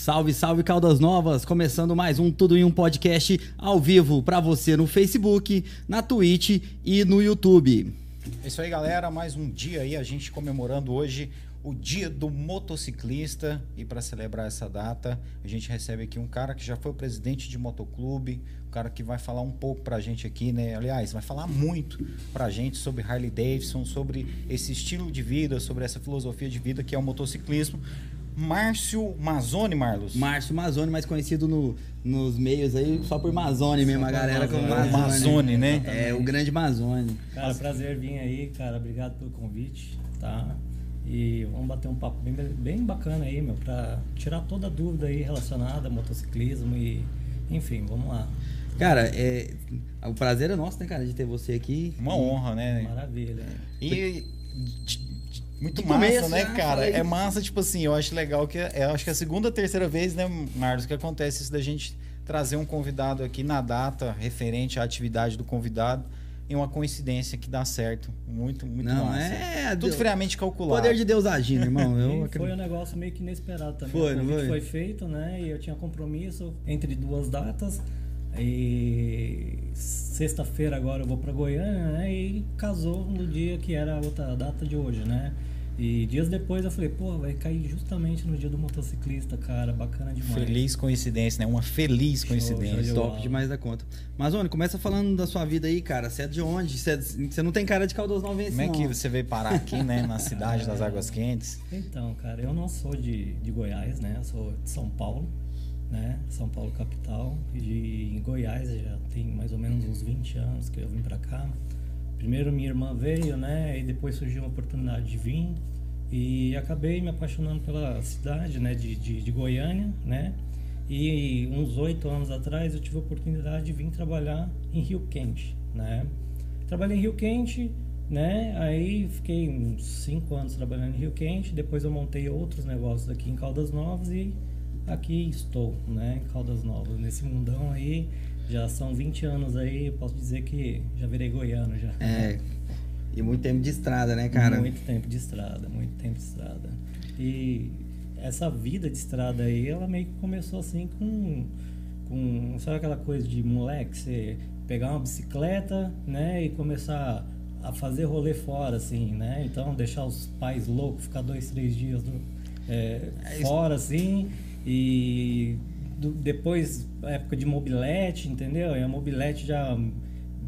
Salve, salve Caldas Novas! Começando mais um Tudo em um podcast ao vivo para você no Facebook, na Twitch e no YouTube. É isso aí, galera. Mais um dia aí, a gente comemorando hoje o Dia do Motociclista. E para celebrar essa data, a gente recebe aqui um cara que já foi o presidente de motoclube, um cara que vai falar um pouco pra gente aqui, né? Aliás, vai falar muito pra gente sobre Harley Davidson, sobre esse estilo de vida, sobre essa filosofia de vida que é o motociclismo. Márcio Mazzoni, Marlos. Márcio Mazzoni, mais conhecido no, nos meios aí só por Mazzoni mesmo, a galera com Mazzoni. Mazzoni. Mazzoni, né? É, o grande Mazzoni. Cara, prazer vir aí, cara. Obrigado pelo convite, tá? E vamos bater um papo bem, bem bacana aí, meu, pra tirar toda a dúvida aí relacionada a motociclismo e, enfim, vamos lá. Cara, é, o prazer é nosso, né, cara, de ter você aqui. Uma honra, né? Maravilha. E muito massa, começo, né, já cara? falei. É massa, tipo assim, eu acho legal que é, eu acho que é a segunda, terceira vez, né, Marlos, que acontece isso da gente trazer um convidado aqui na data referente à atividade do convidado em uma coincidência que dá certo. Muito, muito Não, massa. é. Tudo friamente calculado. Poder de Deus agindo, irmão. Eu foi um negócio meio que inesperado também. Foi, foi? foi feito, né? E eu tinha compromisso entre duas datas. E sexta-feira agora eu vou pra Goiânia, né? E casou no dia que era a outra data de hoje, né? E dias depois eu falei, pô, vai cair justamente no dia do motociclista, cara, bacana demais. Feliz coincidência, né? Uma feliz coincidência. show de Top demais da conta. Mas, Oni, começa falando da sua vida aí, cara. Você é de onde? Você, é- você não tem cara de Caldas Novense, Como é que você veio parar aqui, né? Na cidade das Águas Quentes? Então, cara, eu não sou de, de Goiás, né? Eu sou de São Paulo, né? São Paulo capital. E em Goiás já tem mais ou menos uns 20 anos que eu vim pra cá. Primeiro minha irmã veio, né? E depois surgiu a oportunidade de vir. E acabei me apaixonando pela cidade, né? De, de, de Goiânia, né? E uns oito anos atrás eu tive a oportunidade de vir trabalhar em Rio Quente, né? Trabalhei em Rio Quente, né? Aí fiquei uns cinco anos trabalhando em Rio Quente. Depois eu montei outros negócios aqui em Caldas Novas e aqui estou, né? Em Caldas Novas, nesse mundão aí. Já são 20 anos aí, posso dizer que já virei goiano já. É. E muito tempo de estrada, né, cara? Muito tempo de estrada, muito tempo de estrada. E essa vida de estrada aí, ela meio que começou assim com, com sabe aquela coisa de moleque, você pegar uma bicicleta, né, e começar a fazer rolê fora, assim, né? Então deixar os pais loucos, ficar dois, três dias no- é, fora, assim, e do- depois época de mobilete, entendeu? E a mobilete já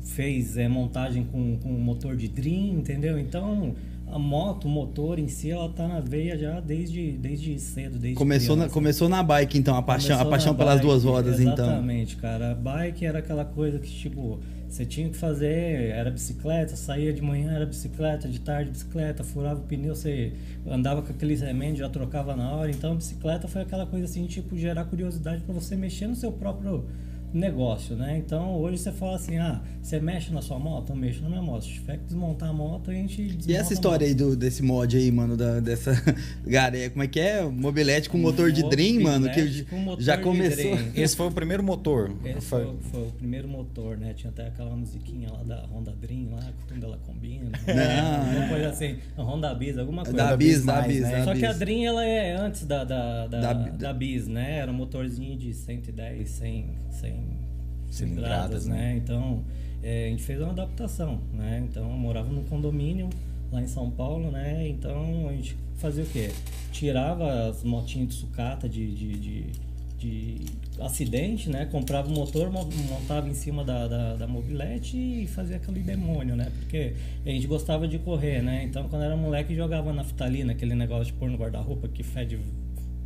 fez é, montagem com, com motor de Dream, entendeu? Então a moto, o motor em si, ela tá na veia já desde, desde cedo, desde Começou na, começou na bike, então, a paixão, a paixão pelas bike, duas rodas, então. Exatamente, cara. A bike era aquela coisa que, tipo, você tinha que fazer, era bicicleta, saía de manhã, era bicicleta, de tarde bicicleta, furava o pneu, você andava com aqueles remendos, já trocava na hora. Então, bicicleta foi aquela coisa assim, tipo, gerar curiosidade para você mexer no seu próprio negócio, né? Então, hoje você fala assim, ah, você mexe na sua moto? Eu mexo na minha moto. Se tiver que desmontar a moto, a gente desmonta E essa história aí do, desse mod aí, mano, da, dessa. Cara, como é que é? Mobilete com motor de Dream, mano, que com já começou. Esse foi o primeiro motor. Esse foi, foi o primeiro motor, né? Tinha até aquela musiquinha lá da Honda Dream, lá, quando ela combina. Alguma coisa assim, a Honda Biz, alguma coisa. Da Bis, da Bis, né? Só que a. Dream, ela é antes da, da, da, Da- da, Bis, né? Era um motorzinho de 110, 100, 100 cilindradas, Cilindradas, né? Então, é, a gente fez uma adaptação, né? Então, eu morava num condomínio lá em São Paulo, né? Então, a gente fazia o quê? Tirava as motinhas de sucata de, de, de, de acidente, né? Comprava o motor, mo- montava em cima da, da, da mobilete e fazia aquele demônio, né? Porque a gente gostava de correr, né? Então, quando era moleque, jogava naftalina, aquele negócio de pôr no guarda-roupa que fede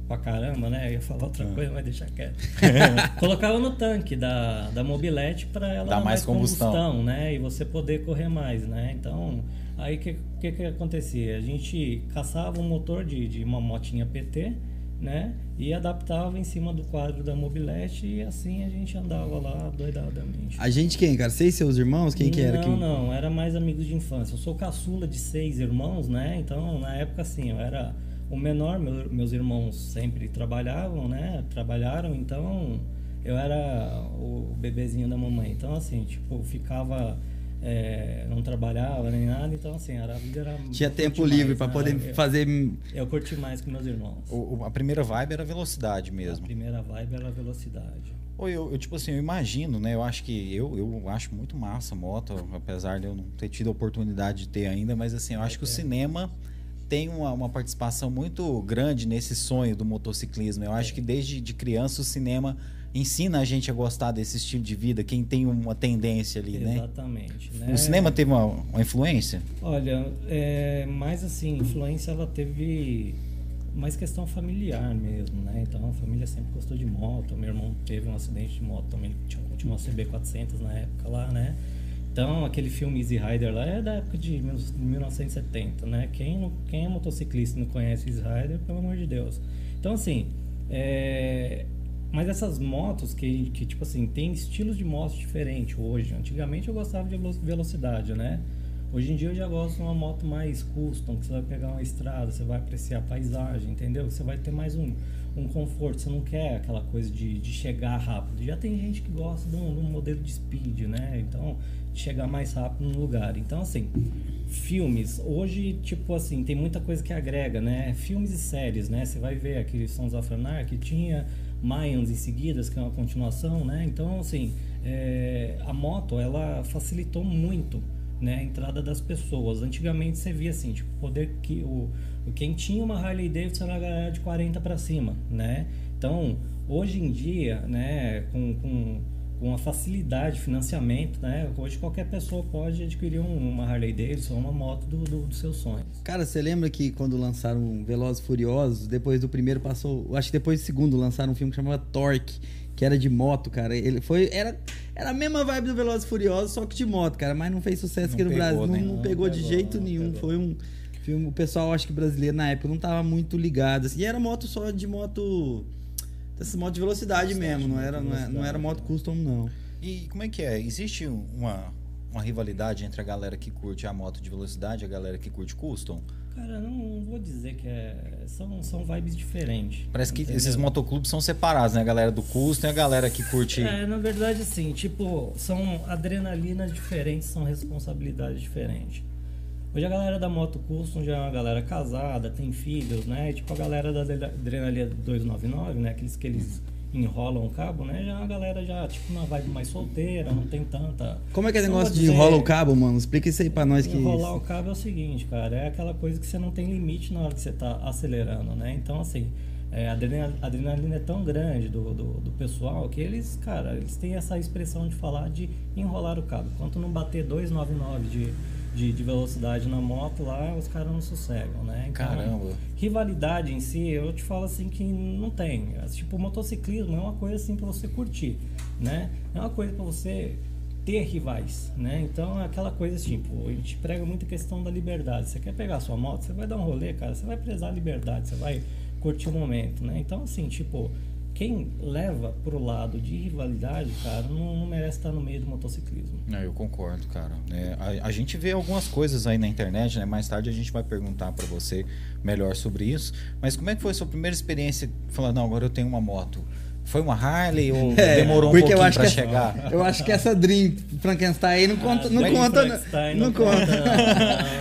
pra caramba, né? Eu ia falar outra coisa, mas deixa quieto. Colocava no tanque da, da mobilete para ela Dar mais combustão. né? E você poder correr mais, né? Então, aí o que, que que acontecia? A gente caçava um motor de, de uma motinha PT, né? E adaptava em cima do quadro da mobilete e assim a gente andava lá doidadamente. A gente quem, cara? Seis seus irmãos? Quem que era? Não, que... não, era mais amigos de infância. Eu sou caçula de seis irmãos, né? Então, na época, assim, eu era o menor, meu- meus irmãos sempre trabalhavam, né? Trabalharam, então eu era o bebezinho da mamãe. Então, assim, tipo, ficava é, não trabalhava nem nada, então assim, era, a vida era. Tinha tempo livre para né? poder eu, fazer. Eu curti mais que meus irmãos. O, a primeira vibe era velocidade mesmo. A primeira vibe era velocidade. Ou eu, eu, tipo assim, eu imagino, né? Eu acho que eu, eu acho muito massa a moto, apesar de eu não ter tido a oportunidade de ter ainda, mas assim, eu acho que o cinema tem uma, uma, participação muito grande nesse sonho do motociclismo. Eu acho que desde de criança o cinema ensina a gente a gostar desse estilo de vida, quem tem uma tendência ali, Exatamente, né? Exatamente. Né? O cinema teve uma, uma influência? Olha, é, mais assim, influência ela teve mais questão familiar mesmo, né? Então a família sempre gostou de moto. Meu irmão teve um acidente de moto também, ele tinha, tinha uma CB400 na época lá, né? Então aquele filme Easy Rider lá é da época de 1970, né? Quem, não, quem é motociclista e não conhece Easy Rider, pelo amor de Deus. Então assim, é, mas essas motos que, que, tipo assim, tem estilos de motos diferentes hoje. Antigamente eu gostava de velocidade, né? Hoje em dia eu já gosto de uma moto mais custom, que você vai pegar uma estrada, você vai apreciar a paisagem, entendeu? Você vai ter mais um, um conforto, você não quer aquela coisa de, de chegar rápido. Já tem gente que gosta de um, de um modelo de speed, né? Então, chegar mais rápido no lugar. Então, assim, filmes, hoje, tipo assim, tem muita coisa que agrega, né? Filmes e séries, né? Você vai ver aquele Sons of Anarchy, tinha Mayans em seguidas, que é uma continuação, né? Então, assim, é, a moto, ela facilitou muito né, a entrada das pessoas. Antigamente você via assim, tipo, poder que o quem tinha uma Harley Davidson era galera de 40 para cima, né? Então, hoje em dia, né, com, com, com a facilidade de financiamento, né? Hoje qualquer pessoa pode adquirir um, uma Harley Davidson, uma moto do, do, dos seus sonhos. Cara, você lembra que quando lançaram Velozes Furiosos, depois do primeiro passou, acho que depois do segundo lançaram um filme que chamava Torque, que era de moto, cara. Ele foi era era a mesma vibe do Velozes Furiosos, só que de moto, cara, mas não fez sucesso não aqui no pegou, Brasil, né? não, não, pegou, de jeito nenhum, foi um filme, o pessoal acho que brasileiro na época não tava muito ligado, assim, e era moto só de moto dessas motos de velocidade, velocidade mesmo, não era não era, não era moto custom não. E como é que é? Existe uma uma rivalidade entre a galera que curte a moto de velocidade e a galera que curte custom? Cara, não, não, vou dizer que é. São, são vibes diferentes. Parece que entendeu? esses motoclubes são separados, né? A galera do custo e a galera que curte. É, na verdade, assim, tipo, são adrenalinas diferentes, são responsabilidades diferentes. Hoje a galera da moto custom já é uma galera casada, tem filhos, né? Tipo a galera da adrenalina 299, né? Aqueles que eles enrolam o cabo, né? Já a galera já, tipo, uma vibe mais solteira, não tem tanta. Como é que é o negócio de enrola o cabo, mano? Explica isso aí pra nós que. Enrolar o cabo é o seguinte, cara, é aquela coisa que você não tem limite na hora que você tá acelerando, né? Então, assim, é, a adrenalina é tão grande do, do, do, pessoal que eles, cara, eles têm essa expressão de falar de enrolar o cabo. Quanto não bater 299 de de, de, velocidade na moto lá, os caras não sossegam, né? Então, Caramba. Rivalidade em si, eu te falo assim que não tem. Tipo, motociclismo é uma coisa assim para você curtir, né? É uma coisa para você ter rivais, né? Então é aquela coisa tipo, a gente prega muito a questão da liberdade. Você quer pegar sua moto, você vai dar um rolê, cara, você vai prezar a liberdade, você vai curtir o momento, né? Então assim, tipo, quem leva pro lado de rivalidade, cara, não, não merece estar no meio do motociclismo. É, eu concordo, cara. É, a, a, gente vê algumas coisas aí na internet, né? Mais tarde a gente vai perguntar para você melhor sobre isso. Mas como é que foi a sua primeira experiência falando, não, agora eu tenho uma moto? Foi uma Harley ou é, demorou um pouquinho para chegar? Eu acho que essa Dream Frankenstein aí não conta, ah, não, conta não, não, conta.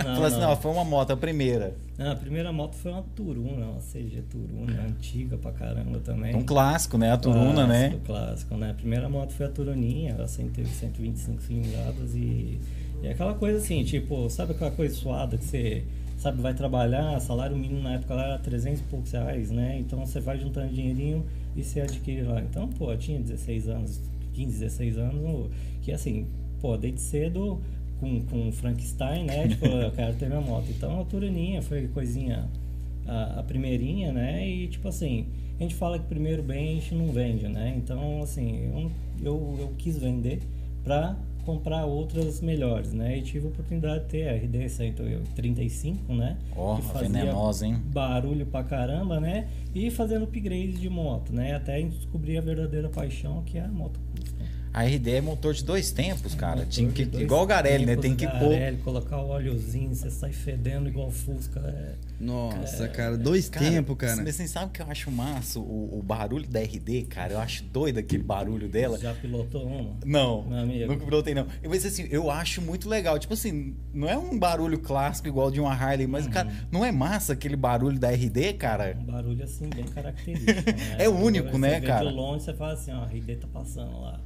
Não, não, assim, não, foi uma moto, a primeira. Não, a primeira moto foi uma Turuna, uma CG Turuna, antiga pra caramba também. Um clássico, né? A Turuna, clássico, né? Clássico, né? A primeira moto foi a Turuninha, ela teve 125 cilindradas e, e aquela coisa assim, tipo, sabe aquela coisa suada que você sabe, vai trabalhar, salário mínimo na época lá era 300 e poucos reais, né? Então você vai juntando dinheirinho e você adquire lá. Então, pô, eu tinha 16 anos, 15, 16 anos, que assim, pô, desde cedo com, com Frankenstein, né? Tipo, eu quero ter minha moto. Então a Turaninha foi coisinha, a, a primeirinha, né? E tipo assim, a gente fala que primeiro bem a gente não vende, né? Então, assim, eu, eu, eu quis vender para comprar outras melhores, né? E tive a oportunidade de ter a RD 135, né? Ó, oh, venenosa, hein? Barulho pra caramba, né? E fazendo upgrades de moto, né? Até descobrir a verdadeira paixão que é a moto. A RD é motor de dois tempos, cara. Motor Tinha que, igual o Garelli, né? Tem que pôr. Garelli, colocar o óleozinho, você sai fedendo igual Fusca. É... Nossa, cara, dois tempos, cara. Mas você sabe que eu acho massa o, o barulho da RD, cara? Eu acho doido aquele barulho dela. Já pilotou uma? Não, Meu amigo. nunca pilotei não. Eu, mas assim, eu acho muito legal. Tipo assim, não é um barulho clássico igual de uma Harley, mas, cara, não é massa aquele barulho da RD, cara? Um barulho assim, bem característico. né? É único, Você né, vê cara? De longe você fala assim, ó, a RD tá passando lá.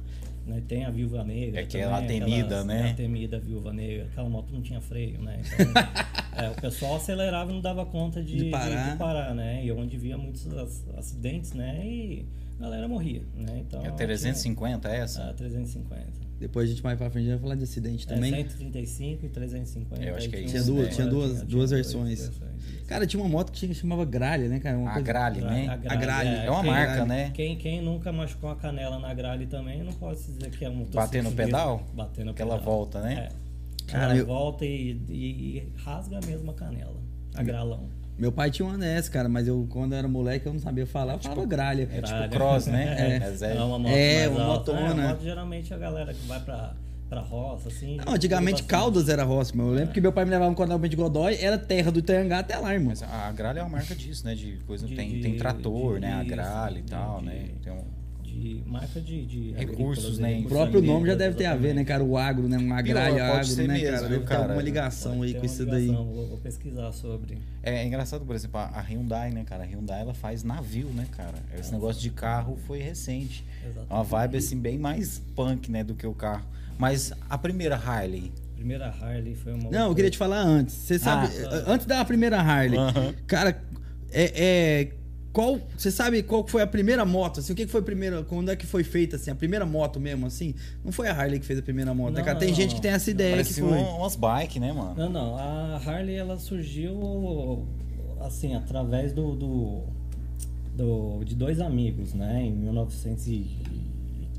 Né? Tem a Viúva Negra. É que é também, a temida, aquelas- né? A temida Viúva Negra. Aquela moto não tinha freio, né? Então, é, o pessoal acelerava e não dava conta de, De de- parar. de parar, né? E onde via muitos ac- acidentes, né? E a galera morria, né? Então, É a 350 essa? Tinha, a 350. Depois a gente mais pra frente vai falar de acidente É, também. 135 e 350. Eu acho que é isso, Tinha duas- né? tinha duas- Tinha duas versões. isso. Cara, tinha uma moto que tinha- chamava Gralha, né, cara? Uma A coisa- Grale, né? A A Grale. É uma quem- marca, né? Quem, quem nunca machucou a canela na gralha também, não pode dizer que é um Bater no pedal? Bater no Aquela pedal. volta, né? É. Cara, Ela eu- volta e, e- e rasga mesmo a canela. A gralão. Meu pai tinha uma NES, cara, mas eu, quando eu era moleque, eu não sabia falar, eu falava gralha. É tipo Gralha. cross, né? É, Mas é- é uma moto É, mais uma alta. motona. É, uma moto, geralmente a galera que vai pra, pra roça, assim. Não, antigamente. Caldas era roça, meu. Eu lembro que meu pai me levava no Coronel de Godói, era terra do Itaiangá até lá, irmão. Mas a Grale é uma marca disso, né? De coisa, De- tem, de- tem trator, de- né? A Grale e tal, de- né? Tem um... De marca de. de Recursos, agrícolas, né? O próprio nome já deve ter a ver, né, cara? O agro, né? Uma Pior, gralha pode agro, ser né, mesmo, cara? Deve ter cara? alguma ligação Pode aí ter com uma isso daí. Vou, vou pesquisar sobre. É, é engraçado, por exemplo, a Hyundai, né, cara? A Hyundai, ela faz navio, né, cara? Esse negócio de carro foi recente. É uma Exatamente. vibe, assim, bem mais punk, né, do que o carro. Mas a primeira Harley... Primeira Harley foi uma. Não, eu queria te falar antes. Você sabe, Ah. antes da primeira Harley, Aham. cara, é, é, qual, você sabe qual foi a primeira moto, assim, o que foi a primeira, quando é que foi feita, assim, a primeira moto mesmo, assim? Não foi a Harley que fez a primeira moto, né, Não, cara? Tem não, gente não. que tem essa ideia que foi. um- umas bike, né, mano? Não, não. A Harley ela surgiu assim através do, do, do- de dois amigos, né? Em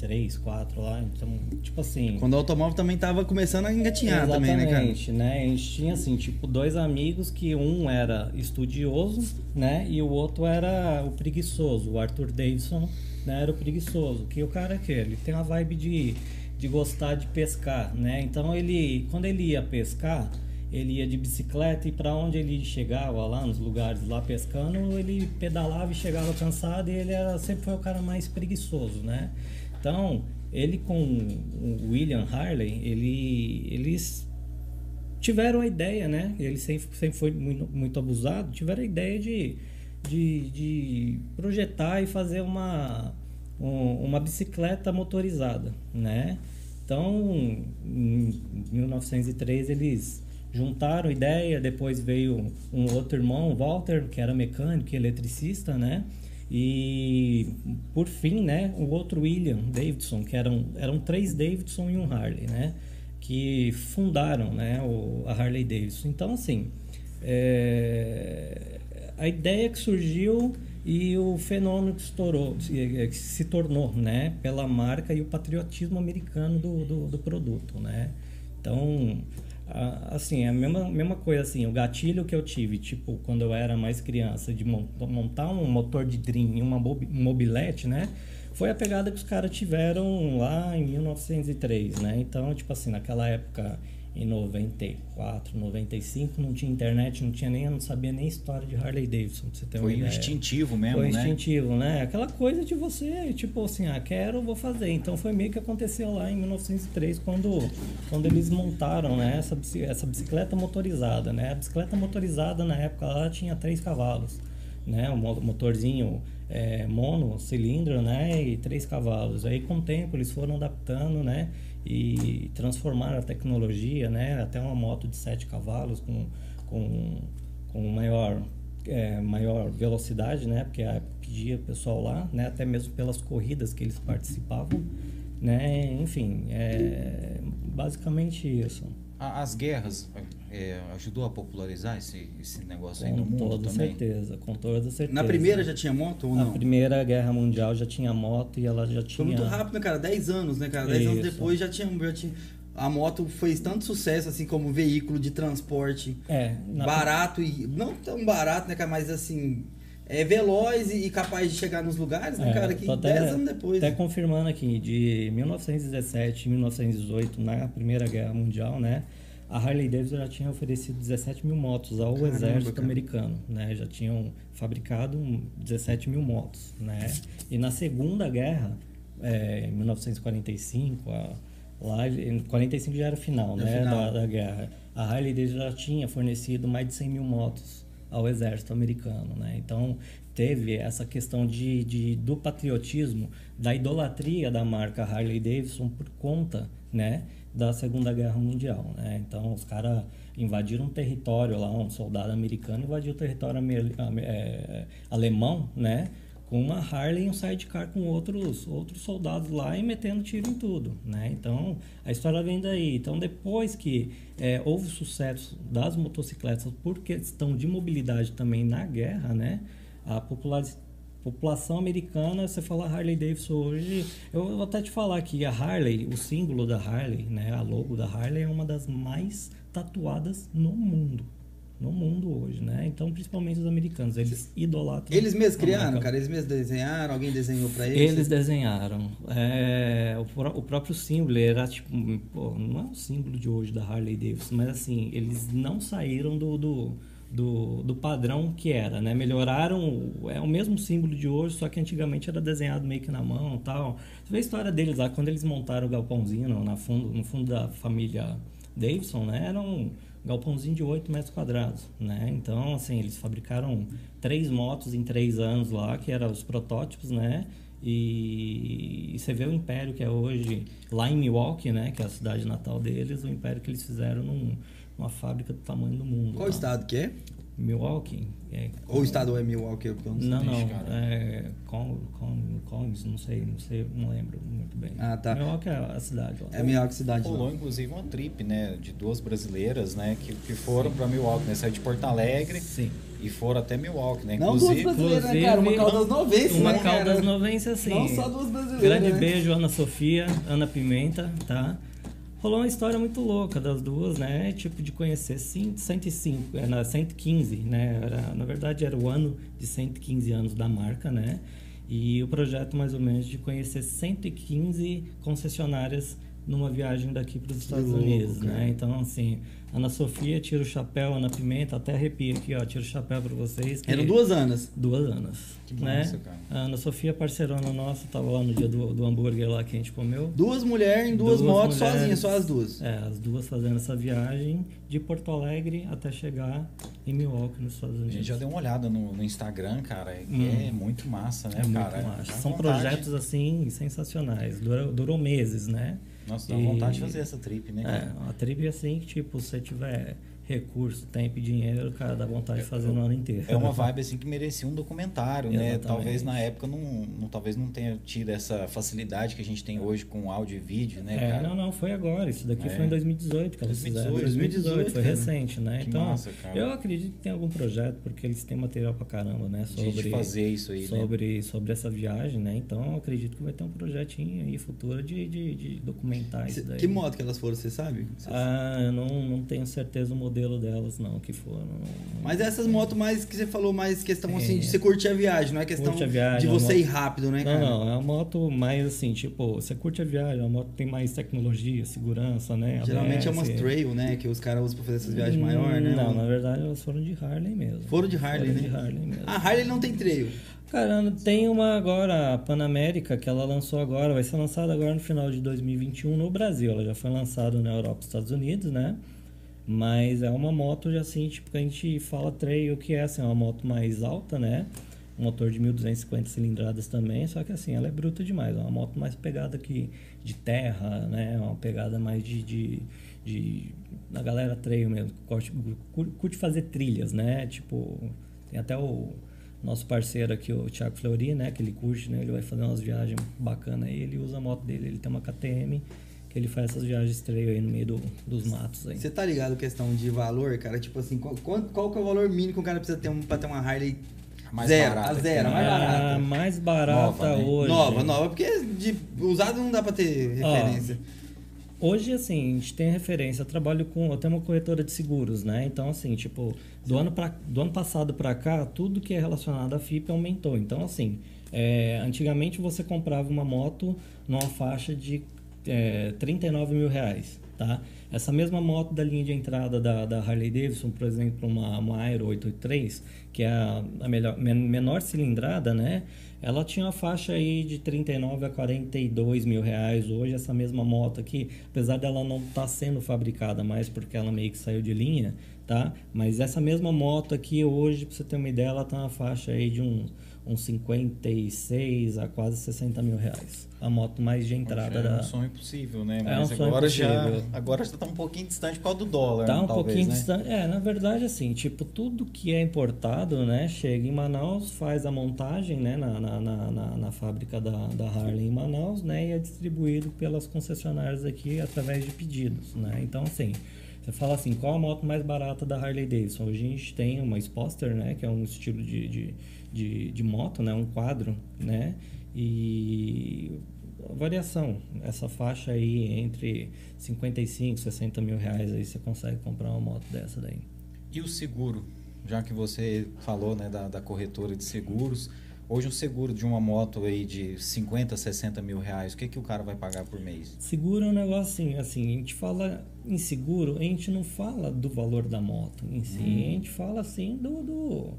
1903, 4 lá. Então, tipo assim. Quando o automóvel também tava começando a engatinhar também, né, cara? Exatamente, né? A gente tinha assim, tipo, dois amigos que um era estudioso, né? E o outro era o preguiçoso. O Arthur Davidson né, era o preguiçoso. Que o cara é que ele tem uma vibe de, de gostar de pescar, né? Então ele, quando ele ia pescar, ele ia de bicicleta e para onde ele chegava lá nos lugares lá pescando, ele pedalava e chegava cansado e ele era sempre foi o cara mais preguiçoso, né? Então, ele com o William Harley, ele, eles tiveram a ideia, né? Ele sempre, sempre foi muito, muito abusado, tiveram a ideia de, de, de projetar e fazer uma, um- uma bicicleta motorizada, né? Então, em 1903 eles juntaram ideia, depois veio um outro irmão, Walter, que era mecânico e eletricista, né? E por fim, né, o outro William Davidson, que eram, eram três Davidson e um Harley, né? Que fundaram né, o, a Harley Davidson. Então, assim, é, a ideia que surgiu e o fenômeno que estourou, se- que se tornou, né? Pela marca e o patriotismo americano do, do, do produto, né? Então, assim, é a mesma, mesma coisa, assim, o gatilho que eu tive, tipo, quando eu era mais criança, de mon- montar um motor de Dream em uma mobi- mobilete, né? Foi a pegada que os caras tiveram lá em 1903, né? Então, tipo assim, naquela época, em 94, 95, não tinha internet, não tinha nem, não sabia nem história de Harley Davidson, pra você ter uma Foi um ideia. instintivo mesmo, Foi né? instintivo, né? Aquela coisa de você, tipo assim, ah, quero, vou fazer. Então foi meio que aconteceu lá em 1903, quando, quando eles montaram né, essa, essa bicicleta motorizada, né? A bicicleta motorizada na época ela tinha três cavalos, né? Um mo- motorzinho é, mono, cilindro, né? E três cavalos. Aí com o tempo eles foram adaptando, né? E transformaram a tecnologia, né? Até uma moto de sete cavalos com, com, com maior é, maior velocidade, né? Porque a época pedia o pessoal lá, né? Até mesmo pelas corridas que eles participavam, né? Enfim, é basicamente isso. As guerras é, ajudou a popularizar esse, esse negócio aí no Com mundo toda também? certeza, com toda certeza. Na primeira já tinha moto ou não? Primeira Guerra Mundial já tinha moto e ela já tinha... Foi muito rápido, né, cara? 10 anos, né, cara? 10 anos depois já tinha, já tinha. A moto fez tanto sucesso assim como veículo de transporte É, na barato e. Não tão barato, né, cara? Mas assim. é veloz e, capaz de chegar nos lugares, né, É, cara? Que até- 10 anos depois. Até confirmando aqui, de 1917 e 1918, na Primeira Guerra Mundial, né? A Harley Davidson já tinha oferecido 17 mil motos ao Caramba, exército cara. americano, né? Já tinham fabricado um 17 mil motos, né? E na Segunda Guerra, é, em 1945, a, lá, em 45 já era final, né? final. Da, da guerra. A Harley Davidson já tinha fornecido mais de 100 mil motos ao exército americano, né? Então teve essa questão de, de do patriotismo, da idolatria da marca Harley Davidson por conta, né, da Segunda Guerra Mundial, né? Então os caras invadiram um território lá, um soldado americano invadiu o território é, alemão, né? Com uma Harley e um sidecar com outros outros soldados lá e metendo tiro em tudo, né? Então a história vem daí. Então depois que é, houve sucesso das motocicletas por questão de mobilidade também na guerra, né? A popula- população americana, você fala Harley Davidson hoje, eu vou até te falar que a Harley, o símbolo da Harley, né? A logo da Harley é uma das mais tatuadas no mundo. No mundo hoje, né? Então, principalmente os americanos, eles idolatram. Eles mesmos criaram, cara? Eles mesmos desenharam? Alguém desenhou pra eles? Eles desenharam. É, o, o próprio símbolo era tipo, pô, não é um símbolo de hoje da Harley Davidson, mas assim, eles não saíram do, do, do, do padrão que era, né? Melhoraram, é o mesmo símbolo de hoje, só que antigamente era desenhado meio que na mão tal. Você vê a história deles lá, quando eles montaram o galpãozinho no, fundo, no fundo da família Davidson, né? Era um galpãozinho de 8 metros quadrados, né? Então, assim, eles fabricaram três motos em três anos lá, que eram os protótipos, né? E, e você vê o império que é hoje lá em Milwaukee, né? Que é a cidade natal deles, o império que eles fizeram num, numa fábrica do tamanho do mundo. Qual lá. estado que é? Milwaukee. É, Ou o estado é Milwaukee? Eu não sei. não, não, cara. é Con, Con, Collins, não sei, não sei, não lembro muito bem. Ah, tá. Milwaukee é a cidade lá. É Milwaukee cidade. Rolou Lá. inclusive uma trip, né, de duas brasileiras, né, que, que foram para Milwaukee, né, saíram de Porto Alegre Sim. e foram até Milwaukee, né, Não duas inclusive. brasileiras, né, cara? Uma caldas novense, Uma né, caldas novense, assim. Não só duas brasileiras, Grande né? beijo, Ana Sofia, Ana Pimenta, tá? Rolou uma história muito louca das duas, né? Tipo, de conhecer cin- 105, é, na 115, né? Era, na verdade, era o ano de 115 anos da marca, né? E o projeto, mais ou menos, de conhecer 115 concessionárias numa viagem daqui para os Estados louco, Unidos, cara. né? Então, assim, Ana Sofia tira o chapéu, Ana Pimenta, até arrepia aqui, ó, tira o chapéu para vocês. que- Eram duas anos. Duas anos. Que né? massa, cara. A Ana Sofia, parceirona nossa, tava lá no dia do, do hambúrguer lá que a gente comeu. Duas mulheres em duas, Duas motos mulheres. sozinhas, só as duas. É, as duas fazendo essa viagem de Porto Alegre até chegar em Milwaukee, nos Estados A Unidos. gente já deu uma olhada no, no Instagram, cara, e Hum. é muito massa, né, É muito cara? massa. Dá São vontade- projetos assim sensacionais. Durou, durou meses, né? Nossa, dá E- vontade de fazer essa trip, né, É, uma trip assim que, tipo, se você tiver recurso, tempo e dinheiro, cara, dá vontade de fazer no ano inteiro. É uma vibe assim que merecia um documentário, né? Exatamente. Talvez na época não, não- talvez não tenha tido essa facilidade que a gente tem hoje com áudio e vídeo, né, É, cara? não, não, foi agora. Isso daqui É. foi em 2018 que elas 2018, fizeram. 2018, foi cara. recente, né? Que então, massa, cara. eu acredito que tem algum projeto, porque eles têm material pra caramba, né? De- de Sobre, fazer isso aí, né? sobre, sobre essa viagem, né? Então, eu acredito que vai ter um projetinho aí futuro de, de, de documentar isso daí. Que moto que elas foram, você sabe? Ah, eu não, não tenho certeza o modelo delas, não, que foram. Mas essas motos mais que você falou, mais questão assim, É. de você curtir a viagem, não é questão a viagem, de é você moto- ir rápido, né, Não, cara? não, é uma moto mais assim, tipo, você curte a viagem, é uma moto que tem mais tecnologia, segurança, né? Geralmente é ABS. umas trail, né? Que os caras usam pra fazer essas viagens maiores, né? Não, na verdade elas foram de Harley mesmo. Foram de Harley, Foram né? de Harley mesmo. A Harley não tem trail. Cara, tem uma agora, a Panamérica, que ela lançou agora, vai ser lançada agora no final de 2021 no Brasil. Ela já foi lançada na Europa e Estados Unidos, né? Mas é uma moto já assim, tipo, que a gente fala trail, que é assim, é uma moto mais alta, né? Um motor de 1250 cilindradas também, só que assim, ela é bruta demais. É uma moto mais pegada que de terra, né? Uma pegada mais de. de, de da galera trail mesmo, curte, curte fazer trilhas, né? Tipo, tem até o nosso parceiro aqui, o Thiago Fleury, né? Que ele curte, né? Ele vai fazer umas viagens bacanas aí, ele usa a moto dele, ele tem uma KTM, que ele faz essas viagens trail aí no meio do- dos matos aí. Você tá ligado questão de valor, cara? Tipo assim, qual, qual, qual que é o valor mínimo que o cara precisa ter um, pra ter uma Harley Mais zero? barata a zero, a mais né? barata. A mais barata Nova, né? hoje. Nova, nova, porque de usado não dá pra ter Ó, referência. Hoje, assim, a gente tem referência, eu trabalho com, eu tenho uma corretora de seguros, né? Então, assim, tipo, do ano, pra, do ano passado para cá, tudo que é relacionado à FIP aumentou. Então, assim, é, antigamente você comprava uma moto numa faixa de é, 39 mil reais, tá? Essa mesma moto da linha de entrada da, da Harley Davidson, por exemplo, uma, uma Aero 883, que é a, a melhor, menor cilindrada, né? Ela tinha uma faixa aí de 39 a 42 mil reais. Hoje, essa mesma moto aqui, apesar dela não estar tá sendo fabricada mais porque ela meio que saiu de linha, tá? Mas essa mesma moto aqui hoje, para você ter uma ideia, ela tá na faixa aí de uns uns 56 a quase 60 mil reais. A moto mais de entrada é da. É um sonho impossível, né? Mas é um agora já agora já está um pouquinho distante por causa do dólar. Tá um talvez, pouquinho né? distante. É, na verdade, assim, tipo, tudo que é importado, né, chega em Manaus, faz a montagem, né, na, na, na, na, na fábrica da, da Harley em Manaus, né, e é distribuído pelas concessionárias aqui através de pedidos, né? Então, assim. Você fala assim, qual a moto mais barata da Harley Davidson? Hoje a gente tem uma Sposter, né? Que é um estilo de, de, de, de moto, né? Um quadro, né? E variação, essa faixa aí entre 55 60 mil reais aí você consegue comprar uma moto dessa daí. E o seguro? Já que você falou né, da, da corretora de seguros, Hoje um seguro de uma moto aí de 50, 60 mil reais, o que, que o cara vai pagar por mês? Seguro é um negócio assim, assim, a gente fala em seguro, a gente não fala do valor da moto em si, hum. a gente fala assim do, do,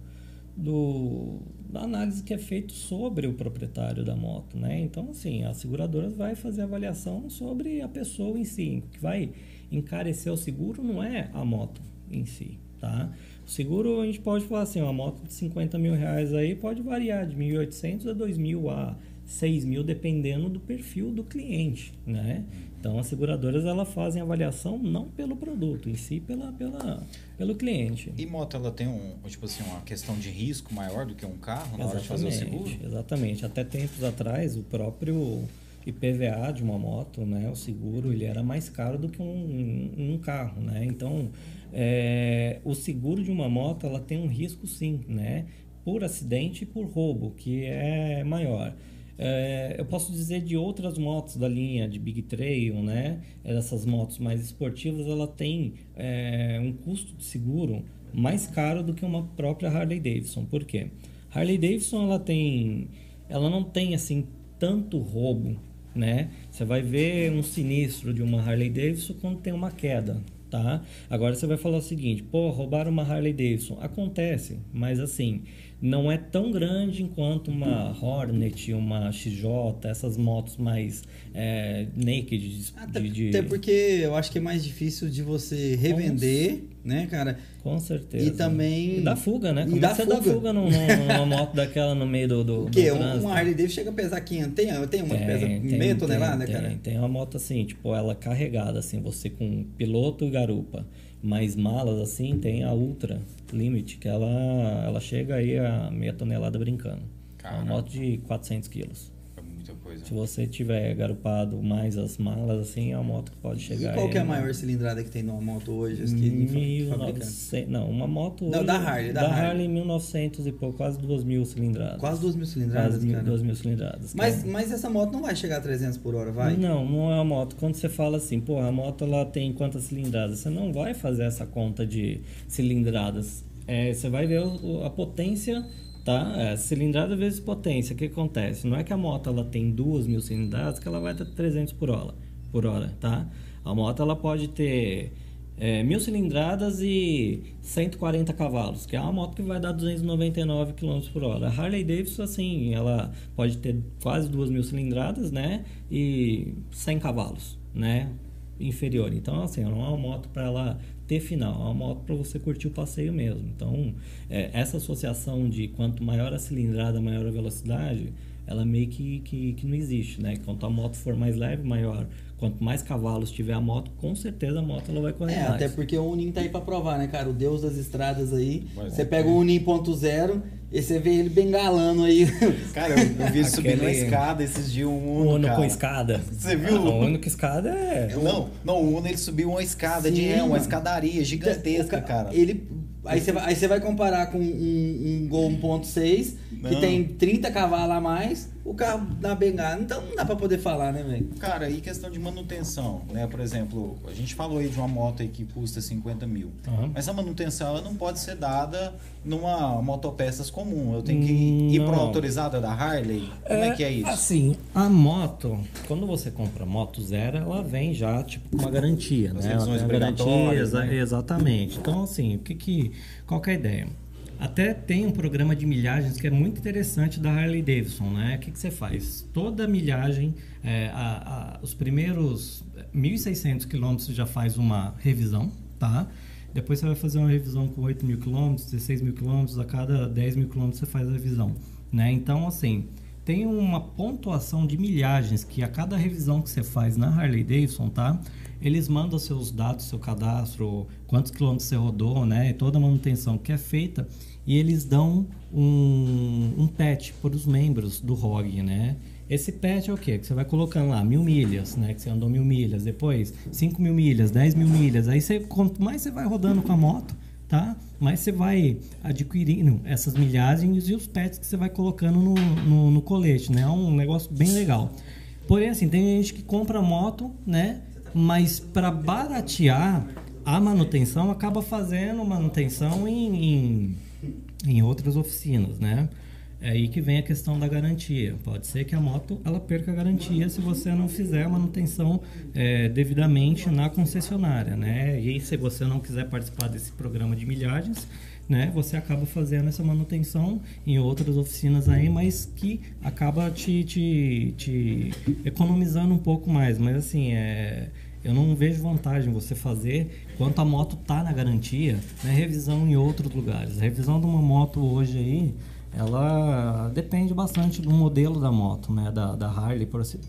do, da análise que é feita sobre o proprietário da moto, né? Então, assim, a seguradora vai fazer avaliação sobre a pessoa em si, o que vai encarecer o seguro não é a moto em si, tá? O seguro a gente pode falar assim, uma moto de 50 mil reais aí pode variar de 1.800 a 2.000 a 6 mil, dependendo do perfil do cliente, né? Então, as seguradoras, ela fazem avaliação não pelo produto, em si, pela, pela, pelo cliente. E moto, ela tem um, tipo assim, uma questão de risco maior do que um carro na exatamente, hora de fazer o seguro? Exatamente. Até tempos atrás, o próprio IPVA de uma moto, né? O seguro, ele era mais caro do que um, um carro, né? Então, é, o seguro de uma moto ela tem um risco sim, né? Por acidente e por roubo, que é maior. É, eu posso dizer de outras motos da linha de Big Trail, né? Essas motos mais esportivas, ela tem é, um custo de seguro mais caro do que uma própria Harley Davidson. Por quê? Harley Davidson ela tem, ela não tem assim tanto roubo, né? Você vai ver um sinistro de uma Harley Davidson quando tem uma queda, tá? Agora você vai falar o seguinte, pô, roubaram uma Harley Davidson. Acontece, mas assim, não é tão grande enquanto uma Hornet, uma XJ, essas motos mais é, naked. Até, de, de... até porque eu acho que é mais difícil de você revender, Com... né, cara? Com certeza. E também... E dá fuga, né? Como e dá é você fuga. dá fuga num, numa moto daquela no meio do, do O quê? Um, Harley Davidson chega a pesar 500. Tem, tem uma que pesa meia tonelada, né, cara? Tem, tem uma moto assim, tipo, ela carregada, assim, você com piloto e garupa mais malas assim, tem a Ultra Limit, que ela, ela chega aí a meia tonelada brincando. É uma moto de 400 quilos coisa. Se você tiver garupado mais as malas, assim, é uma moto que pode chegar. E qual que é a maior cilindrada que tem numa moto hoje? Que 1900, não, uma moto. Não, da Harley. Da, da Harley, Harley 1900 e pouco, quase 2 mil cilindradas. Quase 2 mil cilindradas? Quase 2 mil cilindradas. Mas, mas essa moto não vai chegar a 300 por hora, vai? Não, não é uma moto. Quando você fala assim, pô, a moto ela tem quantas cilindradas? Você não vai fazer essa conta de cilindradas. É, você vai ver a potência tá? É, cilindrada vezes potência, o que acontece? Não é que a moto ela tem duas mil cilindradas que ela vai ter 300 por hora, por hora, tá? A moto ela pode ter é, mil cilindradas e 140 cavalos, que é uma moto que vai dar 299 km por hora. A Harley Davidson, assim, ela pode ter quase duas mil cilindradas, né? E 100 cavalos, né? Inferior. Então, assim, não é uma moto para ela ter final, é uma moto para você curtir o passeio mesmo. Então, é, essa associação de quanto maior a cilindrada, maior a velocidade, ela meio que, que, que não existe, né? Quanto a moto for mais leve, maior Quanto mais cavalos tiver a moto, com certeza a moto ela vai correr é, mais. até porque o Unim tá aí para provar, né, cara? O deus das estradas aí. Mas você é. pega o Unim ponto zero e você vê ele bengalando aí. Cara, eu, eu vi ele subir uma escada esses dias, um Uno, Uno com escada. Você viu? o Uno com escada é... Não, não, o Uno ele subiu uma escada Sim, de ré, uma escadaria gigantesca, cara. Ele Aí você vai, aí você vai comparar com um, um Gol 1.6 que tem 30 cavalos a mais, o carro dá bengala. Então não dá pra poder falar, né, velho? Cara, e questão de manutenção, né? Por exemplo, a gente falou aí de uma moto aí que custa 50 mil. Aham. Mas a manutenção ela não pode ser dada numa motopeças comum. Eu tenho que Hum, ir para autorizada da Harley. Como é, que é isso? Assim, a moto, quando você compra moto zero, ela vem já tipo com uma garantia, As né? Revisões obrigatórias, né? exatamente. Então, assim, o que que qual que é a ideia? Até tem um programa de milhagens que é muito interessante da Harley Davidson, né? O que, que você faz? Toda milhagem, é, a- a- os primeiros 1.600 quilômetros já faz uma revisão, tá? Depois você vai fazer uma revisão com 8 mil quilômetros, 16 mil quilômetros, a cada 10 mil quilômetros você faz a revisão, né? Então, assim, tem uma pontuação de milhagens que a cada revisão que você faz na Harley Davidson, tá? Eles mandam seus dados, seu cadastro, quantos quilômetros você rodou, né? E toda a manutenção que é feita. E eles dão um, um patch para os membros do ROG, né? Esse patch é o quê? Que você vai colocando lá mil milhas, né? Que você andou mil milhas. Depois, cinco mil milhas, 10 mil milhas. Aí, você, quanto mais você vai rodando com a moto, tá? Mais você vai adquirindo essas milhagens e os pets que você vai colocando no, no, no colete, né? É um negócio bem legal. Porém, assim, tem gente que compra moto, né? Mas para baratear a manutenção, acaba fazendo manutenção em, em, em outras oficinas, né? É aí que vem a questão da garantia. Pode ser que a moto ela perca a garantia se você não fizer a manutenção é, devidamente na concessionária, né? E se você não quiser participar desse programa de milhagens, né? Você acaba fazendo essa manutenção em outras oficinas aí, mas que acaba te, te, te economizando um pouco mais. Mas assim, é, eu não vejo vantagem você fazer quanto a moto tá na garantia, né? Revisão em outros lugares. A revisão de uma moto hoje aí ela depende bastante do modelo da moto, né? Da, da Harley, por assim.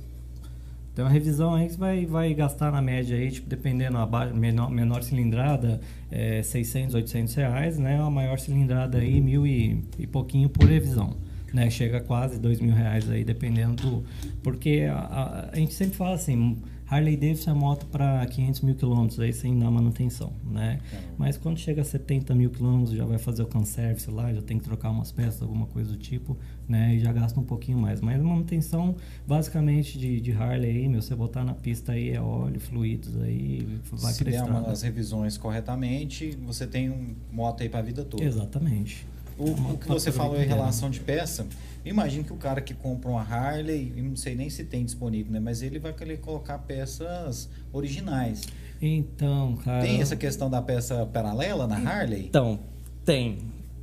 Tem uma revisão aí que vai, vai gastar na média aí, tipo, dependendo a menor, menor cilindrada, é, 600, 800 reais, né? A maior cilindrada aí, mil e, e pouquinho por revisão. Né? Chega a quase dois mil reais aí, dependendo do... Porque a, a, a gente sempre fala assim, Harley Davidson é moto para 500 mil quilômetros aí sem dar manutenção, né? Mas quando chega a 70 mil quilômetros já vai fazer o can-service lá, já tem que trocar umas peças, alguma coisa do tipo, né? E já gasta um pouquinho mais. Mas a manutenção basicamente de, de Harley aí, meu, você botar na pista aí é óleo, fluidos aí, vai Se der uma- as revisões corretamente, você tem um moto aí para a vida toda. Exatamente. O, Uma o que você falou em relação de peça, imagino que o cara que compra uma Harley, não sei nem se tem disponível, né? Mas ele vai querer colocar peças originais. Então, cara. Tem essa questão da peça paralela na Harley? Então, tem.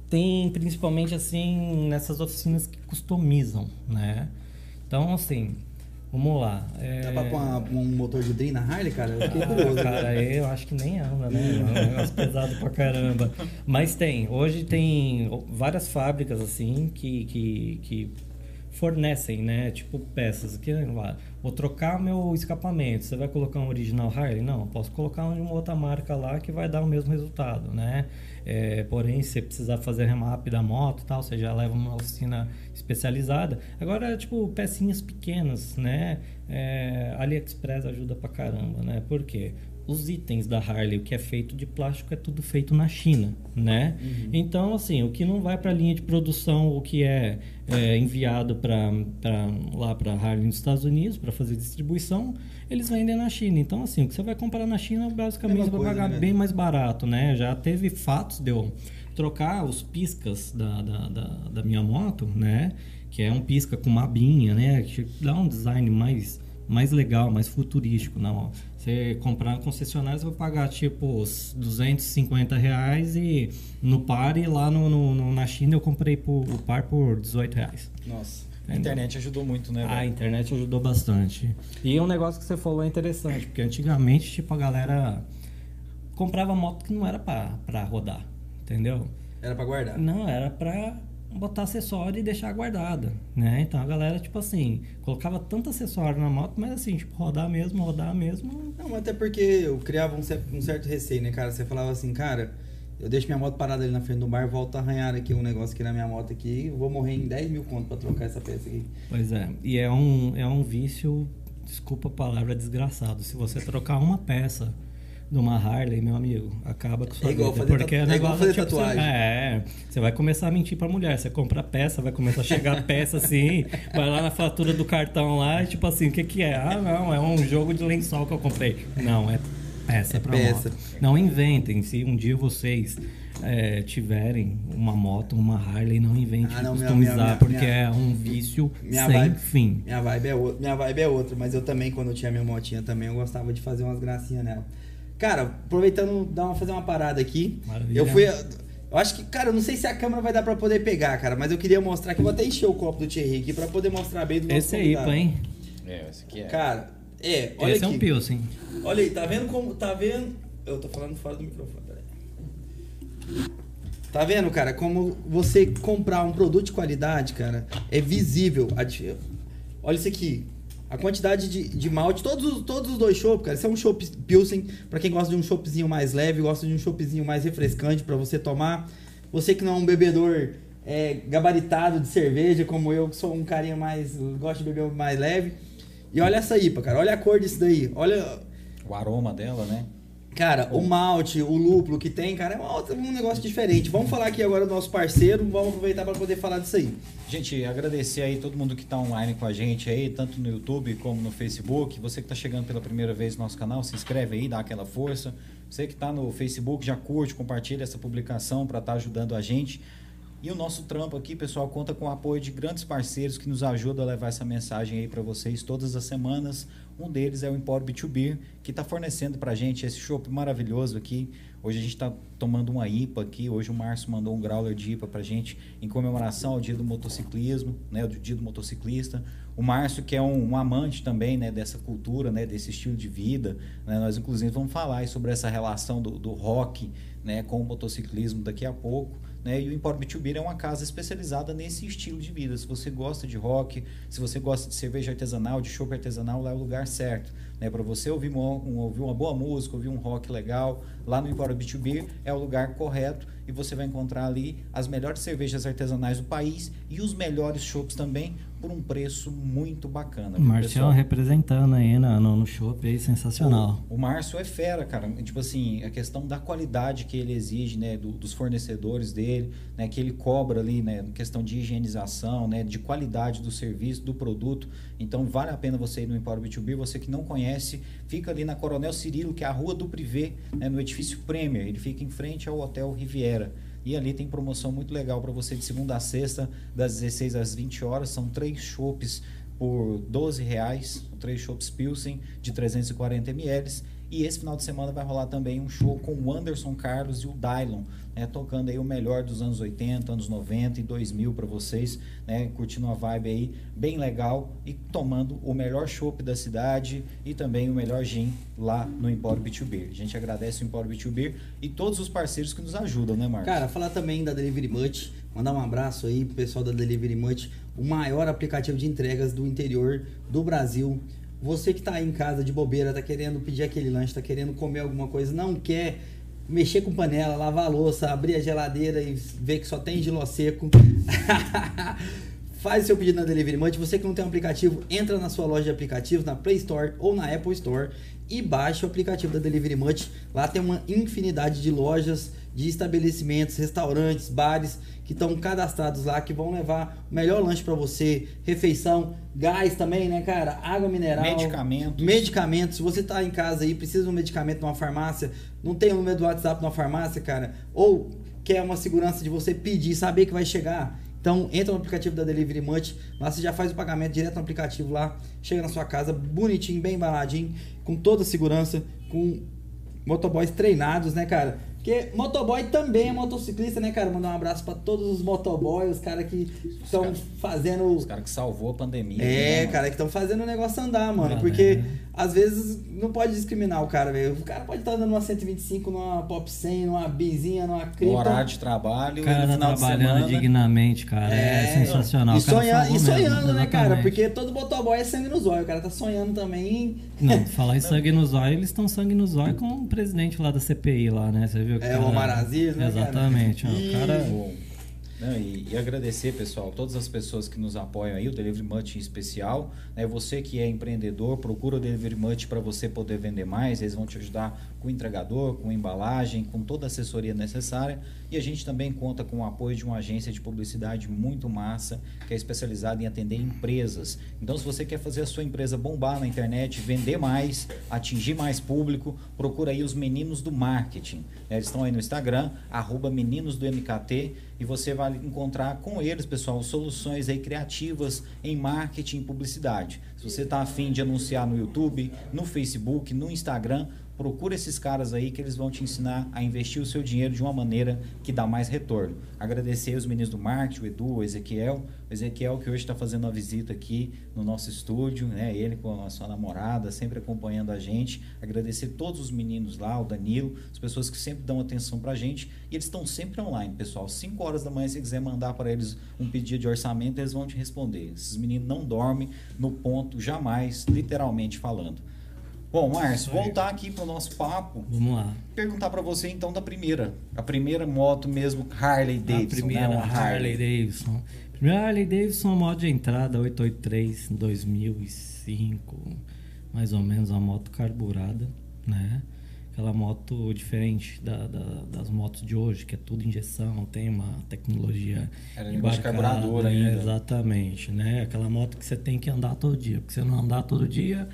Tem principalmente assim nessas oficinas que customizam, né? Então, assim, vamos lá. É... Dá pra pôr uma- um motor de Dream na Harley, cara? Eu fiquei curioso. Ah, cara, velho. eu acho que nem anda, né? É um negócio pesado pra caramba. Mas tem. Hoje tem várias fábricas, assim, que, que, que fornecem, né? Tipo, peças. Que, lá, vou trocar meu escapamento. Você vai colocar um original Harley? Não, posso colocar um de uma outra marca lá que vai dar o mesmo resultado, né? É, porém, se precisar fazer remap da moto tal, você já leva uma oficina especializada. Agora, tipo, pecinhas pequenas, né? É, AliExpress ajuda pra caramba, né? Por quê? Os itens da Harley, o que é feito de plástico, é tudo feito na China, né? Então, assim, o que não vai para a linha de produção, o que é, é enviado para lá para Harley nos Estados Unidos para fazer distribuição, eles vendem na China. Então, assim, o que você vai comprar na China, basicamente, você vai pagar né? bem mais barato, né? Já teve fatos de eu trocar os piscas da, da, da, da minha moto, né? Que é um pisca com uma abinha, né? Que dá um design mais, mais legal, mais futurístico. Não, você comprar na concessionária, você vai pagar tipo os 250 reais e no par e lá no, no- no- na China eu comprei por, o par por 18 reais. Nossa. A internet ajudou muito, né? A velho? internet ajudou bastante. E um negócio que você falou é interessante, porque antigamente, tipo, a galera comprava moto que não era pra rodar, entendeu? Era pra guardar. Não, era pra botar acessório e deixar guardada, né? Então a galera, tipo assim, colocava tanto acessório na moto, mas assim, tipo, rodar mesmo, rodar mesmo. Não, até porque eu criava um, um certo receio, né, cara? Você falava assim, cara, eu deixo minha moto parada ali na frente do bar, volto a arranhar aqui um negócio aqui na minha moto aqui, eu vou morrer em 10 mil conto pra trocar essa peça aqui. Pois é, e é um, é um vício, desculpa a palavra, desgraçado. Se você trocar uma peça de uma Harley, meu amigo, acaba com sua É igual vida. fazer porque tatu- o é igual negócio, fazer tipo, você- tatuagem. é, você vai começar a mentir pra mulher. Você compra peça, vai começar a chegar peça assim, vai lá na fatura do cartão lá, e tipo assim, o que que é? Ah, não, é um jogo de lençol que eu comprei. Não, é peça É pra peça. moto. Não inventem. Se um dia vocês é, tiverem uma moto, uma Harley, não inventem Ah, não, customizar, minha- minha- porque minha- é um vício Minha sem vibe, fim. Minha vibe, é outra, minha vibe é outra, mas eu também, quando eu tinha minha motinha também, eu gostava de fazer umas gracinhas nela. Cara, aproveitando, dar uma, fazer uma parada aqui. Maravilha. Eu fui. Eu acho que, cara, eu não sei se a câmera vai dar pra poder pegar, cara, mas eu queria mostrar que eu vou até encher o copo do Thierry aqui pra poder mostrar bem do nosso Esse é convidado. IPA, hein? É, esse aqui é. Cara, é, olha Esse aqui. é um Pilsen. Olha aí, tá vendo como. Tá vendo. Eu tô falando fora do microfone, peraí. Tá vendo, cara, como você comprar um produto de qualidade, cara, é visível. Olha isso aqui. A quantidade de, de malte, todos, os- todos os dois chopp, cara. Isso é um chopp Pilsen, pra quem gosta de um choppzinho mais leve, gosta de um choppzinho mais refrescante pra você tomar. Você que não é um bebedor é, gabaritado de cerveja, como eu, que sou um carinha mais. gosto de beber mais leve. E olha essa IPA, cara. Olha a cor disso daí. Olha O aroma dela, né? Cara, o malte, o lúpulo que tem, cara, é um negócio diferente. Vamos falar aqui agora do nosso parceiro, vamos aproveitar para poder falar disso aí. Gente, agradecer aí todo mundo que está online com a gente aí, tanto no YouTube como no Facebook. Você que está chegando pela primeira vez no nosso canal, se inscreve aí, dá aquela força. Você que está no Facebook, já curte, compartilha essa publicação para estar ajudando a gente. E o nosso trampo aqui, pessoal, conta com o apoio de grandes parceiros que nos ajudam a levar essa mensagem aí para vocês todas as semanas. Um deles é o Empório B2B, que está fornecendo para a gente esse chopp maravilhoso aqui. Hoje a gente está tomando uma IPA aqui. Hoje o Márcio mandou um growler de IPA para gente em comemoração ao dia do motociclismo, né, do dia do motociclista. O Márcio, que é um, um amante também né, dessa cultura, né, desse estilo de vida. né, nós, inclusive, vamos falar sobre essa relação do, do rock né, com o motociclismo daqui a pouco. Né? E o Empório B2B é uma casa especializada nesse estilo de vida. Se você gosta de rock, se você gosta de cerveja artesanal, de chopp artesanal, lá é o lugar certo. Né? Para você ouvir, mo- um- ouvir uma boa música, ouvir um rock legal, lá no Empório B2B é o lugar correto e você vai encontrar ali as melhores cervejas artesanais do país e os melhores chopps também por um preço muito bacana. viu, Marcião pessoal? representando aí no, no, no shopping aí, sensacional. O, o Márcio é fera, cara. Tipo assim, a questão da qualidade que ele exige, né, do- dos fornecedores dele, né, que ele cobra ali, né, questão de higienização, né, de qualidade do serviço, do produto. Então vale a pena você ir no Empório B2B. Você que não conhece, fica ali na Coronel Cirilo, que é a rua do Privé, né, no edifício Premier. Ele fica em frente ao Hotel Riviera. E ali tem promoção muito legal para você de segunda a sexta, das 16 às 20 horas. São três chopps por 12 reais, três chopps Pilsen de 340 ml. E esse final de semana vai rolar também um show com o Anderson Carlos e o Dylon, né, tocando aí o melhor dos anos 80, anos 90 e 2000 para vocês, né, curtindo uma vibe aí bem legal e tomando o melhor chopp da cidade e também o melhor gin lá no Empório B2B. A gente agradece o Empório B2B e todos os parceiros que nos ajudam, né, Marcos? Cara, falar também da Delivery Much, mandar um abraço aí pro pessoal da Delivery Much, o maior aplicativo de entregas do interior do Brasil. Você que tá aí em casa de bobeira, tá querendo pedir aquele lanche, tá querendo comer alguma coisa, não quer mexer com panela, lavar a louça, abrir a geladeira e ver que só tem giló seco. Faz seu pedido na Delivery Munch. Você que não tem um aplicativo, entra na sua loja de aplicativos, na Play Store ou na Apple Store e baixa o aplicativo da Delivery Munch. Lá tem uma infinidade de lojas, de estabelecimentos, restaurantes, bares que estão cadastrados lá, que vão levar o melhor lanche para você, refeição, gás também, né, cara? Água mineral. Medicamentos. Medicamentos. Se você tá em casa aí, precisa de um medicamento numa farmácia, não tem o número do WhatsApp numa farmácia, cara, ou quer uma segurança de você pedir, saber que vai chegar. Então, entra no aplicativo da Delivery Munch, lá você já faz o pagamento direto no aplicativo lá, chega na sua casa bonitinho, bem embaladinho, com toda a segurança, com motoboys treinados, né, cara? Porque motoboy também é motociclista, né, cara? Mandar um abraço pra todos os motoboys, os caras que estão fazendo Os caras que salvou a pandemia. é, né, cara, que estão fazendo o negócio andar, mano. Galera. Porque às vezes não pode discriminar o cara, velho. O cara pode estar andando numa 125, numa Pop 100, numa Bizinha, numa Cripta. horário de trabalho, O cara no tá final de trabalhando semana. dignamente, cara. É, sensacional. E, sonha- e sonhando, mesmo, né, cara? Porque todo motoboy é sangue no zóio. O cara tá sonhando também. Não, falar em sangue no zóio, eles estão sangue no zóio com o presidente lá da CPI lá, né? Você viu que É, o Omar Aziz, né, cara? Exatamente. ó, E- O cara... O- Não, e, e, agradecer, pessoal, todas as pessoas que nos apoiam aí, o Delivery Much em especial. Né? Você que é empreendedor, procura o Delivery Much para você poder vender mais. Eles vão te ajudar com o entregador, com embalagem, com toda a assessoria necessária. E a gente também conta com o apoio de uma agência de publicidade muito massa, que é especializada em atender empresas. Então, se você quer fazer a sua empresa bombar na internet, vender mais, atingir mais público, procura aí os meninos do marketing. Eles estão aí no Instagram, arroba meninos do MKT e você vai encontrar com eles, pessoal, soluções aí criativas em marketing e publicidade. Se você está afim de anunciar no YouTube, no Facebook, no Instagram, procura esses caras aí que eles vão te ensinar a investir o seu dinheiro de uma maneira que dá mais retorno. Agradecer os meninos do marketing, o Edu, o Ezequiel. O Ezequiel que hoje está fazendo uma visita aqui no nosso estúdio, né? Ele com a sua namorada, sempre acompanhando a gente. Agradecer todos os meninos lá, o Danilo, as pessoas que sempre dão atenção para a gente. E eles estão sempre online, pessoal. 5 horas da manhã, se quiser mandar para eles um pedido de orçamento, eles vão te responder. Esses meninos não dormem no ponto, jamais, literalmente falando. Bom, Márcio, voltar aqui para o nosso papo. Vamos lá. Perguntar para você então da primeira, a primeira moto mesmo Harley Davidson. A primeira né? Harley. Harley Davidson. Primeira Harley Davidson, moto de entrada 883 2005, mais ou menos uma moto carburada, né? Aquela moto diferente da, da, das motos de hoje, que é tudo injeção, tem uma tecnologia Era embarcada, carburador ainda. Exatamente, né? Aquela moto que você tem que andar todo dia, porque se não andar todo dia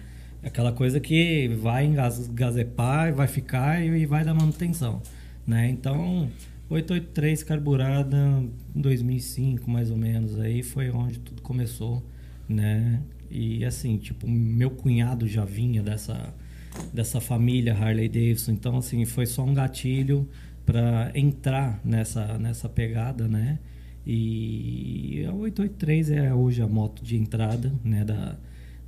Aquela coisa que vai engazepar, vai ficar e vai dar manutenção, né? Então, 883 carburada 2005, mais ou menos, aí foi onde tudo começou, né? E assim, tipo, meu cunhado já vinha dessa dessa família Harley Davidson, então assim, foi só um gatilho para entrar nessa nessa pegada, né? E a 883 é hoje a moto de entrada, né, da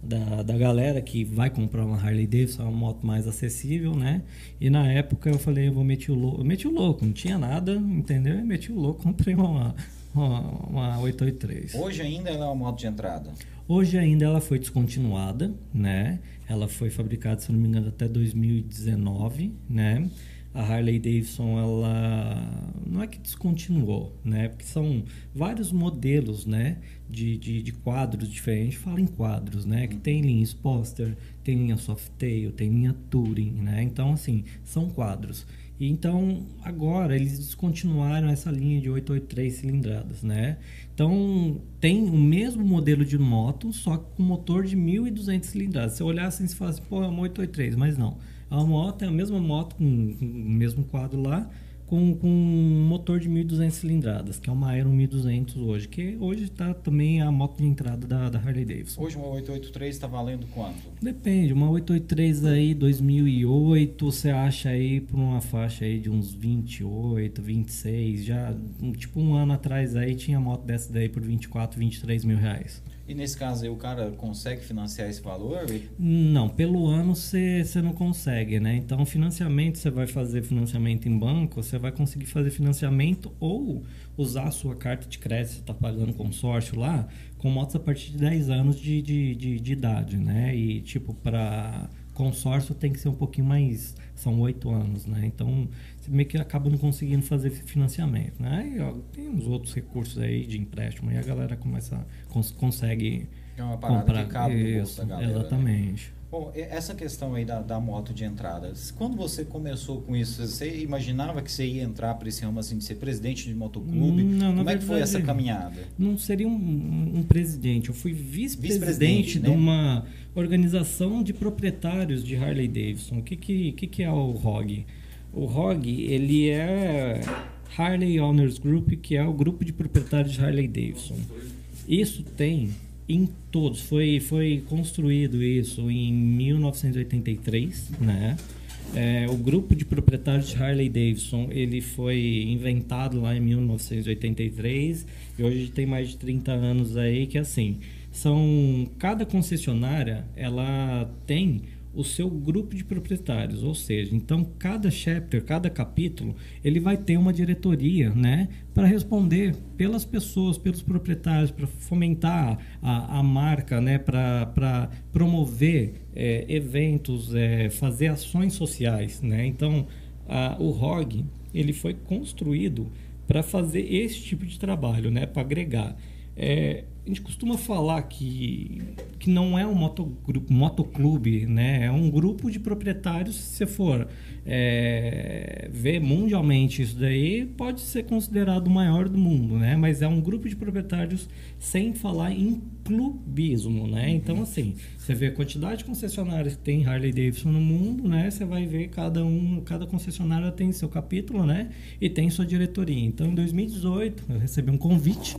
da, da galera que vai comprar uma Harley Davidson, uma moto mais acessível, né? E na época eu falei, eu vou meter o louco. Eu meti o louco, não tinha nada, entendeu? Eu meti o louco, comprei uma, uma, uma 883. Hoje ainda ela é uma moto de entrada? Hoje ainda ela foi descontinuada, né? Ela foi fabricada, se não me engano, até 2019, né? A Harley Davidson ela não é que descontinuou, né? Porque são vários modelos, né? De, de, de quadros diferentes. Fala em quadros, né? Que tem linha Sposter, tem linha Softail, tem linha Touring, né? Então, assim, são quadros. E então, agora, eles descontinuaram essa linha de 883 cilindradas, né? Então, tem o mesmo modelo de moto, só com motor de 1.200 cilindradas. Se você olhar assim, você fala assim, pô, é uma 883, mas não. A moto é a mesma moto, com, com o mesmo quadro lá, com, com um motor de 1.200 cilindradas, que é uma Iron 1.200 hoje, que hoje está também a moto de entrada da, da Harley Davidson. Hoje uma 883 está valendo quanto? Depende, uma 883 aí 2008, você acha aí por uma faixa aí de uns 28, 26, já tipo um ano atrás aí tinha moto dessa daí por 24, 23 mil reais. E nesse caso aí, o cara consegue financiar esse valor? Não, pelo ano você não consegue, né? Então, financiamento, você vai fazer financiamento em banco, você vai conseguir fazer financiamento ou usar a sua carta de crédito, você está pagando consórcio lá, com motos a partir de 10 anos de, de, de, de idade, né? E, tipo, para consórcio tem que ser um pouquinho mais são oito anos, né? Então, meio que acaba não conseguindo fazer financiamento, né? E, ó, tem uns outros recursos aí de empréstimo e a galera começa cons consegue é uma parada comprar que cabe no bolso da galera. Né? Exatamente. Né? Bom, essa questão aí da, da moto de entrada, quando você começou com isso, você imaginava que você ia entrar para esse ramo assim de ser presidente de motoclube? Não, Como é que foi essa caminhada? Não seria um, um presidente, eu fui vice-presidente vice de né? uma organização de proprietários de Harley Davidson. O que, que, que, que é o ROG? O ROG, ele é Harley Owners Group, que é o grupo de proprietários de Harley Davidson. Isso tem em todos. Foi, foi construído isso em 1983, né? É, o grupo de proprietários de Harley Davidson ele foi inventado lá em 1983 e hoje tem mais de 30 anos aí que assim são cada concessionária ela tem o seu grupo de proprietários, ou seja, então cada chapter, cada capítulo, ele vai ter uma diretoria, né, para responder pelas pessoas, pelos proprietários, para fomentar a, a marca, né, para promover é, eventos, é, fazer ações sociais, né. Então, a, o ROG ele foi construído para fazer esse tipo de trabalho, né? Para agregar. É, gente costuma falar que, que não é um motogrupo, motoclube, né? É um grupo de proprietários, se você for é, ver mundialmente isso daí, pode ser considerado o maior do mundo, né? Mas é um grupo de proprietários sem falar em clubismo, né? Então, assim, você vê a quantidade de concessionárias que tem Harley Davidson no mundo, né? Você vai ver cada um, cada concessionária tem seu capítulo, né? E tem sua diretoria. Então, em 2018, eu recebi um convite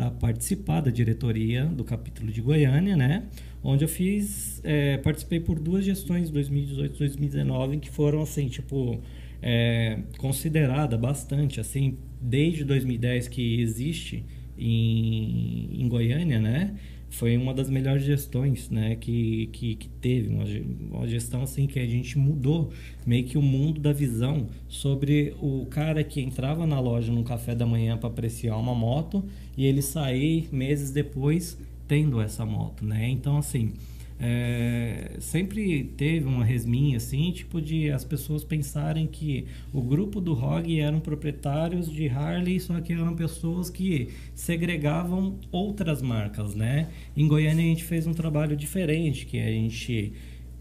para participar da diretoria do capítulo de Goiânia, né? Onde eu fiz, é, participei por duas gestões, 2018 e 2019, que foram assim, tipo, é, considerada bastante, assim, desde 2010 que existe em, em Goiânia, né? Foi uma das melhores gestões né, que, que, que, teve, uma, uma gestão assim que a gente mudou meio que o mundo da visão sobre o cara que entrava na loja no café da manhã para apreciar uma moto e ele sair meses depois tendo essa moto, né? Então assim, é, sempre teve uma resminha assim, tipo de as pessoas pensarem que o grupo do ROG eram proprietários de Harley, só que eram pessoas que segregavam outras marcas, né? Em Goiânia a gente fez um trabalho diferente, que a gente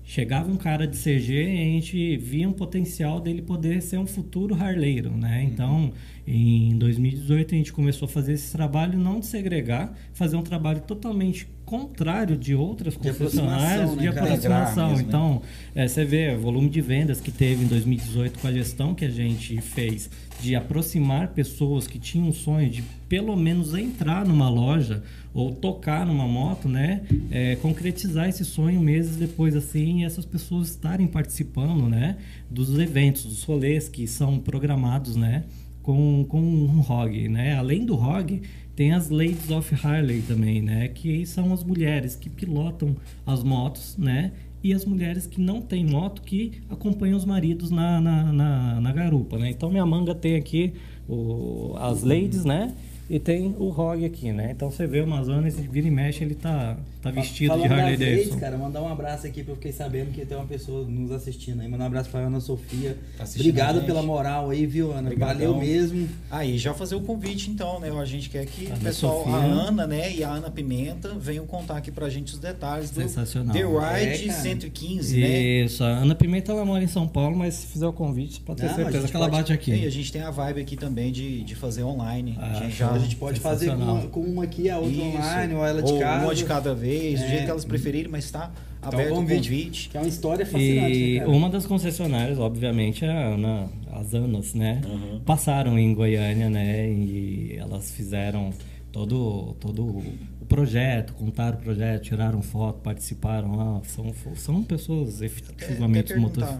chegava um cara de CG e a gente via um potencial dele poder ser um futuro harleiro, né? Uhum. Então, em 2018 a gente começou a fazer esse trabalho não de segregar, fazer um trabalho totalmente contrário de outras concessionárias de aproximação. Né, de então, é, você vê o volume de vendas que teve em 2018 com a gestão que a gente fez de aproximar pessoas que tinham um sonho de pelo menos entrar numa loja ou tocar numa moto, né? É, concretizar esse sonho meses depois, assim, e essas pessoas estarem participando, né? Dos eventos, dos rolês que são programados, né? Com, com um ROG, né? Além do ROG, tem as Ladies of Harley também, né? Que são as mulheres que pilotam as motos, né? E as mulheres que não têm moto que acompanham os maridos na, na, na, na garupa, né? Então minha manga tem aqui o, as ladies, né? E tem o Rogue aqui, né? Então você vê o Amazonas, vira e mexe, ele tá, tá vestido Falando de Harley Davidson. cara, mandar um abraço aqui, porque eu fiquei sabendo que tem uma pessoa nos assistindo aí. Mandar um abraço pra Ana Sofia. Tá Obrigado pela moral aí, viu, Ana? Obrigadão. Valeu mesmo. Aí, já fazer o convite então, né? A gente quer que o pessoal, Sofia. a Ana, né, e a Ana Pimenta venham contar aqui pra gente os detalhes do Sensacional. The Ride é, 115, né? Isso, a Ana Pimenta ela mora em São Paulo, mas se fizer o convite, pode ter Não, certeza que ela pode... bate aqui. E a gente tem a vibe aqui também de, de fazer online. Ah, a gente já a gente pode fazer com uma, com uma aqui, a outra Isso. online, ou ela de ou casa. Uma de cada vez, é. do jeito que elas preferirem, mas está então, aberto o convite. convite. Que é uma história fascinante. E né, uma das concessionárias, obviamente, é a Ana, as Anas, né? Uhum. Passaram em Goiânia, né? E elas fizeram todo, todo o projeto, contaram o projeto, tiraram foto, participaram lá. São, são pessoas efetivamente motoristas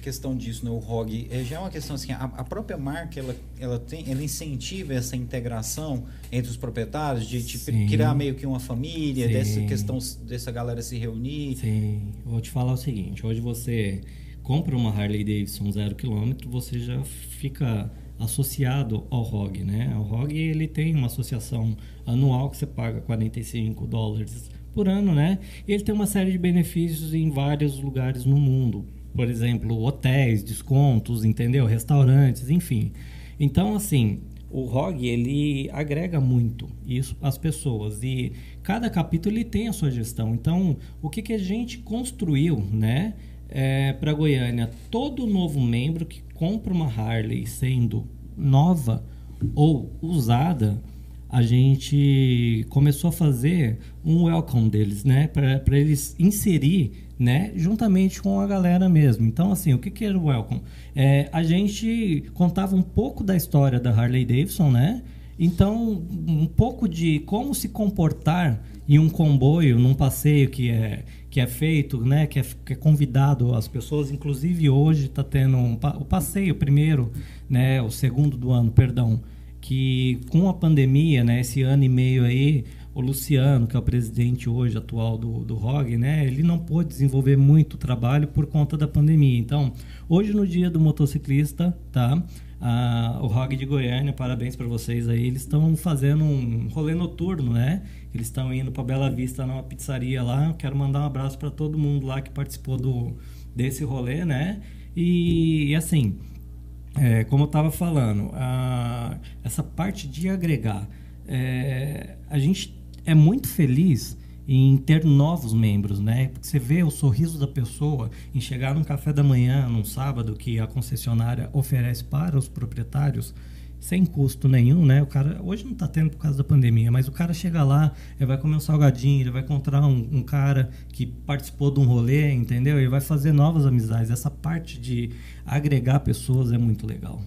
questão disso, né? O ROG é, já é uma questão assim, a, a, própria marca ela, ela, tem, ela incentiva essa integração entre os proprietários, de, de criar meio que uma família, Sim. dessa questão dessa galera se reunir. Sim, vou te falar o seguinte, hoje você compra uma Harley Davidson zero quilômetro, você já fica associado ao ROG, né? O ROG ele tem uma associação anual que você paga 45 dólares por ano, né? E ele tem uma série de benefícios em vários lugares no mundo por exemplo, hotéis, descontos, entendeu? Restaurantes, enfim. Então, assim, o ROG ele agrega muito isso às pessoas e cada capítulo ele tem a sua gestão. Então, o que, que a gente construiu, né, é, para Goiânia? Todo novo membro que compra uma Harley sendo nova ou usada, a gente começou a fazer um welcome deles, né, para eles inserir né? Juntamente com a galera mesmo. Então, assim, o que, que era o Welcome? É, a gente contava um pouco da história da Harley Davidson, né? Então, um pouco de como se comportar em um comboio, num passeio que é, que é feito, né? Que é, que é convidado as pessoas. Inclusive, hoje está tendo um, o passeio primeiro, né? O segundo do ano, perdão. Que com a pandemia, né? Esse ano e meio aí o Luciano, que é o presidente hoje atual do, do ROG, né, ele não pôde desenvolver muito trabalho por conta da pandemia. Então, hoje no dia do motociclista, tá? O ROG de Goiânia, parabéns para vocês aí, eles estão fazendo um rolê noturno, né? Eles estão indo para Bela Vista numa pizzaria lá. Quero mandar um abraço para todo mundo lá que participou do desse rolê, né? E, e assim, é, como eu estava falando, a, essa parte de agregar, é, a gente é muito feliz em ter novos membros, né? Porque você vê o sorriso da pessoa em chegar num café da manhã, num sábado, que a concessionária oferece para os proprietários, sem custo nenhum, né? O cara hoje não está tendo por causa da pandemia, mas o cara chega lá, ele vai comer um salgadinho, ele vai encontrar um, um, cara que participou de um rolê, entendeu? Ele vai fazer novas amizades. Essa parte de agregar pessoas é muito legal.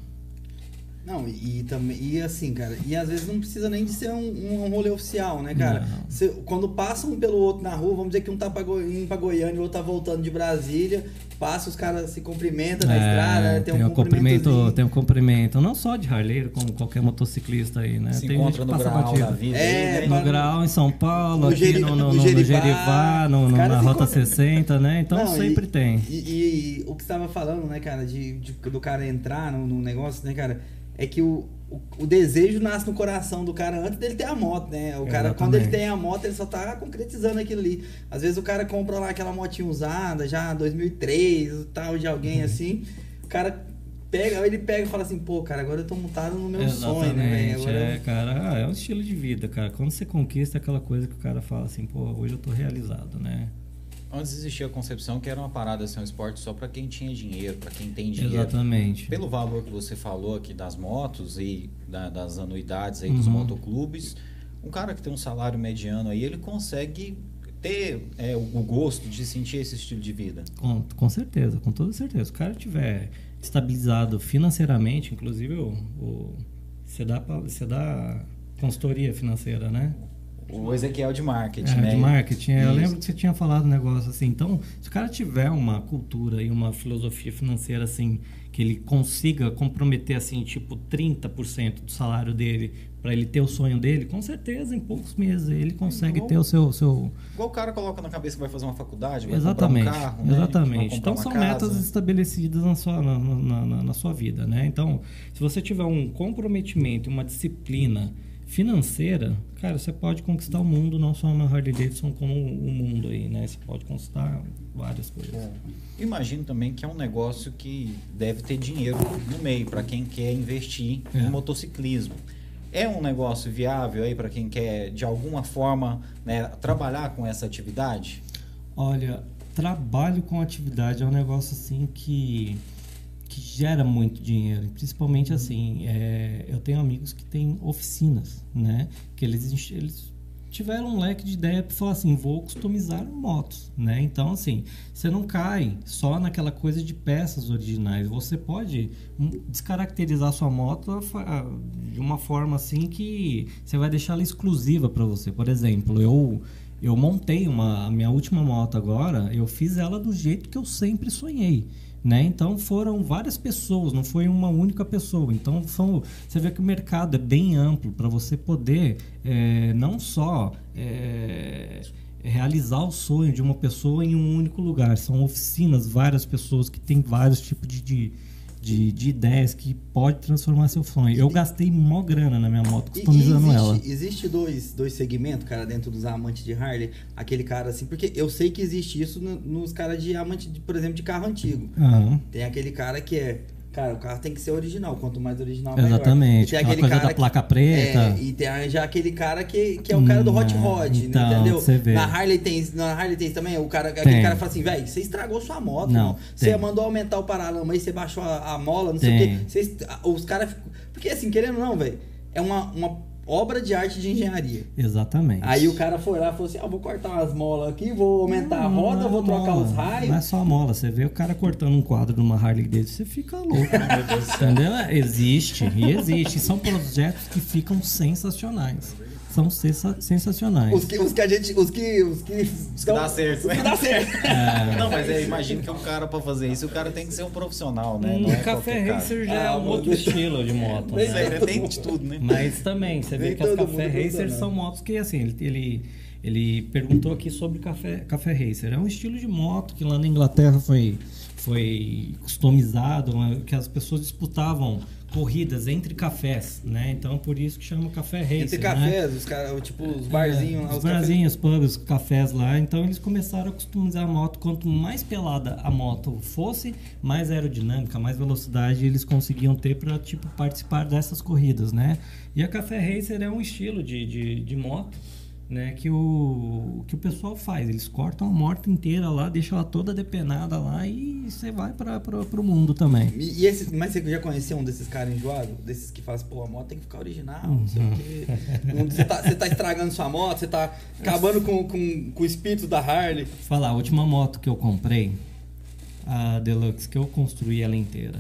Não, e, e, também e assim, cara, e às vezes não precisa nem de ser um, um rolê oficial, né, cara? Você, quando passa um pelo outro na rua, vamos dizer que um tá pra, indo pra Goiânia e o outro tá voltando de Brasília, passa, os caras se cumprimentam na é, estrada, né? tem, tem um, cumprimento. Tem um cumprimento, não só de harleiro, como qualquer motociclista aí, né? Se tem encontra no grau da vida. É, aí, né? no grau em São Paulo, no aqui Geri, no, no, no, Gerivá, no, no, na Rota 60, né? Então não, sempre e, tem. E, e, e, o que você tava falando, né, cara, de, de do cara entrar no, no negócio, né, cara? é que o, o, o, desejo nasce no coração do cara antes dele ter a moto, né? O cara, Exatamente. quando ele tem a moto, ele só tá concretizando aquilo ali. Às vezes o cara compra lá aquela motinha usada, já 2003, tal, de alguém uhum. assim. O cara pega, ele pega e fala assim, pô, cara, agora eu tô montado no meu Exatamente, sonho, né? Agora... É, cara, é um estilo de vida, cara. Quando você conquista aquela coisa que o cara fala assim, pô, hoje eu tô realizado, né? Antes existia a concepção que era uma parada assim, um esporte só para quem tinha dinheiro, para quem tem dinheiro. Exatamente. Pelo valor que você falou aqui das motos e da, das anuidades aí dos uhum. motoclubes, um cara que tem um salário mediano aí, ele consegue ter é, o, o, gosto de sentir esse estilo de vida. Com, com certeza, com toda certeza. Se o cara tiver estabilizado financeiramente, inclusive o, o você dá você dá consultoria financeira, né? O Ezequiel de marketing, é, né? De marketing. Isso. Eu lembro que você tinha falado um negócio assim. Então, se o cara tiver uma cultura e uma filosofia financeira assim, que ele consiga comprometer assim, tipo 30% do salário dele para ele ter o sonho dele, com certeza em poucos meses ele consegue igual, ter o seu, seu. Igual o cara coloca na cabeça que vai fazer uma faculdade, vai exatamente, comprar um carro, né? Exatamente. Então são casa. metas estabelecidas na sua, na, na, na, sua vida, né? Então, se você tiver um comprometimento, uma disciplina financeira, cara, você pode conquistar o mundo, não só uma Harley Davidson, como o mundo aí, né? Você pode conquistar várias coisas. É. Imagino também que é um negócio que deve ter dinheiro no meio para quem quer investir é. em motociclismo. É um negócio viável aí para quem quer de alguma forma né, trabalhar com essa atividade? Olha, trabalho com atividade é um negócio assim que que gera muito dinheiro. Principalmente assim, é, eu tenho amigos que têm oficinas, né? Que eles, eles tiveram um leque de ideia para falar assim, vou customizar motos, né? Então assim, você não cai só naquela coisa de peças originais. Você pode descaracterizar sua moto de uma forma assim que você vai deixar ela exclusiva para você. Por exemplo, eu eu montei uma a minha última moto agora, eu fiz ela do jeito que eu sempre sonhei. Né? Então foram várias pessoas, não foi uma única pessoa. Então são, você vê que o mercado é bem amplo para você poder é, não só é, realizar o sonho de uma pessoa em um único lugar. São oficinas, várias pessoas que têm vários tipos de, de de, de ideias que pode transformar seu sonho. Eu gastei mó grana na minha moto customizando existe, ela. Existe dois, dois segmentos, cara, dentro dos amantes de Harley. Aquele cara assim, porque eu sei que existe isso nos caras de amante, de, por exemplo, de carro antigo. Uhum. Tem aquele cara que é Cara, o carro tem que ser original. Quanto mais original, melhor. Exatamente. Tem aquele cara da placa preta. É, e tem já aquele cara que, que é o cara do Hot Rod, então, entendeu? Você vê. Na Harley tem, na Harley tem também, o cara, aquele cara fala assim, velho, você estragou sua moto, não. Você mandou aumentar o paralama aí, você baixou a, a mola, não tem. sei o quê. Cês, os caras. Porque assim, querendo ou não, velho, é uma, uma obra de arte de engenharia. Exatamente. Aí o cara foi lá e falou assim: ah, vou cortar umas molas aqui, vou aumentar não, a roda, vou trocar mola. os raios. Não é só a mola, você vê o cara cortando um quadro de uma Harley dele, você fica louco. Entendeu? Existe, e existe. São projetos que ficam sensacionais são sensacionais. Os que, os que a gente. Os que. Os que, os que dá certo. Os que dá certo. É. Não, mas eu imagino que um cara pra fazer isso, o cara tem que ser um profissional, né? Um é café racer já é ah, é um outro estilo de moto. Né? Tem de tudo, né? Mas também, você vê que as café racer são motos que assim, ele, ele Ele perguntou aqui sobre café, café racer. É um estilo de moto que lá na Inglaterra foi, foi customizado, né, que as pessoas disputavam corridas entre cafés, né? Então por isso que chama café racer. Entre né? cafés, os caras, tipo, os barzinhos É, lá, os os cafés- barzinhos, pubs, os cafés lá. Então eles começaram a customizar a moto. Quanto mais pelada a moto fosse, mais aerodinâmica, mais velocidade eles conseguiam ter para tipo, participar dessas corridas, né? E a Café Racer é um estilo de, de, de moto. Né, que, o, que o pessoal faz, eles cortam a moto inteira lá, deixam ela toda depenada lá e você vai para o mundo também. E, e esse, mas você já conheceu um desses caras enjoados? Desses que fazem, pô, a moto tem que ficar original, não sei o quê. Um- Você tá, tá estragando sua moto, você tá acabando com, com, com o espírito da Harley. falar, a última moto que eu comprei, a Deluxe, que eu construí ela inteira.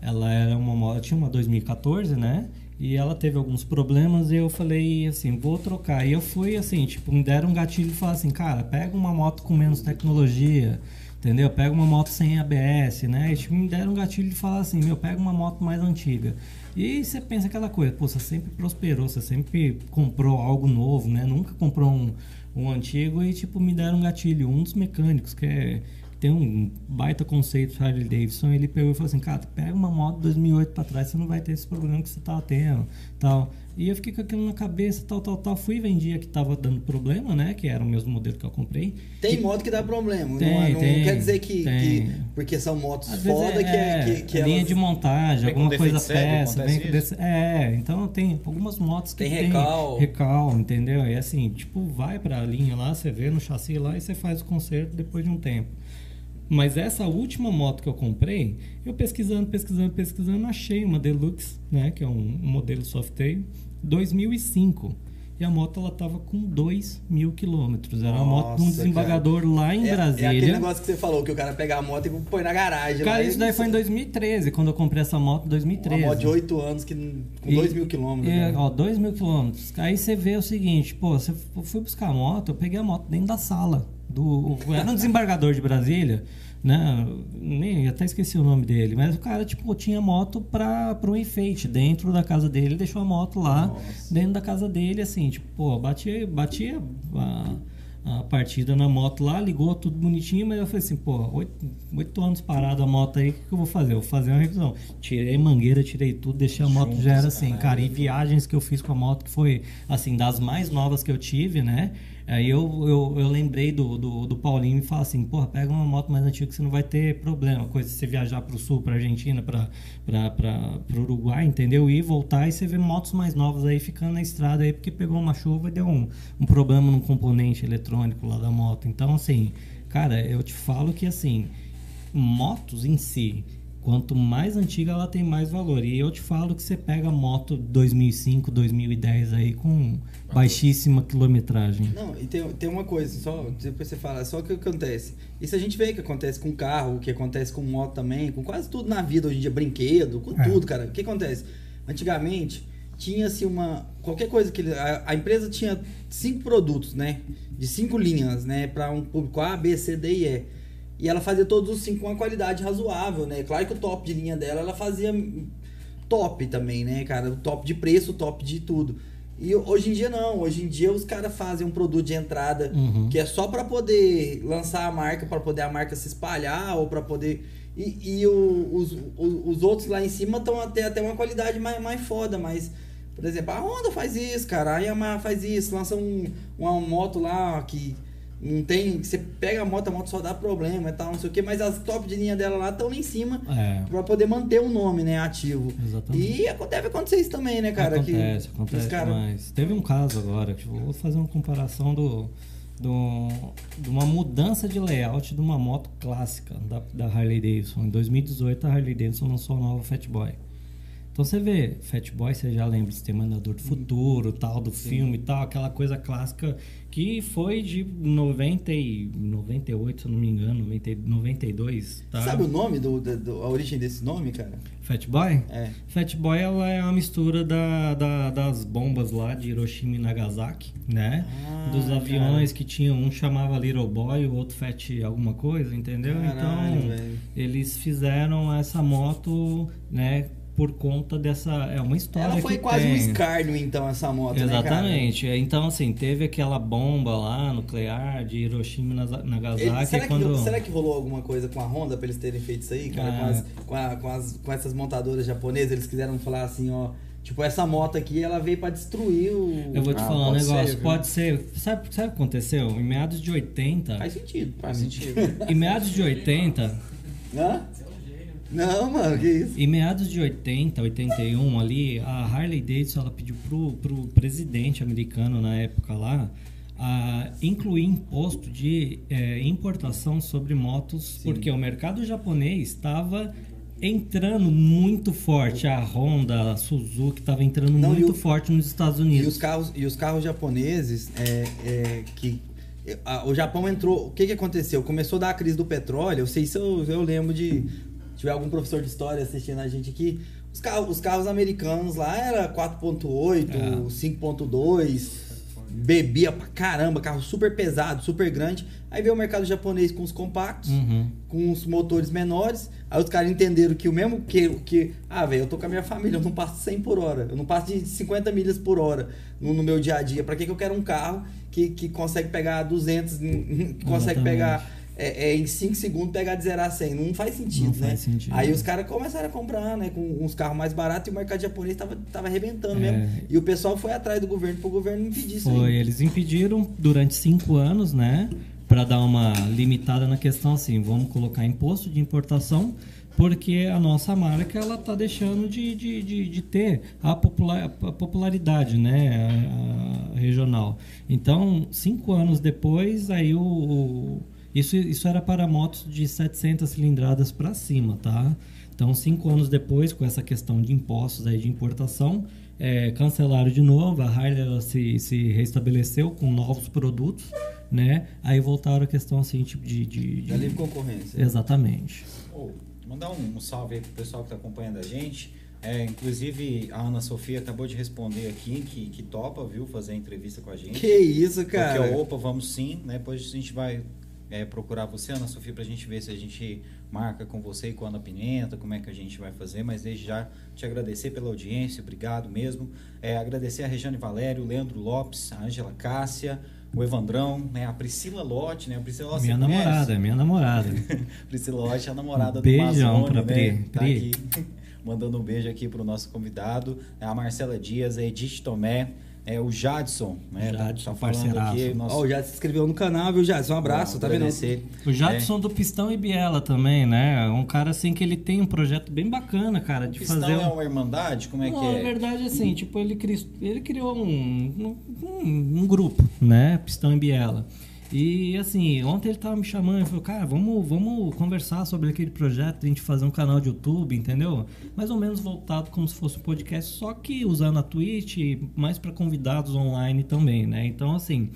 Ela era uma moto, tinha uma 2014, né? E ela teve alguns problemas e eu falei assim, vou trocar. E eu fui assim, tipo, me deram um gatilho e falaram assim, cara, pega uma moto com menos tecnologia, entendeu? Pega uma moto sem ABS, né? E tipo, me deram um gatilho de falar assim, meu, pega uma moto mais antiga. E você pensa aquela coisa, pô, você sempre prosperou, você sempre comprou algo novo, né? Nunca comprou um, um antigo e tipo, me deram um gatilho. Um dos mecânicos que é tem um baita conceito Harley Davidson, ele pegou e falou assim, cara, pega uma moto 2008 para trás, você não vai ter esse problema que você tá tendo, tal. E eu fiquei com aquilo na cabeça, tal, tal, tal. Fui e vendi a que tava dando problema, né? Que era o mesmo modelo que eu comprei. Tem E- moto que dá problema. Tem, não, não tem, quer dizer que, que- Porque são motos Às vezes foda é, que, é, que, que linha elas- de montagem, Vem alguma coisa peça, vem desse, É, então tem algumas motos que Tem tem, recal. recal, entendeu? E assim, tipo, vai pra linha lá, você vê no chassi lá e você faz o conserto depois de um tempo. Mas essa última moto que eu comprei, eu pesquisando, pesquisando, pesquisando, achei uma Deluxe, né, que é um, um modelo Softail, 2005. E a moto ela tava com 2 mil quilômetros. Era uma moto de um desembargador lá em é, Brasília. É aquele negócio que você falou, que o cara pega a moto e põe na garagem. Cara, isso daí foi em 2013, quando eu comprei essa moto em 2013. Uma moto de 8 anos que, com E- 2 mil quilômetros. É, né? ó, 2 mil quilômetros. Aí você vê o seguinte, pô, você eu fui buscar a moto, eu peguei a moto dentro da sala. Do, era um desembargador de Brasília, né? Nem, até esqueci o nome dele, mas o cara, tipo, tinha moto pra um enfeite dentro da casa dele, deixou a moto lá Nossa. dentro da casa dele, assim, tipo, pô, batia, batia a, a partida na moto lá, ligou tudo bonitinho, mas eu falei assim, pô, oito, oito anos parado a moto aí, o que, que eu vou fazer? Eu vou fazer uma revisão. Tirei mangueira, tirei tudo, deixei a moto Juntos, já era assim, caralho. cara, e viagens que eu fiz com a moto, que foi, assim, das mais novas que eu tive, né? Aí eu, eu, eu lembrei do, do, do Paulinho e falo assim, porra, pega uma moto mais antiga que você não vai ter problema. Coisa você viajar pro sul, pra Argentina, pra, pro Uruguai, entendeu? E voltar e você vê motos mais novas aí ficando na estrada aí, porque pegou uma chuva e deu um, um problema no componente eletrônico lá da moto. Então, assim, cara, eu te falo que assim, motos em si, quanto mais antiga ela tem mais valor. E eu te falo que você pega moto 2005, 2010 aí com baixíssima quilometragem. Não, e tem, tem uma coisa, só depois você fala, só que o que acontece. Isso a gente vê que acontece com carro, o que acontece com moto também, com quase tudo na vida hoje em dia, brinquedo, com É. tudo, cara. O que acontece? Antigamente tinha-se uma. Qualquer coisa que. ele- A, a empresa tinha cinco produtos, né? De cinco linhas, né? Para um público A, B, C, D e E. E ela fazia todos os cinco com uma qualidade razoável, né? Claro que o top de linha dela, ela fazia top também, né, cara? O top de preço, o top de tudo. E hoje em dia não, hoje em dia os caras fazem um produto de entrada Uhum. que é só pra poder lançar a marca, pra poder a marca se espalhar ou pra poder e, e o- os, os, os outros lá em cima estão até até uma qualidade mais, mais foda, mas por exemplo, a Honda faz isso, cara, a Yamaha faz isso, lança um, uma moto lá que não tem, você pega a moto, a moto só dá problema e tal, não sei o que, mas as top de linha dela lá estão lá em cima É, pra poder manter o nome, né, ativo. exatamente. E deve acontecer isso também, né, cara? acontece, que, acontece os cara- demais. Teve um caso agora, tipo, vou fazer uma comparação do, do, de uma mudança de layout de uma moto clássica da, da Harley Davidson. Em 2018, a Harley Davidson lançou a nova Fat Boy. Então você vê, Fat Boy, você já lembra de Exterminador do Futuro, tal, do filme e tal, aquela coisa clássica que foi de 90 e 98, se eu não me engano, 90, e 92, tá? Sabe o nome, do, do- do- a origem desse nome, cara? Fat Boy? É. Fat Boy ela é uma mistura da, da- das bombas lá de Hiroshima e Nagasaki, né? Ah, Dos aviões que tinham um chamava Little Boy, o outro Fat alguma coisa, entendeu? Caralho, então velho. eles fizeram essa moto, né? Por conta dessa. É uma história. Ela foi que quase tem. um escárnio, então, essa moto, né, cara? Exatamente. Então, assim, teve aquela bomba lá nuclear de Hiroshima e Nagasaki. Ele- será, quando... que, será que rolou alguma coisa com a Honda pra eles terem feito isso aí, cara? Ah. Com, as, com, a- com as- com essas montadoras japonesas, eles quiseram falar assim, ó. Tipo, essa moto aqui, ela veio pra destruir o. Eu vou te Ah, falar um pode ser, negócio, viu? pode ser. Sabe, sabe o que aconteceu? Em meados de 80. Faz sentido. Faz sentido. Em meados de 80. Hã? Não, mano, que isso? Em meados de 80, 81 ali, a Harley Davidson ela pediu pro, pro presidente americano na época lá a incluir imposto de eh, importação sobre motos, porque o mercado japonês estava entrando muito forte. A Honda, a Suzuki estava entrando Não, e muito o- forte nos Estados E Unidos. os carros, e os carros japoneses, é, é, que a- o Japão entrou. O que, que aconteceu? Começou a dar a crise do petróleo. Eu sei se eu, eu lembro de. Se tiver algum professor de história assistindo a gente aqui. Os carros, os carros americanos lá era 4.8, É. 5.2, bebia pra caramba, carro super pesado, super grande. Aí veio o mercado japonês com os compactos Uhum. com os motores menores. Aí os caras entenderam que o mesmo que. que ah, velho, eu tô com a minha família, eu não passo 100 por hora. Eu não passo de 50 milhas por hora no, no meu dia a dia. Pra que, que eu quero um carro que, que consegue pegar 200, que consegue Exatamente. pegar. É, é, em 5 segundos pegar de 0 a 100. Não faz sentido, Não né? faz sentido. Aí os caras começaram a comprar, né? Com uns carros mais baratos e o mercado japonês tava, tava arrebentando É. mesmo. E o pessoal foi atrás do governo pro governo impedir isso Foi, aí. eles impediram durante cinco anos, né? Para dar uma limitada na questão assim, vamos colocar imposto de importação, porque a nossa marca ela tá deixando de, de, de, de ter a, popular, a popularidade, né? A- a regional. Então, cinco anos depois, aí o, o- isso, isso era para motos de 700 cilindradas para cima, tá? Então, cinco anos depois, com essa questão de impostos aí de importação, é, cancelaram de novo, a Harley ela se, se restabeleceu com novos produtos, né? Aí voltaram a questão assim, tipo de... de, de- Da livre concorrência. Exatamente. Ô, mandar um, um salve aí pro pessoal que tá acompanhando a gente. É, inclusive, a Ana Sofia acabou de responder aqui que, que topa, viu, fazer a entrevista com a gente. Que isso, cara. Porque, opa, vamos sim, né? Depois a gente vai é, procurar você, Ana Sofia, pra gente ver se a gente marca com você e com a Ana Pimenta, como é que a gente vai fazer, mas desde já te agradecer pela audiência, obrigado mesmo. É, agradecer a Regiane Valério, o Leandro Lopes, a Ângela Cássia, o Evandrão, né? A Priscila Lotte, né? A Priscila Lotte, minha conhece? namorada, é minha namorada. Priscila Lotte, a namorada Um do beijão Mazone, pra Pri. né? Tá Pri. aqui mandando um beijo aqui pro nosso convidado, é a Marcela Dias, a Edith Tomé, é o Jadson, né? Tá- Jadson, tá falando parceiraço. aqui, nosso Ó, o Jadson se inscreveu no canal, viu, Jadson? Um abraço, tá vendo? agradecer. O Jadson do Pistão e Biela também, né? Um cara assim que ele tem um projeto bem bacana, cara, de Pistão fazer é um... uma irmandade? Como é Não, que na é? verdade, assim, tipo, ele, cri- ele criou um, um, um grupo, né? Pistão e Biela. E, assim, ontem ele tava me chamando e falou, cara, vamos, vamos conversar sobre aquele projeto, a gente fazer um canal de YouTube, entendeu? Mais ou menos voltado como se fosse um podcast, só que usando a Twitch, mais para convidados online também, né? Então, assim,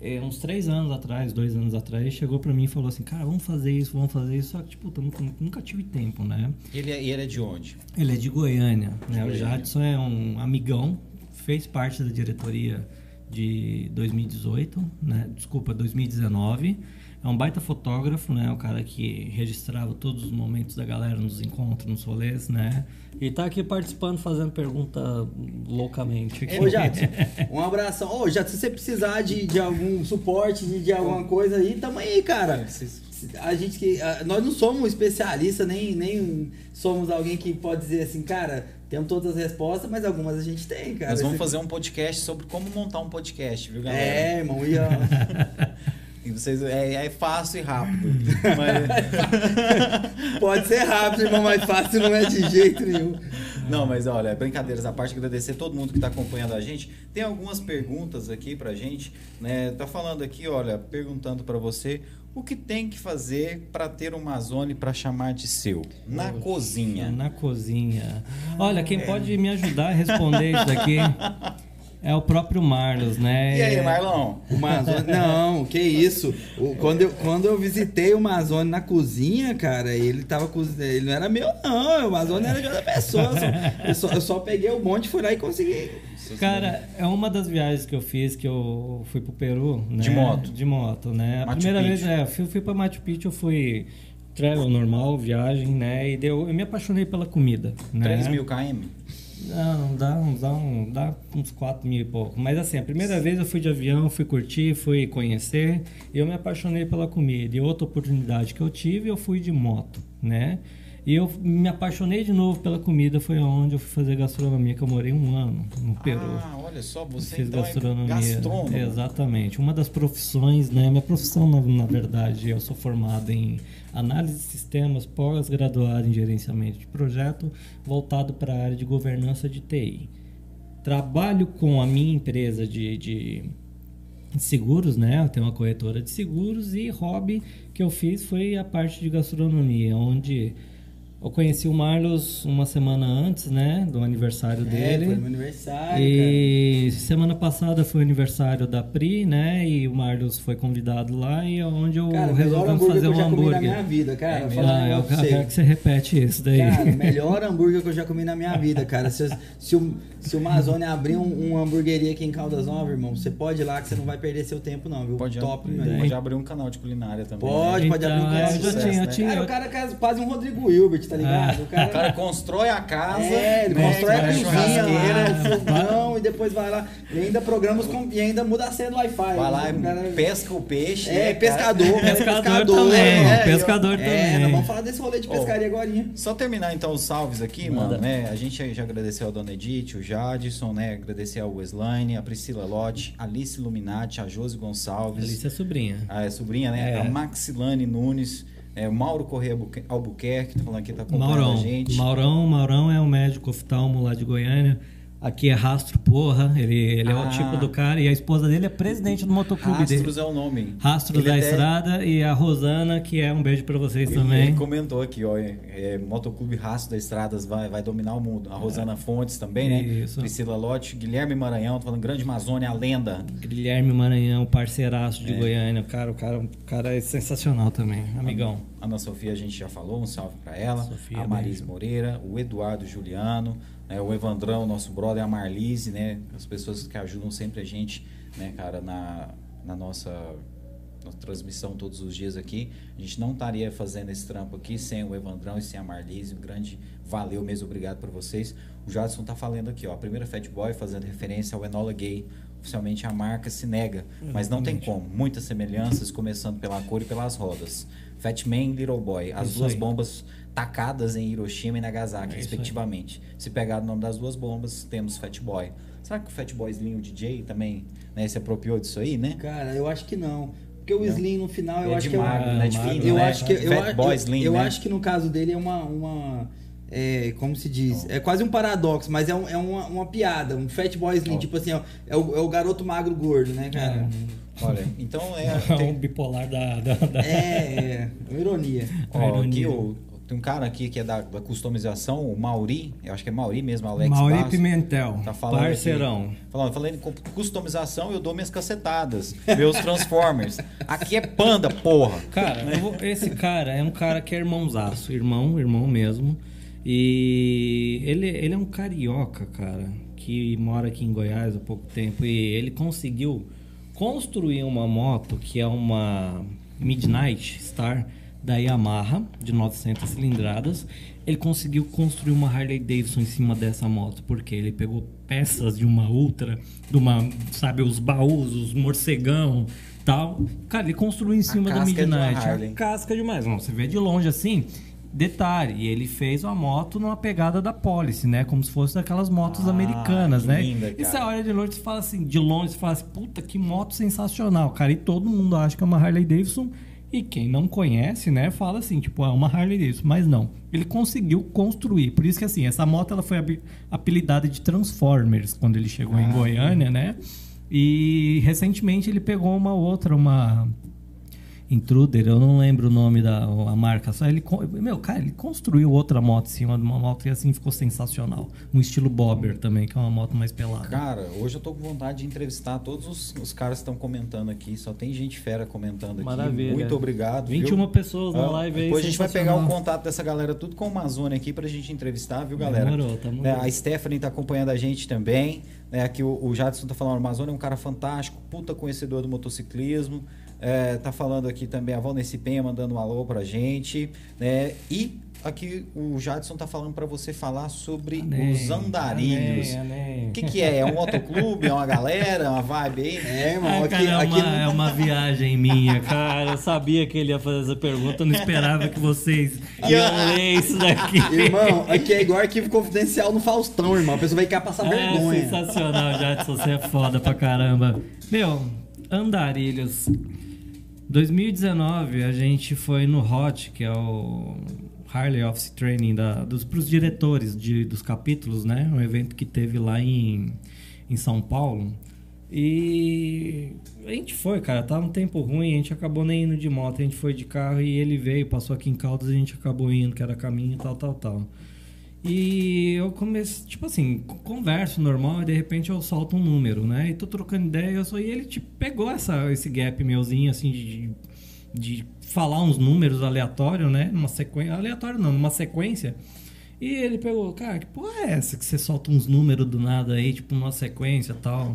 é, uns três anos atrás, dois anos atrás, ele chegou pra mim e falou assim, cara, vamos fazer isso, vamos fazer isso, só que, tipo, nunca, nunca tive tempo, né? Ele é, ele é de onde? Ele é de Goiânia, né? O Goiânia. Jadson é um amigão, fez parte da diretoria de 2018, né? Desculpa, 2019. É um baita fotógrafo, né? O cara que registrava todos os momentos da galera nos encontros, nos rolês, né? E tá aqui participando, fazendo pergunta loucamente. aqui. Ô, Jadson, um abração. Ô, Jadson, se você precisar de, de algum suporte, de, de alguma coisa aí, tamo aí, cara. A gente que. a- nós não somos especialistas, nem, nem somos alguém que pode dizer assim, cara, temos todas as respostas, mas algumas a gente tem, cara. Nós vamos Esse- fazer um podcast sobre como montar um podcast, viu, galera? É, irmão, e ó, E vocês, é, é fácil e rápido. Mas- pode ser rápido, irmão, mas fácil não é de jeito nenhum. Não, mas olha, brincadeiras à parte, agradecer todo mundo que está acompanhando a gente. Tem algumas perguntas aqui pra gente, né? Tá falando aqui, olha, perguntando para você o que tem que fazer para ter uma Amazone para chamar de seu na cozinha. Na cozinha. Olha, quem pode me ajudar a responder isso aqui é o próprio Marlos, né? E aí, Marlon? O Mazone, não, que isso. O- quando, eu, quando eu visitei o Mazone na cozinha, cara, ele tava cozinhando. Ele não era meu, não. O Mazone era de outra pessoa. Eu só, eu só, eu só peguei o monte, fui lá e consegui. Cara, é uma das viagens que eu fiz que eu fui pro Peru, né? De moto. De moto, né? A Machu primeira Picchu. vez, é, eu fui, fui pra Machu Picchu, eu fui travel normal, viagem, né? E deu, eu me apaixonei pela comida. Né? 3 mil km? Não, dá, dá, um, dá uns 4 mil e pouco. Mas assim, a primeira vez eu fui de avião, fui curtir, fui conhecer. Eu me apaixonei pela comida. E outra oportunidade que eu tive, eu fui de moto, né? E eu me apaixonei de novo pela comida, foi onde eu fui fazer gastronomia, que eu morei um ano no Peru. Ah, olha só, você Fiz então gastronomia. é gastrônomo. Exatamente. Uma das profissões, né? Minha profissão, na, na verdade, eu sou formado em análise de sistemas, pós-graduado em gerenciamento de projeto, voltado para a área de governança de TI. Trabalho com a minha empresa de, de seguros, né? Eu tenho uma corretora de seguros e hobby que eu fiz foi a parte de gastronomia, onde eu conheci o Marlos uma semana antes, né, do aniversário É, dele. foi meu aniversário, E semana passada foi o aniversário da Pri, né? E o Marlos foi convidado lá e é onde eu cara. Cara, melhor hambúrguer fazer que eu um já comi na hambúrguer. minha vida, cara. É Fala mesmo? um Ah, eu quero que você repete isso daí. Cara, melhor hambúrguer que eu já comi na minha vida, cara. Se, se, o, se o Mazone abrir um, uma hamburgueria aqui em Caldas Novas, irmão, você pode ir lá que você não vai perder seu tempo, não, viu? Pode, Top, pode, abrir um canal de culinária também. Pode, né? pode abrir um Então, canal de eu sucesso, tinha, eu né? tinha- Cara, o cara é quase um Rodrigo Hilbert, tá ligado? Ah. O cara, O cara constrói a casa, é, ele né, constrói a cozinha lá, o fogão, e depois vai lá. E ainda programas com, e ainda muda a senha do Wi-Fi. vai lá O cara- e pesca o peixe. É, né, pescador, né? Pescador também, é, pescador é, também. nós vamos falar desse rolê de pescaria agora. Só terminar então os salves aqui, Manda. mano, né? A gente já agradeceu a Dona Edith, o Jadson, né? Agradecer ao Weslaine, a Priscila Lotti, a Alice Illuminati, a Josi Gonçalves, Alice é sobrinha. a é sobrinha, né? É. A Maxilane Nunes, é, o Mauro Correia Albuque- Albuquerque, tá falando aqui, tá acompanhando Maurão. a gente. Maurão, Maurão é um médico oftalmo lá de Goiânia. Aqui é Rastro Porra, ele, ele é Ah. o tipo do cara. E a esposa dele é presidente do motoclube dele. Rastros é o nome. Rastros Ele da até- Estrada e a Rosana, que é um beijo pra vocês Ele, também. ele comentou aqui, ó, é, é, Motoclube Rastro das Estradas vai, vai dominar o mundo. A Rosana Fontes também, né? Isso. Priscila Lotti, Guilherme Maranhão, tô falando Grande Amazônia, a lenda. Guilherme Maranhão, parceiraço É. de Goiânia. Cara, o cara, o cara é sensacional também, amigão. Ana Sofia a gente já falou, um salve pra ela. Sofia, a Maris beijo. Moreira, o Eduardo Juliano, né, o Evandrão, nosso brother, a Marlise, né? As pessoas que ajudam sempre a gente, né, cara, na, na nossa, nossa transmissão todos os dias aqui. A gente não estaria fazendo esse trampo aqui sem o Evandrão e sem a Marlise. Um grande valeu mesmo, obrigado por vocês. O Jadson tá falando aqui, ó, a primeira Fat Boy fazendo referência ao Enola Gay. Oficialmente a marca se nega, mas não tem como. Muitas semelhanças, começando pela cor e pelas rodas. Fat Man, Little Boy, as Isso duas aí. bombas tacadas em Hiroshima e Nagasaki, É respectivamente. Se pegar o nome das duas bombas, temos Fat Boy. Será que o Fat Boy Slim, o DJ, também né, se apropriou disso aí, né? Cara, eu acho que não. Porque o Não. Slim no final, eu é acho que é magro, né? De magro, fino, Eu né? acho que eu, Fat eu- Boy eu- Slim, eu né? acho que no caso dele é uma, uma é, como se diz, é quase um paradoxo, mas é, um- é uma, uma piada, um fat boy slim, Ó. tipo assim, ó, é o, é o garoto magro gordo, né, cara? Olha, então é... É tem- um bipolar da. da, da- É, é, uma ironia. Ó, aqui ironia. o, tem um cara aqui que é da, da customização, o Mauri, eu acho que é Mauri mesmo, Alex Mauri Barros. Pimentel, Tá falando parceirão. Aqui, falando, falando em cu- customização, eu dou minhas cacetadas, meus Transformers. Aqui é panda, porra. Cara, vou- esse cara é um cara que é irmãozaço, irmão, irmão mesmo. E ele, ele é um carioca, cara, que mora aqui em Goiás há pouco tempo. E ele conseguiu construir uma moto que é uma Midnight Star da Yamaha, de 900 cilindradas. Ele conseguiu construir uma Harley Davidson em cima dessa moto, porque ele pegou peças de uma Ultra, de uma, sabe, os baús, os morcegão, tal. Cara, ele construiu em cima da é Midnight. A casca demais. Não, você vê de longe assim. Detalhe, ele fez uma moto numa pegada da Policy, né? Como se fosse daquelas motos Ah, americanas, que né? linda, e você olha de longe e fala assim, de longe você fala assim, puta, que moto sensacional, cara. E todo mundo acha que é uma Harley Davidson. E quem não conhece, né, fala assim, tipo, é uma Harley Davidson. Mas não, ele conseguiu construir. Por isso que assim, essa moto ela foi apelidada de Transformers quando ele chegou em Ah. Goiânia, né? E recentemente ele pegou uma outra, uma Intruder, eu não lembro o nome da a marca, só ele, meu, cara, ele construiu outra moto em cima de uma moto e assim ficou sensacional. Um estilo Bobber também, que é uma moto mais pelada. Cara, hoje eu tô com vontade de entrevistar todos os, os caras que estão comentando aqui. Só tem gente fera comentando aqui. Maravilha. Muito obrigado. 21 viu? pessoas na Ah, live aí. Depois a gente vai pegar o contato dessa galera tudo com o Amazônia aqui pra gente entrevistar, viu, galera? Demorou, Né, junto. a Stephanie tá acompanhando a gente também. Né, aqui o, o Jadson tá falando, o Amazônia é um cara fantástico, puta conhecedor do motociclismo. É, tá falando aqui também a Valneci Penha mandando um alô pra gente, né? E aqui o Jadson tá falando para você falar sobre Amém, os andarilhos. O que, que é? É um motoclube? É uma galera? É uma vibe aí? É, irmão, Ah, aqui, cara, é, aqui uma, é uma viagem minha, cara. Eu sabia que ele ia fazer essa pergunta, eu não esperava que vocês iam ler isso daqui. Irmão, aqui é igual arquivo confidencial no Faustão, irmão. A pessoa vai cá passar É vergonha. sensacional, Jadson, você é foda pra caramba. Meu, andarilhos. 2019 a gente foi no HOT, que é o Harley Office Training da, dos pros diretores de, dos capítulos, né? Um evento que teve lá em, em São Paulo. E a gente foi, cara, tava um tempo ruim, a gente acabou nem indo de moto, a gente foi de carro e ele veio, passou aqui em Caldas e a gente acabou indo, que era caminho tal, tal, tal. E eu comecei, tipo assim, co- converso normal e de repente eu solto um número, né? E tô trocando ideia, eu sou, e ele tipo, pegou essa, esse gap meuzinho, assim, de, de falar uns números aleatórios, né? Numa sequência. Aleatório não, numa sequência. E ele pegou, cara, que porra é essa que você solta uns números do nada aí, tipo, numa sequência e tal?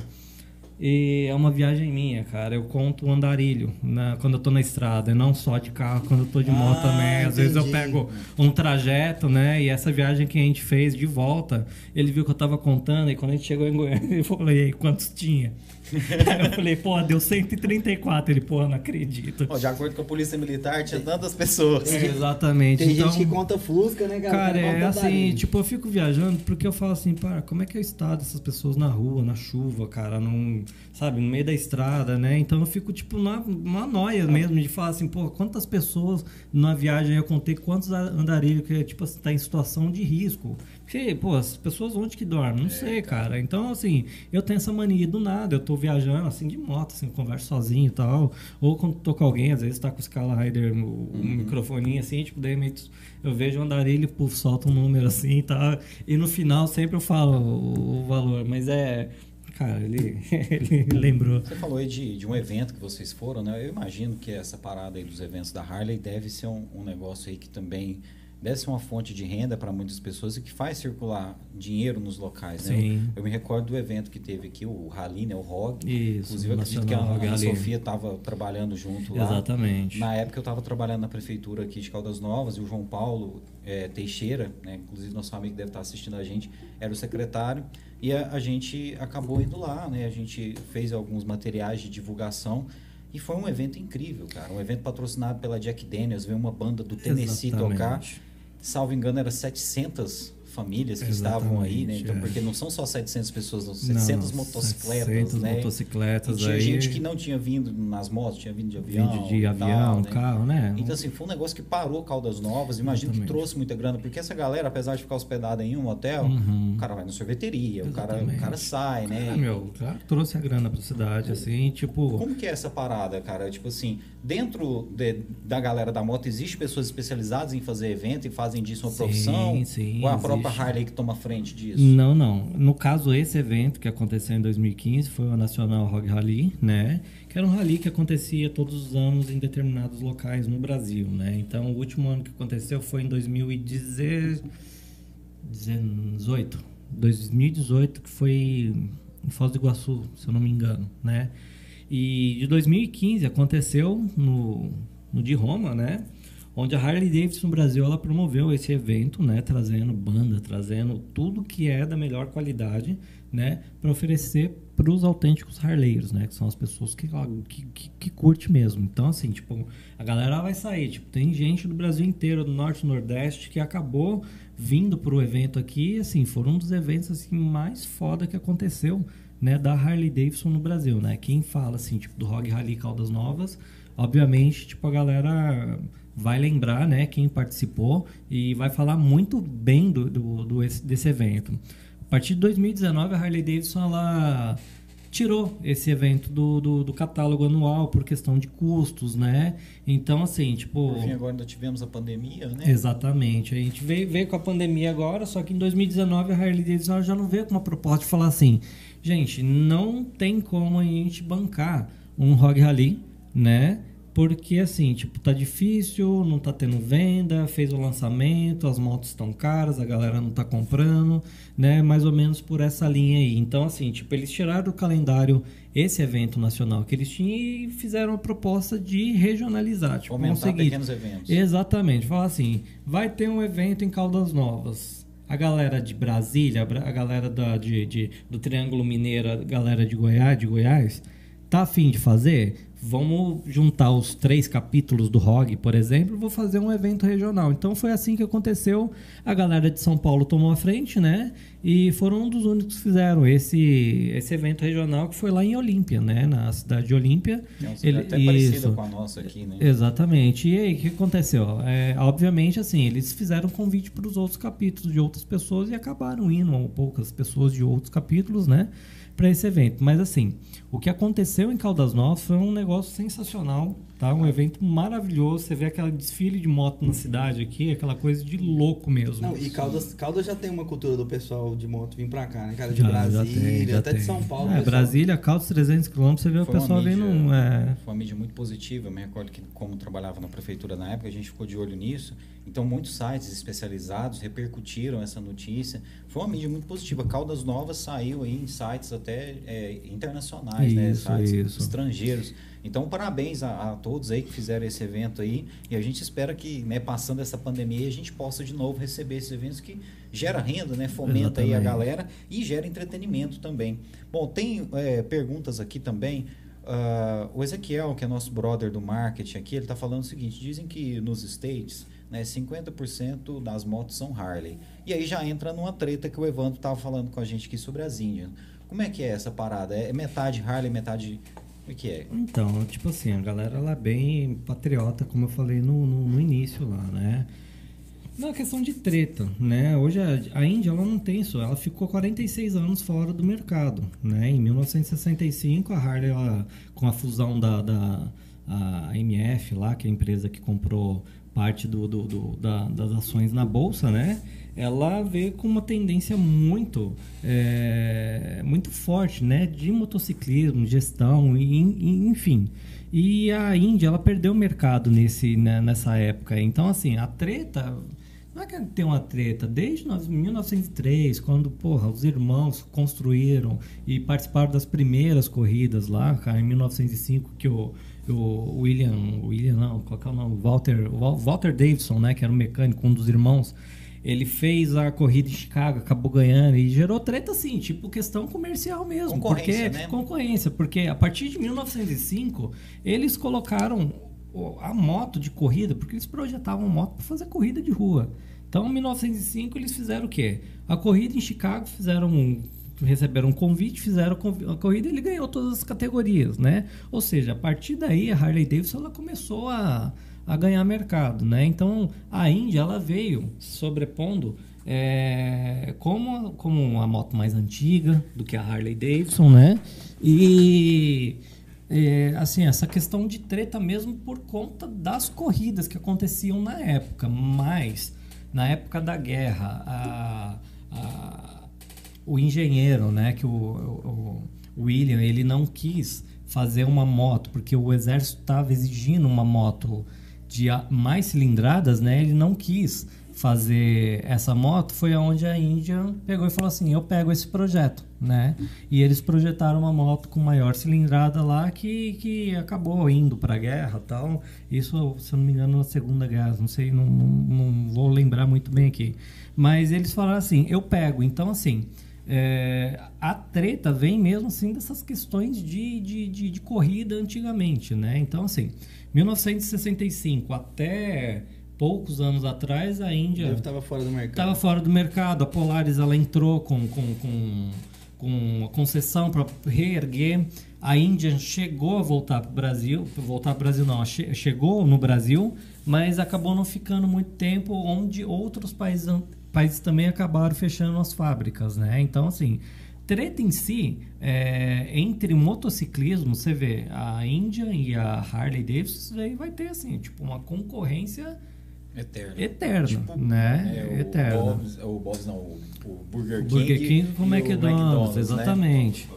E é uma viagem minha, cara. Eu conto o andarilho na, quando eu tô na estrada, e não só de carro, quando eu tô de moto Ah, também. Às vezes eu entendi. pego um trajeto, né? E essa viagem que a gente fez de volta, ele viu que eu tava contando, e quando a gente chegou em Goiânia, ele falou, e aí, quantos tinha? Eu falei, pô, deu 134. Ele, pô, não acredito. Ó, de acordo com a polícia militar, tinha tantas pessoas. Exatamente. Tem então, gente que conta Fusca, né, cara? Cara, é assim, tipo, eu fico viajando porque eu falo assim, para, como é que é o estado dessas pessoas na rua, na chuva, cara, num, sabe, no meio da estrada, né? Então eu fico, tipo, na, uma noia mesmo de falar assim, pô, quantas pessoas na viagem eu contei quantos andarilhos que, tipo, assim, tá em situação de risco. Porque, pô, as pessoas onde que dormem? Não sei, cara. Então, assim, eu tenho essa mania do nada, eu tô viajando, assim, de moto, assim, converso sozinho e tal. Ou quando tô com alguém, às vezes tá com o Scala Rider, o, o microfoninho assim, tipo, de repente eu vejo um andarilho, puf, solta um número assim e tal. E no final sempre eu falo o, o valor, mas é. Cara, ele, ele lembrou. Você falou aí de, de um evento que vocês foram, né? Eu imagino que essa parada aí dos eventos da Harley deve ser um, um negócio aí que também deve ser uma fonte de renda para muitas pessoas e que faz circular dinheiro nos locais, né? Eu, eu me recordo do evento que teve aqui, o Rally, né? O ROG. Isso, Inclusive, eu acredito que a, a. Sofia estava trabalhando junto lá. Exatamente. Na época eu estava trabalhando na prefeitura aqui de Caldas Novas e o João Paulo eh, Teixeira, né, inclusive nosso amigo deve estar assistindo a gente, era o secretário e a, a gente acabou indo lá, né? A gente fez alguns materiais de divulgação e foi um evento incrível, cara. Um evento patrocinado pela Jack Daniels, veio uma banda do Tennessee tocar. Exatamente. Salvo engano, era 700 famílias que estavam aí, né? Exatamente, Então, é. porque não são só 700 pessoas, não, 700 Não, motocicletas, 700 né? motocicletas e tinha aí. gente que não tinha vindo nas motos, tinha vindo de avião. De avião, tal, né? carro, né? Então, assim, foi um negócio que parou Caldas Novas. Imagino que Exatamente. trouxe muita grana, porque essa galera, apesar de ficar hospedada em um hotel, Uhum. o cara vai na sorveteria, o cara, o Exatamente. cara sai, né? Ah, meu, claro, trouxe a grana pra cidade, assim, tipo. Como que é essa parada, cara? Tipo assim, dentro de- da galera da moto, existe pessoas especializadas em fazer evento e fazem disso uma Sim, profissão? sim, Ou é a própria existe. Harley que toma frente disso? Não, não. No caso, esse evento que aconteceu em 2015 foi o Nacional Rock Rally, né? Que era um rally que acontecia todos os anos em determinados locais no Brasil, né? Então, o último ano que aconteceu foi em 2018. 2018, que foi em Foz do Iguaçu, se eu não me engano, né? E de 2015 aconteceu no, no de Roma, né? Onde a Harley Davidson Brasil ela promoveu esse evento, né? Trazendo banda, trazendo tudo que é da melhor qualidade, né? Para oferecer para os autênticos harleiros, né? Que são as pessoas que, que, que, que curte mesmo. Então, assim, tipo, a galera vai sair. Tipo, tem gente do Brasil inteiro, do Norte e Nordeste, que acabou vindo pro evento aqui. Assim, foram um dos eventos assim, mais foda que aconteceu, né? Da Harley Davidson no Brasil, né? Quem fala, assim, tipo, do Rock Rally Caldas Novas, obviamente, tipo, a galera vai lembrar, né? Quem participou e vai falar muito bem do, do, do esse- desse evento. A partir de 2019, a Harley Davidson, ela tirou esse evento do, do, do catálogo anual por questão de custos, né? Então, assim, tipo... Por fim, agora ainda tivemos a pandemia, né? Exatamente. A gente veio, veio com a pandemia agora, só que em 2019 a Harley Davidson já não veio com uma proposta de falar assim, gente, não tem como a gente bancar um Rogue Rally, né? porque assim, tipo, tá difícil, não tá tendo venda, fez o lançamento, as motos estão caras, a galera não tá comprando, né? Mais ou menos por essa linha aí. Então, assim, tipo, eles tiraram do calendário esse evento nacional que eles tinham e fizeram a proposta de regionalizar, tipo, Aumentar conseguir. pequenos eventos. Exatamente. Falar assim, vai ter um evento em Caldas Novas. A galera de Brasília, a galera da, de, de- do Triângulo Mineiro, a galera de Goiás, de Goiás, tá afim de fazer? Vamos juntar os três capítulos do ROG, por exemplo, vou fazer um evento regional. Então foi assim que aconteceu. A galera de São Paulo tomou a frente, né? E foram um dos únicos que fizeram esse, esse evento regional que foi lá em Olímpia, né? Na cidade de Olímpia. É cidade até parecida com a nossa aqui, né? Exatamente. E aí, o que aconteceu? É, obviamente, assim, eles fizeram convite para os outros capítulos de outras pessoas e acabaram indo ou poucas pessoas de outros capítulos, né? Para esse evento. Mas, assim, o que aconteceu em Caldas Novas foi um negócio sensacional, tá? Um evento maravilhoso. Você vê aquele desfile de moto na cidade aqui, aquela coisa de louco mesmo. Não, e Caldas, Caldas já tem uma cultura do pessoal de moto vir pra cá, né, cara? De Já- já Brasília, tem, já até de tem. São Paulo. É, pessoal. Brasília, Caldas, 300 quilômetros, você vê o Foi uma pessoal mídia- vindo. É, Foi uma mídia muito positiva. Eu me recordo que, como trabalhava na prefeitura na época, a gente ficou de olho nisso. Então, muitos sites especializados repercutiram essa notícia. Foi uma mídia muito positiva. Caldas Novas saiu aí em sites até é, internacionais, né? Isso, Sites isso. estrangeiros. Então, parabéns a, a todos aí que fizeram esse evento aí. E a gente espera que, né, passando essa pandemia, a gente possa de novo receber esses eventos que gera renda, né? Fomenta aí a Exatamente. galera e gera entretenimento também. Bom, tem é, perguntas aqui também. Ah, o Ezequiel, que é nosso brother do marketing aqui, ele está falando o seguinte: dizem que nos States, né, 50% das motos são Harley. E aí já entra numa treta que o Evandro estava falando com a gente aqui sobre as Indian. Como é que é essa parada? É metade Harley, metade. O que é? Então, tipo assim, a galera ela é bem patriota, como eu falei no, no, no início lá, né? Não é questão de treta, né? Hoje a, a Índia ela não tem isso, ela ficou 46 anos fora do mercado, né? Em 1965 a Harley, ela, com a fusão da, da a MF lá, que é a empresa que comprou parte do, do- do- da- das ações na bolsa, né? Ela veio com uma tendência muito, é, muito forte, né? De motociclismo, gestão, e, enfim. E a Índia, ela perdeu o mercado nesse, né, nessa época. Então, assim, a treta não é que tem uma treta. Desde nós- 1903, quando, porra, os irmãos construíram e participaram das primeiras corridas lá, cara, em 1905, que o, o William, William não, qual que é o nome? Walter, Wal- Walter Davidson, né, que era um mecânico, um dos irmãos, ele fez a corrida em Chicago, acabou ganhando e gerou treta assim, tipo questão comercial mesmo, Concorrência, porque né? concorrência, porque a partir de 1905 eles colocaram a moto de corrida, porque eles projetavam moto para fazer corrida de rua. Então, em 1905 eles fizeram o quê? A corrida em Chicago fizeram um receberam um convite, fizeram a corrida e ele ganhou todas as categorias, né? Ou seja, a partir daí a Harley Davidson ela começou a, a ganhar mercado, né? Então a Índia ela veio sobrepondo é, como, como uma moto mais antiga do que a Harley Davidson, né? E é, assim, essa questão de treta mesmo por conta das corridas que aconteciam na época, mas na época da guerra, a, a- o engenheiro, né, que o, o- o William, ele não quis fazer uma moto, porque o exército estava exigindo uma moto de mais cilindradas, né, ele não quis fazer essa moto, foi aonde a Índia pegou e falou assim, eu pego esse projeto, né? E eles projetaram uma moto com maior cilindrada lá que, que acabou indo para a guerra tal. Isso, se eu não me engano, na Segunda Guerra, não sei, não, não, não vou lembrar muito bem aqui. Mas eles falaram assim, eu pego. Então, assim, é, a treta vem mesmo assim dessas questões de, de, de, de corrida antigamente, né? Então, assim, 1965 até poucos anos atrás, a Índia Eu tava fora do mercado. estava fora do mercado. A Polaris ela entrou com, com, com, com uma concessão para reerguer. A Índia chegou a voltar para o Brasil, voltar para o Brasil não, che- chegou no Brasil, mas acabou não ficando muito tempo, onde outros países, países também acabaram fechando as fábricas, né? Então, assim, treta em si, é, entre motociclismo, você vê, a Índia e a Harley Davidson, daí vai ter, assim, tipo, uma concorrência Eterno. eterna, Tipo, né? É, o eterna. Bob's, o Bob's não, o, o Burger King. Burger King com o e McDonald's, né? exatamente.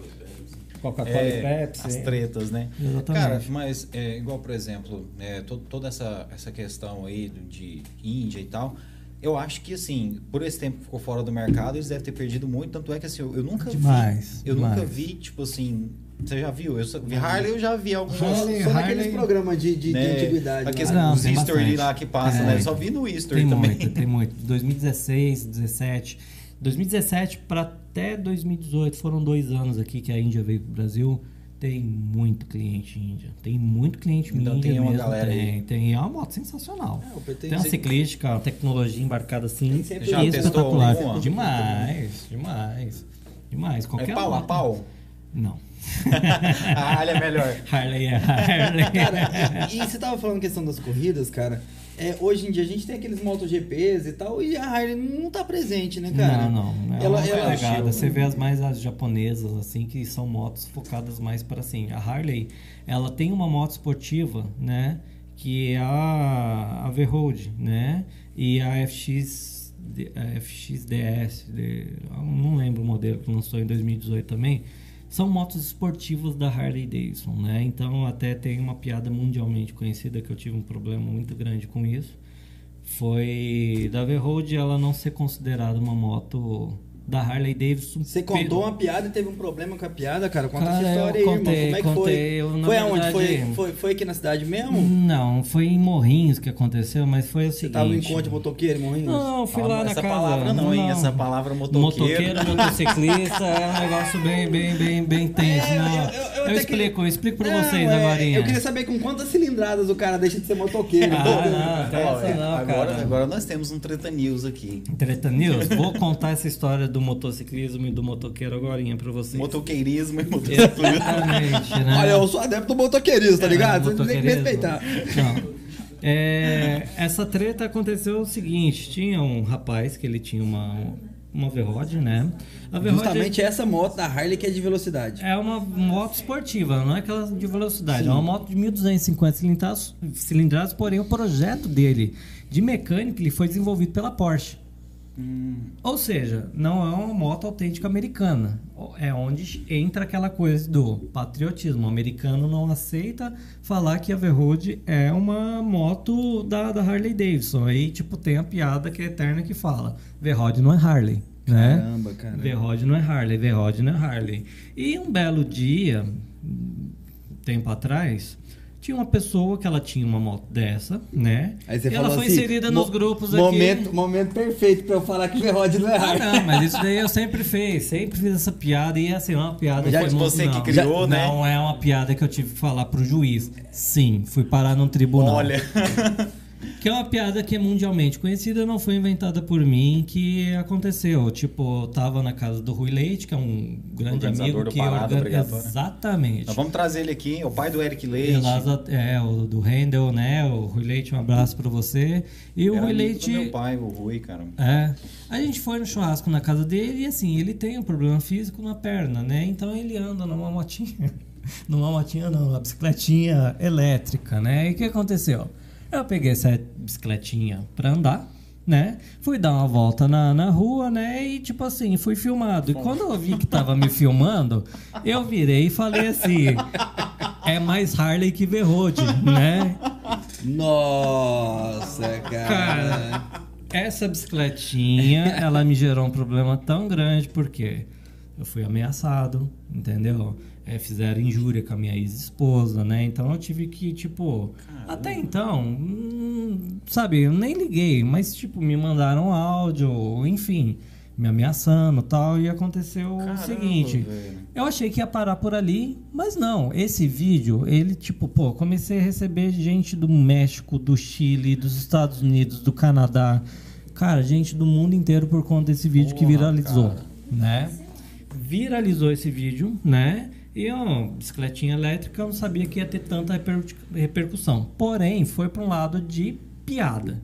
Coca-Cola É, e Pepsi. As tretas, né? Exatamente. Cara, mas é, igual, por exemplo, é, to- toda essa, essa questão aí de Índia e tal, eu acho que, assim, por esse tempo que ficou fora do mercado, eles devem ter perdido muito. Tanto é que, assim, eu, eu nunca Demais, vi. Eu nunca demais. vi, tipo assim. Você já viu? Eu só, vi Harley eu já vi alguns. Harley, Só Harley- naqueles programas de, de, de né, antiguidade. Aqueles, lá. Não, os history bastante. lá que passa, É, né? Eu só vi no history Tem também. muito, tem muito. 2016, 17. 2017 para até 2018 foram dois anos aqui que a Índia veio pro Brasil. Tem muito cliente Índia. Tem muito cliente Então Índia tem uma mesmo. galera aí. tem, tem. É uma moto sensacional. É, Tem uma ciclística, uma tecnologia embarcada assim. Tem Já testou espetacular. alguma? Demais, demais. Demais. É Qualquer pau a moto. pau? Não. a Harley é melhor. Harley é Harley. Cara, e você tava falando questão das corridas, cara. É, hoje em dia a gente tem aqueles MotoGPs e tal, e a Harley não tá presente, né, cara? Não, não. É Ela- ela- pegada. Você vê as mais as japonesas, assim, que são motos focadas mais para assim. A Harley, ela tem uma moto esportiva, né? Que é a, a V-Road, né? E a FX, a FXDS, de- não lembro o modelo que lançou em 2018 também. São motos esportivas da Harley Davidson, né? Então até tem uma piada mundialmente conhecida que eu tive um problema muito grande com isso foi da V-Road ela não ser considerada uma moto da Harley Davidson. Você contou uma piada e teve um problema com a piada, cara? Conta Cara, essa história eu aí, contei, irmão. Como é que contei, foi? eu, na foi aonde? Foi, verdade- foi, foi aqui na cidade mesmo? Não, foi em Morrinhos que aconteceu, mas foi o Você seguinte. tava em encontro de motoqueiro, Morrinhos? Não, fui Fala lá na essa casa. palavra não, hein? Essa palavra motoqueiro. Motoqueiro, motociclista, é um negócio bem, bem, bem, bem tenso. É, eu- não. eu- eu Eu, explico, eu explico pra Não, vocês é, agora. Eu queria saber com quantas cilindradas o cara deixa de ser motoqueiro. Ah, não, essa não, agora, cara. agora nós temos um Treta News aqui. Treta News, vou contar essa história do motociclismo e do motoqueiro agora pra vocês. Motoqueirismo e motociclismo. Exatamente, né? Olha, eu sou adepto do motoqueirismo, tá É, ligado? Você tem que respeitar. Não. É, essa treta aconteceu o seguinte: tinha um rapaz que ele tinha uma, uma V-Rod, né? A V-Rod Justamente essa moto da Harley que é de velocidade. é uma moto esportiva, não é aquela de velocidade. É uma moto de 1.250 cilindradas, cilindradas, porém o projeto dele de mecânica ele foi desenvolvido pela Porsche. Ou seja, não é uma moto autêntica americana. É onde entra aquela coisa do patriotismo. O americano não aceita falar que a V-Road é uma moto da, da Harley Davidson. Aí, tipo, tem a piada que é eterna que fala: V-Rod não é Harley. Né? Caramba, cara. V-Rod não é Harley, V-Rod não é Harley. E um belo dia, tempo atrás, tinha uma pessoa que ela tinha uma moto dessa, né? Aí você e ela foi assim, inserida nos grupos momento, aqui. Momento perfeito pra eu falar que o Verrod não é Ah, não, mas isso daí eu sempre fiz, sempre fiz essa piada e assim, uma piada Já foi que muito- você que criou, já- né? Não é uma piada que eu tive que falar pro juiz. Sim, fui parar num tribunal. Olha, Que é uma piada que é mundialmente conhecida, não foi inventada por mim, que aconteceu. Tipo, eu tava na casa do Rui Leite, que é um grande amigo do que Parada organ- Obrigatória. Exatamente. nós vamos trazer ele aqui, o pai do Eric Leite. É, o do Handel, né? O Rui Leite, um abraço pra você. E o Era Rui Leite. meu pai, o Rui, cara. É. A gente foi no churrasco na casa dele e assim, ele tem um problema físico na perna, né? Então ele anda numa motinha. numa motinha não, uma bicicletinha elétrica, né? E o que aconteceu? Eu peguei essa bicicletinha pra andar, né? Fui dar uma volta na, na rua, né? E tipo assim, fui filmado. E quando eu vi que tava me filmando, eu virei e falei assim: é mais Harley que V-Road, né? Nossa, cara. Cara, essa bicicletinha, ela me gerou um problema tão grande porque eu fui ameaçado, entendeu? É, fizeram injúria com a minha ex-esposa, né? Então eu tive que, tipo. Até então, hum, sabe, eu nem liguei, mas, tipo, me mandaram áudio, enfim, me ameaçando e tal. E aconteceu o Caramba, seguinte: velho. eu achei que ia parar por ali, mas não. Esse vídeo, ele, tipo, pô, comecei a receber gente do México, do Chile, dos Estados Unidos, do Canadá. Cara, gente do mundo inteiro por conta desse vídeo que Porra, viralizou, cara. né? Viralizou esse vídeo, né? E ó, bicicletinha elétrica eu não sabia que ia ter tanta reper- repercussão. Porém, foi para um lado de piada.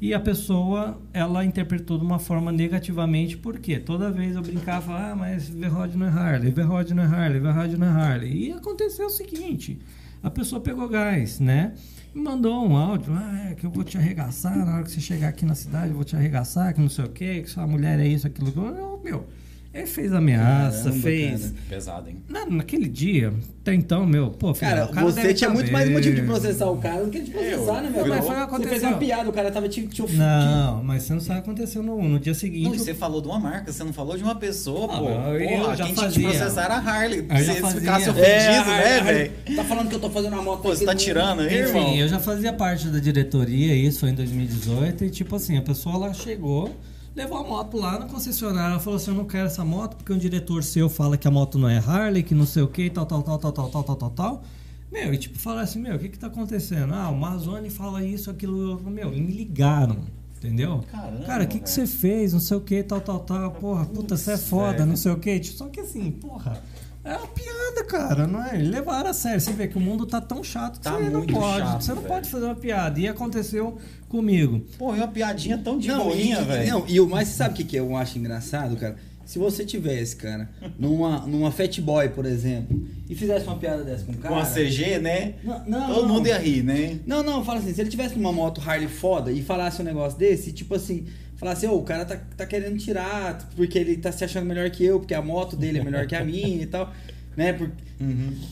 E a pessoa, ela interpretou de uma forma negativamente, porque toda vez eu brincava, ah, mas V-Rod não é Harley, V-Rod não é Harley, V-Rod não é Harley. E aconteceu o seguinte, a pessoa pegou gás, né? Me mandou um áudio, ah, é que eu vou te arregaçar na hora que você chegar aqui na cidade, eu vou te arregaçar, que não sei o quê, que sua mulher é isso, aquilo. Eu, meu, Ele fez ameaça, Caramba, fez. cara. Pesado, hein? Na, naquele dia, até então, meu, pô, filho, Cara, o cara você deve tinha tá muito mais motivo de processar o cara do que de processar, né, meu? mas foi o que Você fez aconteceu. uma piada, o cara tava te, te Não, mas você não sabe o que aconteceu no, no dia seguinte. Não, e você falou de uma marca, você não falou de uma pessoa, Ah, pô. eu- eu Porra, já quem tinha que fazia. processar era a Harley. Eu Se você ficasse É, ofendido, a- né, velho? Tá falando que eu tô fazendo uma moto Pô, você tá do- tirando aí, irmão? Enfim, eu já fazia parte da diretoria, isso foi em 2018, e tipo assim, a pessoa lá chegou, levou a moto lá na concessionária, ela falou assim, eu não quero essa moto porque um diretor seu fala que a moto não é Harley, que não sei o que, tal, tal, tal, tal, tal, tal, tal, tal, tal. Meu, e tipo, falar assim, meu, o que que tá acontecendo? Ah, o Mazone fala isso, aquilo, meu, e me ligaram. Entendeu? Caramba, Cara, o que, que você fez? Não sei o que, tal, tal, tal. Porra, puta, você é foda, não sei o que. Só que assim, porra, é uma piada, cara, não é? Levaram a sério. Você vê que o mundo tá tão chato que Tá você não pode. chato, você não velho. pode fazer uma piada. E aconteceu comigo. Pô, e uma piadinha tão de Não, boinha, e, velho. Não, e o mais, sabe o que, que eu acho engraçado, cara? Se você tivesse, cara, numa, numa Fat Boy, por exemplo, e fizesse uma piada dessa com o cara. Com a CG, né? Não, não, Todo não. mundo ia rir, né? Não, não, fala assim, se ele tivesse numa moto Harley foda e falasse um negócio desse, tipo assim, falasse, ô, o cara tá, tá querendo tirar, porque ele tá se achando melhor que eu, porque a moto dele é melhor que a minha e tal, né? Por...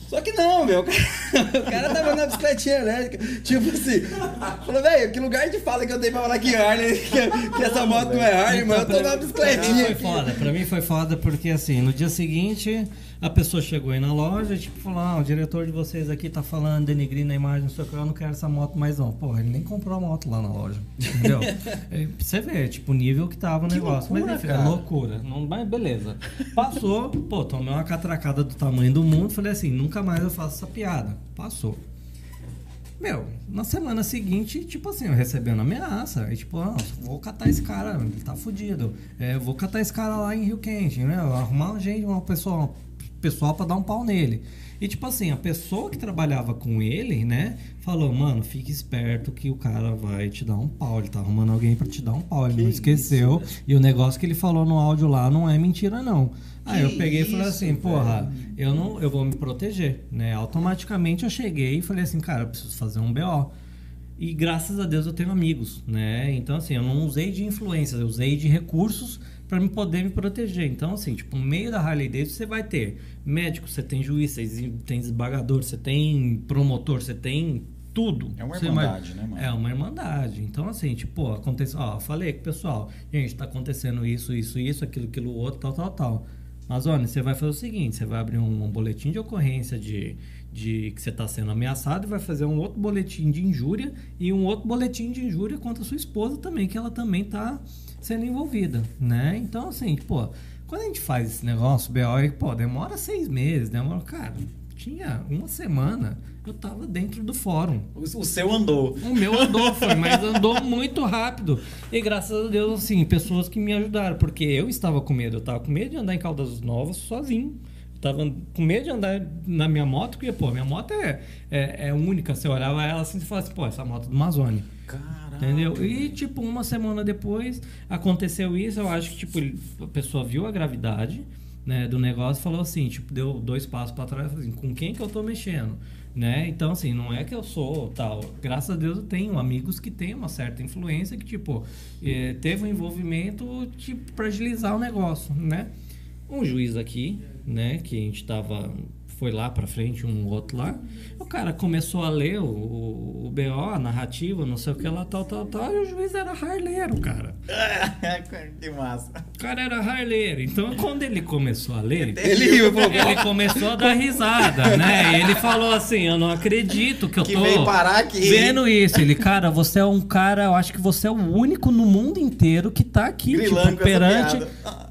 Só que não, meu, o cara, o cara tava na bicicletinha elétrica, tipo assim, falou, velho, que lugar de fala que eu tenho pra falar que Harley, que, que essa moto não é Harley, mano, eu tô Então, na bicicletinha Pra mim foi foda. Pra mim foi foda porque, assim, no dia seguinte, a pessoa chegou aí na loja e, tipo, falou: Ah, o diretor de vocês aqui tá falando, denegrindo a imagem, não sei o que, eu não quero essa moto mais não. Porra, ele nem comprou a moto lá na loja. Entendeu? É, você ver, tipo, o nível que tava o Que negócio. loucura, mas enfim, cara. é loucura. Não, mas beleza. Passou, pô, tomei uma catracada do tamanho do mundo, falei assim: nunca mais eu faço essa piada. Passou. Meu, na semana seguinte, tipo assim, eu recebendo ameaça. E tipo, ah, vou catar esse cara, ele tá fudido. É, vou catar esse cara lá em Rio Quente, né? Arrumar uma gente, uma pessoa, pessoal pra dar um pau nele. E tipo assim, a pessoa que trabalhava com ele, né, falou, mano, fique esperto que o cara vai te dar um pau. Ele tá arrumando alguém pra te dar um pau. Ele Que não esqueceu. isso, e o negócio que ele falou no áudio lá não é mentira, não. Aí eu peguei e falei isso, assim, porra, velho. eu não, eu vou me proteger, né? Automaticamente eu cheguei e falei assim, cara, eu preciso fazer um BO. E graças a Deus eu tenho amigos, né? Então assim, eu não usei de influências, eu usei de recursos para me poder me proteger. Então assim, tipo, no meio da Harley Davidson você vai ter médico, você tem juiz, você tem desembargador, você tem promotor, você tem tudo. É uma irmandade, vai- né, mano? É uma irmandade. Então assim, tipo, pô, acontece, ó, falei com o pessoal, gente, tá acontecendo isso, isso, isso, aquilo, aquilo outro, tal, tal, tal. Mas, olha, você vai fazer o seguinte: você vai abrir um, um boletim de ocorrência de, de que você está sendo ameaçado e vai fazer um outro boletim de injúria e um outro boletim de injúria contra a sua esposa também, que ela também está sendo envolvida, né? Então, assim, pô, quando a gente faz esse negócio, BO, aí, pô, demora seis meses, demora. Cara, tinha uma semana, eu tava dentro do fórum. O, o seu andou. O meu andou, foi, mas andou muito rápido. E graças a Deus, assim, pessoas que me ajudaram. Porque eu estava com medo. Eu tava com medo de andar em Caldas Novas sozinho. Eu tava com medo de andar na minha moto, porque, pô, minha moto é, é, é única. Você olhava ela assim e falava assim, pô, essa moto é do Amazônia. Caralho. Entendeu? E, tipo, uma semana depois aconteceu isso. Eu acho que, tipo, a pessoa viu a gravidade né, do negócio falou assim, tipo, deu dois passos para trás, assim, com quem que eu tô mexendo? Né? Então, assim, não é que eu sou tal. Graças a Deus eu tenho amigos que têm uma certa influência que, tipo, eh, teve um envolvimento, tipo, para agilizar o negócio, né? Um juiz aqui, né, que a gente tava foi lá pra frente, um outro lá. O cara começou a ler o, o, o BO, a narrativa, não sei o que lá, tal, tal, tal, e o juiz era harleiro, cara. que massa. O cara era harleiro. Então, quando ele começou a ler, Ele riu e falou, ele começou a dar risada, né? Ele falou assim: Eu não acredito que eu Que tô veio parar aqui. vendo isso. Ele, cara, você é um cara, eu acho que você é o único no mundo inteiro que tá aqui, Grilando tipo, perante.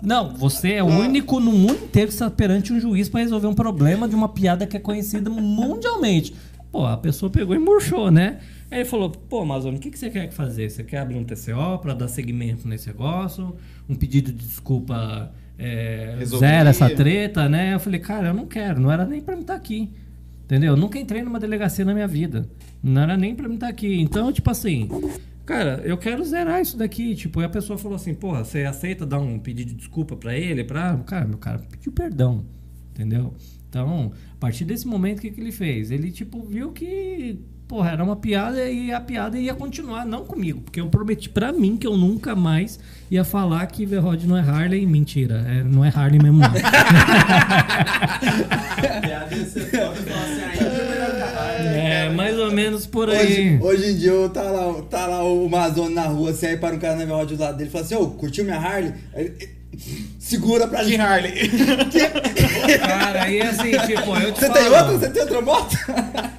Não, você é o único no mundo inteiro que está perante um juiz para resolver um problema de uma piada que é conhecida mundialmente. Pô, a pessoa pegou e murchou, né? Aí ele falou, pô, Amazônia, o que, que você quer fazer? Você quer abrir um TCO para dar seguimento nesse negócio? Um pedido de desculpa é, zero essa treta, né? Eu falei, cara, eu não quero, não era nem para mim estar aqui. Entendeu? Eu nunca entrei numa delegacia na minha vida. Não era nem pra mim estar aqui. Então, tipo assim, cara, eu quero zerar isso daqui. Tipo, e a pessoa falou assim, porra, você aceita dar um pedido de desculpa pra ele? Pra... Cara, meu cara pediu perdão. Entendeu? Então, a partir desse momento, o que, que ele fez? Ele, tipo, viu que porra, era uma piada e a piada ia continuar, não comigo, porque eu prometi pra mim que eu nunca mais ia falar que Verrod não é Harley. Mentira, é, não é Harley mesmo, não. é, mais ou menos por aí. Hoje, hoje em dia eu tá lá, tá lá o Mazone na rua, assim, aí para um cara na minha do lado dele e fala assim, ô, curtiu minha Harley? Aí, segura pra De Harley. Cara, aí assim, tipo, eu te Você falo, tem outra? Você tem outra moto?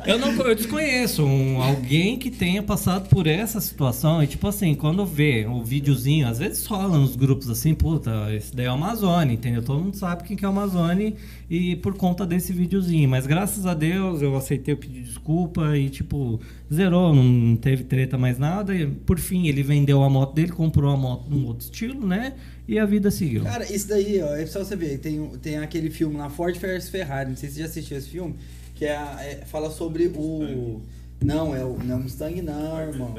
Eu não eu desconheço um, alguém que tenha passado por essa situação. E tipo assim, quando vê o videozinho, às vezes rola nos grupos assim, puta, esse daí é o Amazônia, entendeu? Todo mundo sabe quem que é o Amazônia e por conta desse videozinho. Mas graças a Deus eu aceitei o pedido de desculpa e tipo, zerou, não teve treta mais nada. E por fim, ele vendeu a moto dele, comprou a moto num outro estilo, né? E a vida seguiu. Cara, isso daí, ó, é só você ver, tem, tem aquele filme lá, Ford vs Ferrari, não sei se você já assistiu esse filme, que é, é- fala sobre o... Não, é o não, Mustang não, irmão.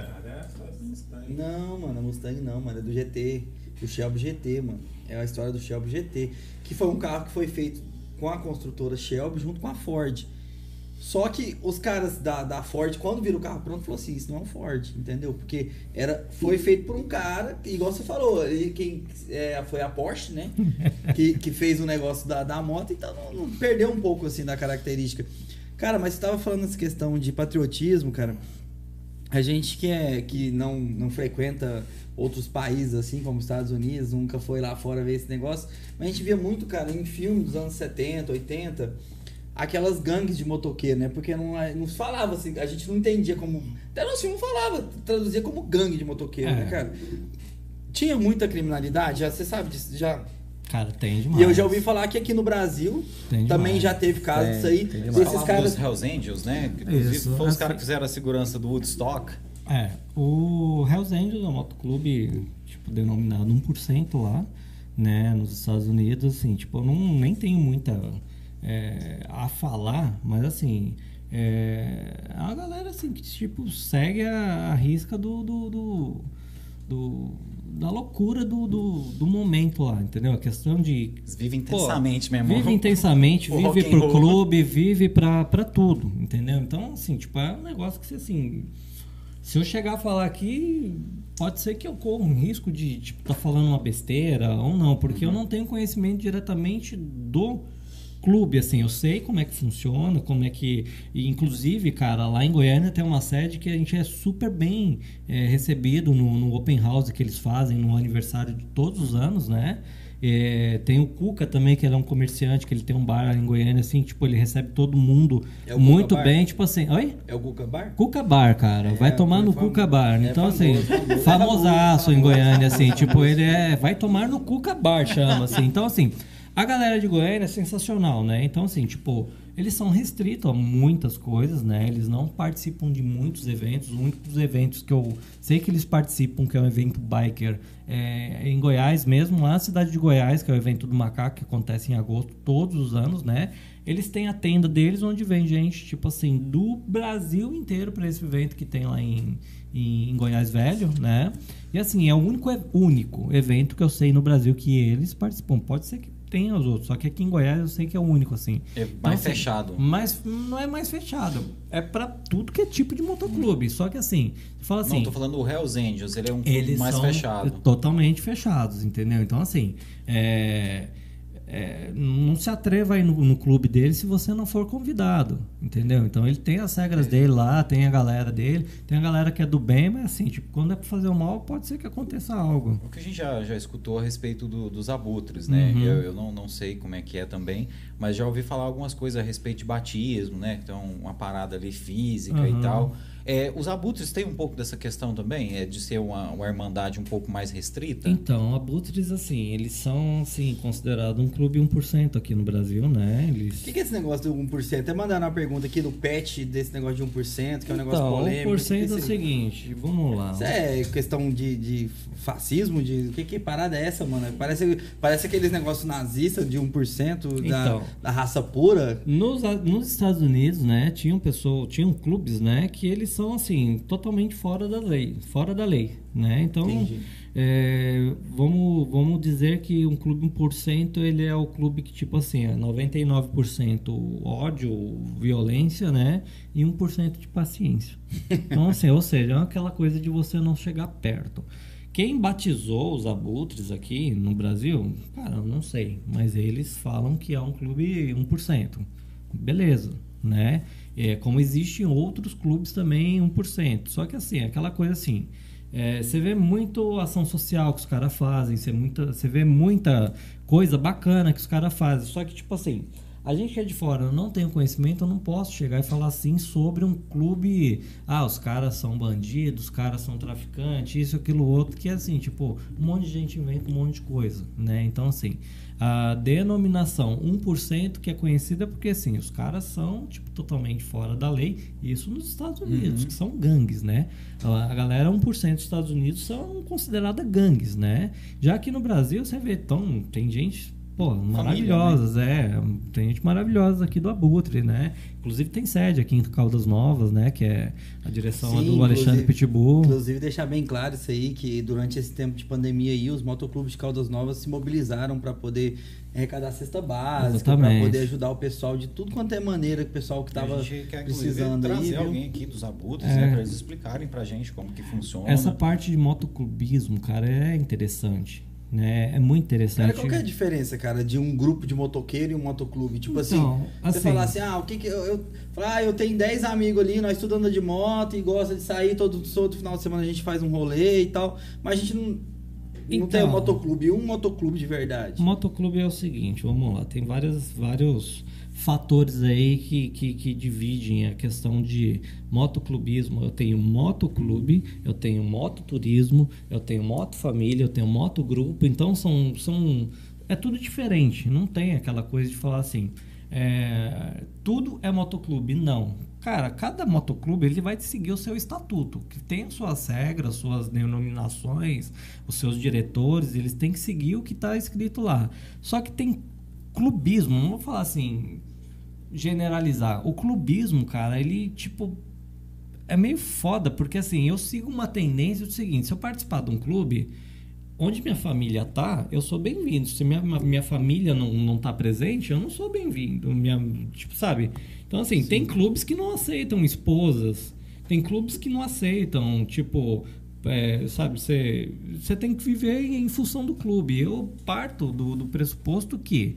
Não, mano, é Mustang não, mano, é do GT, do Shelby GT, mano. É a história do Shelby GT, que foi um carro que foi feito com a construtora Shelby junto com a Ford. Só que os caras da, da Ford, quando viram o carro pronto, falou assim, isso não é um Ford, entendeu? Porque era, foi feito por um cara, igual você falou, ele, quem, é, foi a Porsche, né? que, que fez o negócio da, da moto, então não, não perdeu um pouco assim da característica. Cara, mas você tava falando essa questão de patriotismo, cara. A gente que, é, que não, não frequenta outros países, assim, como os Estados Unidos, nunca foi lá fora ver esse negócio, mas a gente via muito, cara, em filmes dos anos 70, 80, aquelas gangues de motoqueiro, né? Porque não, não se falava assim, a gente não entendia como. Até no filme falava, traduzia como gangue de motoqueiro, É. né, cara? Tinha muita criminalidade, já, você sabe disso, já. Cara, tem demais. E eu já ouvi falar que aqui no Brasil também demais. já teve casos Tem, disso aí. tem desses Falava caras. dos Hells Angels, né? Inclusive, Isso, foi os caras que fizeram a segurança do Woodstock. É, o Hells Angels é um motoclube, tipo, denominado 1% lá, né, nos Estados Unidos, assim, tipo, eu não, nem tenho muita é, a falar, mas assim, é, uma galera, assim, que, tipo, segue a, a risca do, do, do, do- da loucura do, do, do momento lá, entendeu? A questão de Pô, intensamente, meu irmão. Vive intensamente, O vive pro roll. clube, vive pra, pra tudo, entendeu? Então, assim, tipo, é um negócio que, assim, se eu chegar a falar aqui, pode ser que eu corra um risco de, tipo, tá falando uma besteira ou não, porque eu não tenho conhecimento diretamente do clube, assim, eu sei como é que funciona, como é que... E, inclusive, cara, lá em Goiânia tem uma sede que a gente é super bem é, recebido no, no open house que eles fazem no aniversário de todos os anos, né? É, tem o Cuca também, que ele é um comerciante, que ele tem um bar em Goiânia, assim, tipo, ele recebe todo mundo É Cuca muito Bar? bem, tipo assim, oi? É o Guca Bar? Cuca Bar, cara. É, vai tomar no famo- Cuca Bar. é Então, famoso, assim, famoso. famosaço em Famoso. Goiânia, assim. Tipo, ele é. Vai tomar no Cuca Bar, chama, assim. Então, assim, a galera de Goiânia é sensacional, né? Então, assim, tipo, eles são restritos a muitas coisas, né? Eles não participam de muitos eventos. Os únicos eventos que eu sei que eles participam, que é um evento biker, é em Goiás mesmo, lá na cidade de Goiás, que é o evento do macaco, que acontece em agosto todos os anos, né? Eles têm a tenda deles onde vem gente, tipo assim, do Brasil inteiro para esse evento que tem lá em, em, em Goiás Velho, né? E assim, é o único, único evento que eu sei no Brasil que eles participam. Pode ser que tenha os outros, só que aqui em Goiás eu sei que é o único, assim. É mais assim, fechado. Mas não é mais fechado. É para tudo que é tipo de motoclube. Só que assim, você fala assim. não, tô falando do Hells Angels, ele é um clube mais fechado. totalmente fechados, entendeu? Então, assim, é, é, não se atreva aí no, no clube dele se você não for convidado, entendeu? Então, ele tem as regras dele lá, tem a galera dele, tem a galera que é do bem, mas assim, tipo, quando é pra fazer o mal, pode ser que aconteça algo. O que a gente já, já escutou a respeito do- dos abutres, né? Uhum. Eu, eu não, não sei como é que é também, mas já ouvi falar algumas coisas a respeito de batismo, né? Então, uma parada ali física Uhum. e tal. É, os abutres têm um pouco dessa questão também, é de ser uma, uma irmandade um pouco mais restrita? Então, abutres, assim, eles são, assim, considerados um clube 1% aqui no Brasil, né? O Eles... que, que é esse negócio do 1%? Até mandaram uma pergunta aqui do pet desse negócio de 1%, que é um negócio Então, polêmico. 1% é o O seguinte, vamos lá. Isso é questão de, de fascismo? De, que, que parada é essa, mano? Parece, parece aqueles negócios nazistas de 1% da, Então. da raça pura. Nos, nos Estados Unidos, né, tinham pessoas, tinham clubes, né, que eles são assim totalmente fora da lei, fora da lei, né? Então, é, vamos, vamos dizer que um clube 1% ele é o clube que, tipo assim, é 99% ódio, violência, né? E 1% de paciência. Então, assim, ou seja, é aquela coisa de você não chegar perto. Quem batizou os abutres aqui no Brasil, cara, eu não sei. Mas eles falam que é um clube 1%. Beleza, né? É, como existem outros clubes também 1%. Só que assim, aquela coisa assim é, você vê muito ação social que os caras fazem, você, vê muita coisa bacana que os caras fazem. Só que, tipo assim, a gente que é de fora, não tenho conhecimento, eu não posso chegar e falar assim sobre um clube. Ah, os caras são bandidos, os caras são traficantes, isso, aquilo, outro, que é assim, tipo, um monte de gente inventa um monte de coisa, né? Então, assim, a denominação 1% que é conhecida porque assim, os caras são tipo totalmente fora da lei, isso nos Estados Unidos, uhum. que são gangues, né? A galera 1% dos Estados Unidos são consideradas gangues, né? Já que no Brasil você vê, tão, tem gente Pô, maravilhosas, Família, né? é. Tem gente maravilhosa aqui do Abutre, né? Inclusive tem sede aqui em Caldas Novas, né? Que é a direção Sim, do Alexandre Pitbull. Inclusive deixar bem claro isso aí, que durante esse tempo de pandemia aí, os motoclubes de Caldas Novas se mobilizaram para poder arrecadar cesta básica, para poder ajudar o pessoal de tudo quanto é maneira que o pessoal que estava precisando trazer aí. alguém aqui dos abutres, é. né, para eles explicarem pra gente como que funciona. Essa parte de motoclubismo, cara, é interessante né? É muito interessante. Cara, qual que é a diferença, cara, de um grupo de motoqueiro e um motoclube? Tipo então, assim, você assim, falar assim, ah, o que que eu, eu ah, eu tenho 10 amigos ali, nós estudando de moto e gosta de sair todo, todo final de semana a gente faz um rolê e tal, mas a gente não então, não tem um motoclube, um motoclube de verdade. Motoclube é o seguinte, vamos lá, tem várias, vários fatores aí que, que, que, dividem a questão de motoclubismo. Eu tenho motoclube, eu tenho mototurismo, eu tenho motofamília, eu tenho motogrupo. Então são, são é tudo diferente. Não tem aquela coisa de falar assim, é, tudo é motoclube. Não. Cara, cada motoclube ele vai seguir o seu estatuto, que tem suas regras, suas denominações, os seus diretores, eles têm que seguir o que está escrito lá. Só que tem clubismo, não vou falar assim, generalizar. O clubismo, cara, ele, tipo, é meio foda, porque assim, eu sigo uma tendência do seguinte: se eu participar de um clube, onde minha família tá, eu sou bem-vindo. Se minha, minha família não, não tá presente, eu não sou bem-vindo. Tipo, sabe? Então, assim, Sim. tem clubes que não aceitam esposas, tem clubes que não aceitam, tipo. É, sabe, você tem que viver em função do clube. Eu parto do, do pressuposto que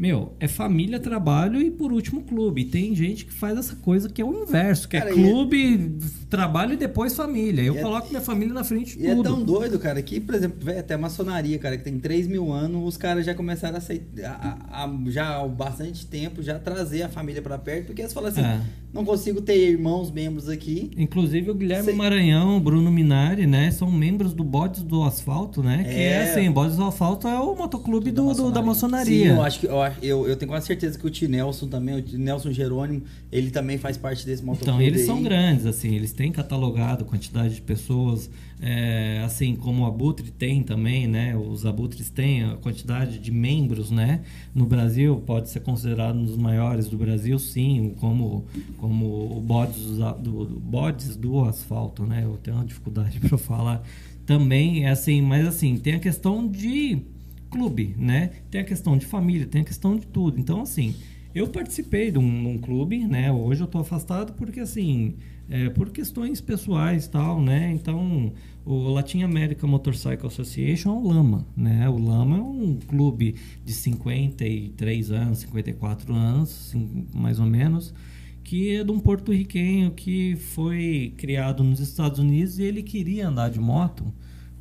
meu, é família, trabalho e por último clube. E tem gente que faz essa coisa que é o inverso, que é cara, é clube, é... trabalho e depois família. Eu e é coloco é... minha família na frente de e tudo. é tão doido, cara, que, por exemplo, véio, até a maçonaria, cara, que tem 3 mil anos, os caras já começaram a, aceitar, a, a, já há bastante tempo, já trazer a família para perto, porque eles falam assim, é. não consigo ter irmãos membros aqui. Inclusive o Guilherme Sei... Maranhão, o Bruno Minari, né, são membros do Bodes do Asfalto, né, que é, é assim, Bodes do Asfalto é o motoclube do, do, da maçonaria. Sim, eu acho que... Eu, eu, eu tenho quase certeza que o Tio Nelson também, o Nelson Jerônimo, ele também faz parte desse motoclube. Então, eles aí. são grandes, assim, eles têm catalogado quantidade de pessoas, é, assim como o Abutre tem também, né? Os Abutres têm a quantidade de membros, né? No Brasil, pode ser considerado um dos maiores do Brasil, sim, como, como o Bodes do, do, Bodes do Asfalto, né? Eu tenho uma dificuldade para falar também, é assim, mas assim, tem a questão de clube, né? Tem a questão de família, tem a questão de tudo. Então, assim, eu participei de um, um clube, né? Hoje eu estou afastado porque, assim, é, por questões pessoais tal, né? Então, o Latin America Motorcycle Association é o Lama, né? O Lama é um clube de 53 anos, 54 anos, assim, mais ou menos, que é de um porto-riquenho que foi criado nos Estados Unidos e ele queria andar de moto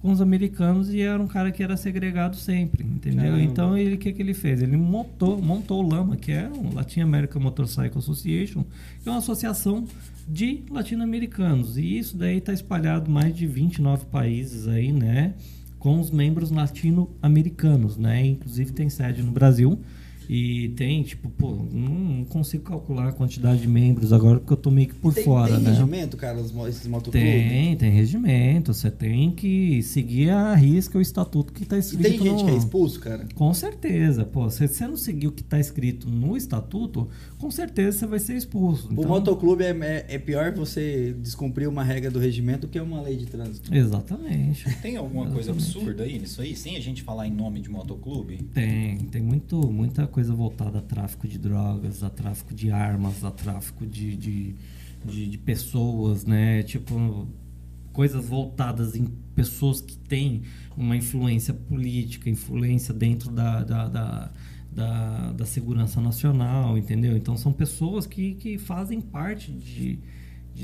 com os americanos e era um cara que era segregado sempre, entendeu? Caramba. Então ele que que ele fez? Ele montou, montou o Lama, que é o Latin American Motorcycle Association, que é uma associação de latino-americanos. E isso daí está espalhado em mais de 29 países aí, né? Com os membros latino-americanos, né? Inclusive tem sede no Brasil. E tem, tipo, pô, não, consigo calcular a quantidade de membros agora porque eu tô meio que por tem, fora, tem né? regimento, cara, esses motoclubes? Tem, tem regimento. Você tem que seguir a risca o estatuto que tá E escrito tem gente no... que é expulso, cara? Com certeza, pô. Se você não seguir o que está escrito no estatuto, com certeza você vai ser expulso. O Então, motoclube é, é, é pior você descumprir uma regra do regimento do que uma lei de trânsito. Exatamente. Tem alguma coisa Exatamente. absurda aí nisso aí? Sem a gente falar em nome de motoclube? Tem, tem muito, muita coisa voltada a tráfico de drogas, a tráfico de armas, a tráfico de, de, de, de pessoas, né? Tipo, coisas voltadas em pessoas que têm uma influência política, influência dentro da, da, da, da, da segurança nacional, entendeu? Então são pessoas que, que fazem parte de,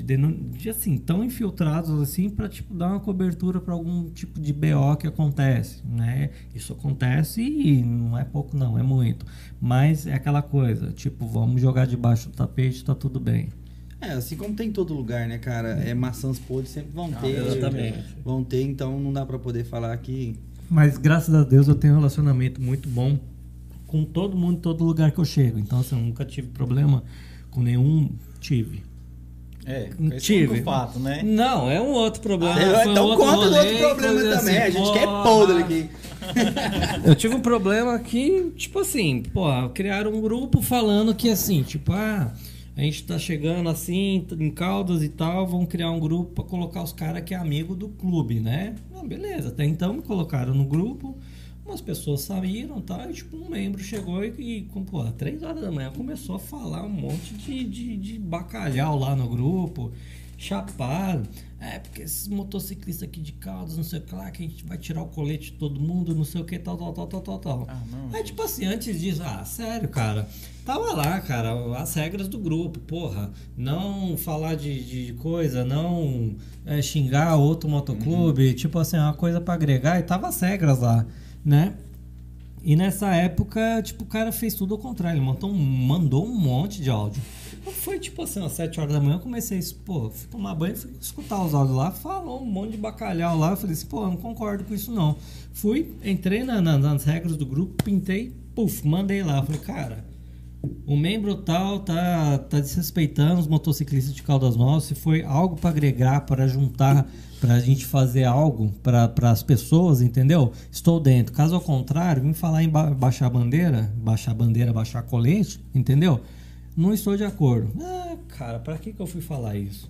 de, de assim, tão infiltrados assim para tipo dar uma cobertura para algum tipo de BO que acontece, né? Isso acontece e não é pouco não, é muito. Mas é aquela coisa, tipo, vamos jogar debaixo do tapete, tá tudo bem. É, assim como tem em todo lugar, né, cara? É maçãs podres sempre vão Ah, ter. exatamente. Vão ter, então não dá pra poder falar que. Mas graças a Deus eu tenho um relacionamento muito bom com todo mundo, em todo lugar que eu chego. Então, assim, eu nunca tive problema com nenhum. Tive. É, Tive. é fato, né? Não, é um outro problema. Ah, Foi um então conta rolê, outro problema coisa também. assim, a gente quer porra. podre aqui. Eu tive um problema que, tipo assim, pô, criaram um grupo falando que assim, tipo, ah, a gente tá chegando assim, em Caldas e tal, vão criar um grupo pra colocar os caras que é amigo do clube, né? Ah, beleza, até então me colocaram no grupo, umas pessoas saíram, tá? E, tipo, um membro chegou e, e pô, às três horas da manhã começou a falar um monte de, de, de bacalhau lá no grupo, chapado. É, porque esses motociclistas aqui de Caldas, não sei o que lá, que a gente vai tirar o colete de todo mundo, não sei o que, tal, tal, tal, tal, tal, tal. Ah, não, gente. tipo assim, antes disso, ah, sério, cara. Tava lá, cara, as regras do grupo, porra. Não falar de, de coisa, não é, xingar outro motoclube, tipo assim, uma coisa pra agregar, e tava as regras lá, né? E nessa época, tipo, o cara fez tudo ao contrário. Ele mandou, um- mandou um monte de áudio. Quando Foi tipo assim, às 7 horas da manhã, eu comecei, pô, fui tomar banho, fui escutar os áudios lá, falou um monte de bacalhau lá. Eu falei assim, pô, eu não concordo com isso não. Fui, entrei na- na- nas regras do grupo, pintei, puf, mandei lá. Falei, cara, o membro tal tá, tá desrespeitando os motociclistas de Caldas Novas. Se foi algo para agregar, para juntar, para a gente fazer algo para as pessoas, entendeu? Estou dentro. Caso ao contrário, vim falar em ba- baixar a bandeira, baixar a bandeira, baixar colete, entendeu? Não estou de acordo. Ah, cara, para que, que eu fui falar isso?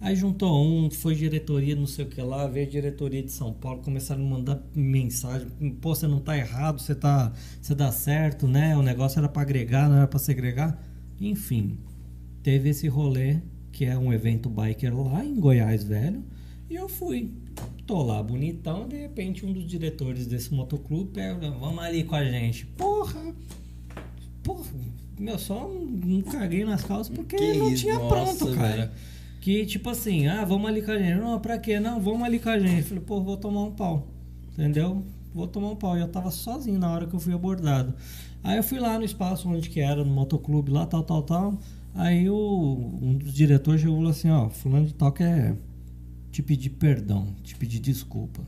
Aí juntou um, foi diretoria, não sei o que lá, veio a diretoria de São Paulo, começaram a mandar mensagem, pô, você não tá errado, você tá, você dá certo, né? O negócio era para agregar, não era para segregar. Enfim, teve esse rolê, que é um evento biker lá em Goiás, velho, e eu fui. Tô lá bonitão, de repente um dos diretores desse motoclube pega, vamos ali com a gente. Porra! Porra, meu, só não caguei nas calças porque Que não isso, tinha nossa, pronto, cara. Que tipo assim, ah, vamos ali com a gente. Não, pra quê? Não, vamos ali com a gente. Falei, pô, vou tomar um pau. Entendeu? Vou tomar um pau. E eu tava sozinho na hora que eu fui abordado. Aí eu fui lá no espaço onde que era, no motoclube lá, tal, tal, tal. Aí o, um dos diretores chegou e falou assim, ó, fulano de tal quer te pedir perdão, te pedir desculpa.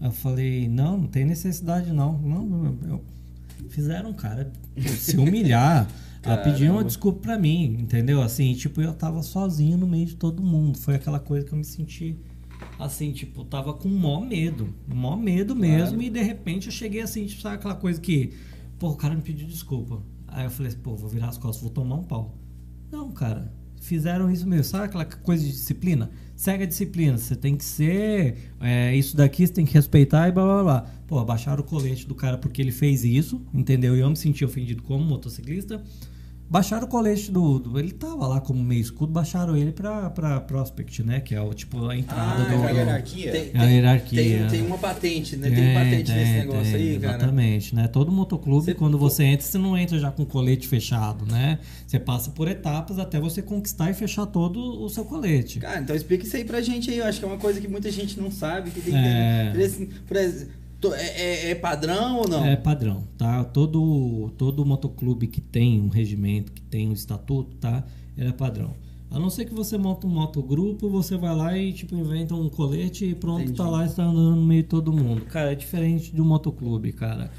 Eu falei, não, não tem necessidade não. Não, meu, fizeram um cara se humilhar, a pedir uma desculpa pra mim, entendeu? Assim, tipo, eu tava sozinho no meio de todo mundo. Foi aquela coisa que eu me senti assim, tipo, tava com mó medo, mó medo mesmo, e de repente eu cheguei assim, tipo, sabe aquela coisa que, pô, o cara me pediu desculpa. Aí eu falei, assim, pô, vou virar as costas, vou tomar um pau. Não, cara, fizeram isso mesmo, sabe aquela coisa de disciplina? Segue a disciplina, você tem que ser, é, isso daqui você tem que respeitar e blá blá blá. Pô, abaixaram o colete do cara porque ele fez isso, entendeu? E eu me senti ofendido como motociclista. Baixaram o colete do, do- Ele tava lá como meio escudo, baixaram ele pra, pra Prospect, né? Que é o tipo a entrada Ah, do. é a hierarquia? Tem, É a hierarquia. Tem, tem uma patente, né? Tem, patente nesse negócio tem, aí, cara. Exatamente, né? Todo motoclube, Você- quando você entra, você não entra já com colete fechado, né? Você passa por etapas até você conquistar e fechar todo o seu colete. Cara, então explica isso aí pra gente aí. Eu acho que é uma coisa que muita gente não sabe. Que tem que É. ter- por exemplo, é, é- é padrão ou não? É padrão, tá? Todo, todo motoclube que tem um regimento, que tem um estatuto, tá? Ele é padrão. A não ser que você monta um motogrupo, você vai lá e tipo inventa um colete e pronto, Entendi. tá lá e está andando no meio de todo mundo. Cara, é diferente de um motoclube, cara.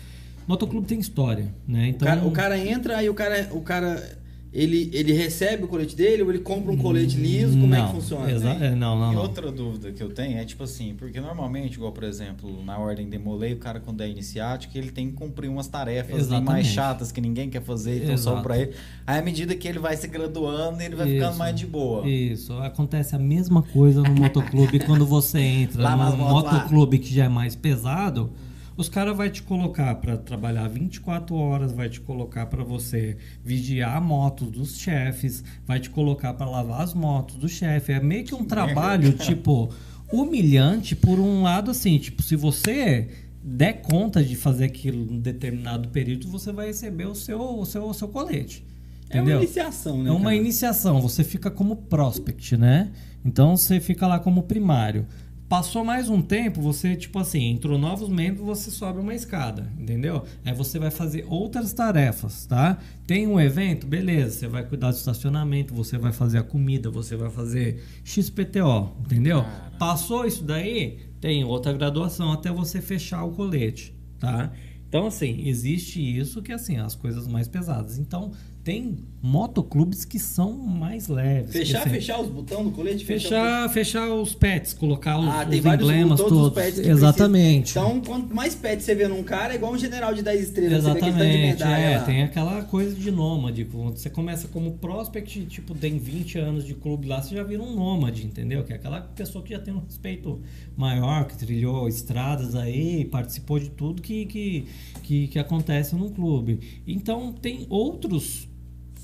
Motoclube tem história, né? O Então, cara, o cara entra, aí o cara, o cara ele, ele recebe o colete dele ou ele compra um colete liso? Como é não, que funciona? exa- é, não, não, E não. outra dúvida que eu tenho é tipo assim, porque normalmente, igual por exemplo, na ordem de Molay, o cara quando é iniciático, ele tem que cumprir umas tarefas Exatamente. mais chatas que ninguém quer fazer, então só pra ele. Aí à medida que ele vai se graduando, ele vai ficando Isso. mais de boa. Isso, acontece a mesma coisa no motoclube quando você entra Lá no motos lá. motoclube que já é mais pesado. Os caras vai te colocar para trabalhar 24 horas, vai te colocar para você vigiar a moto dos chefes, vai te colocar para lavar as motos do chefe. É meio que um trabalho tipo humilhante por um lado assim, tipo, se você der conta de fazer aquilo em determinado período, você vai receber o seu o seu o seu colete. É uma Entendeu? iniciação, né? É uma cara? iniciação, você fica como prospect, né? Então você fica lá como primário. Passou mais um tempo, você, tipo assim, entrou novos membros, você sobe uma escada, entendeu? Aí você vai fazer outras tarefas, tá? Tem um evento, beleza, você vai cuidar do estacionamento, você vai fazer a comida, você vai fazer XPTO, entendeu? Passou isso daí, tem outra graduação até você fechar o colete, tá? Então, assim, existe isso que, assim, as coisas mais pesadas. Então, tem motoclubes que são mais leves. Fechar, assim, fechar os botões do colete? Fechar, fechar os pets, colocar os, Ah, os emblemas todos os todos. que Exatamente. precisa. Então, quanto mais pets você vê num cara, é igual um general de 10 estrelas. De Exatamente, é, lá. tem aquela coisa de nômade. Quando você começa como prospect, tipo, tem 20 anos de clube lá, você já vira um nômade, entendeu? Que é aquela pessoa que já tem um respeito maior, que trilhou estradas aí, participou de tudo que, que, que, que acontece num clube. Então, tem outros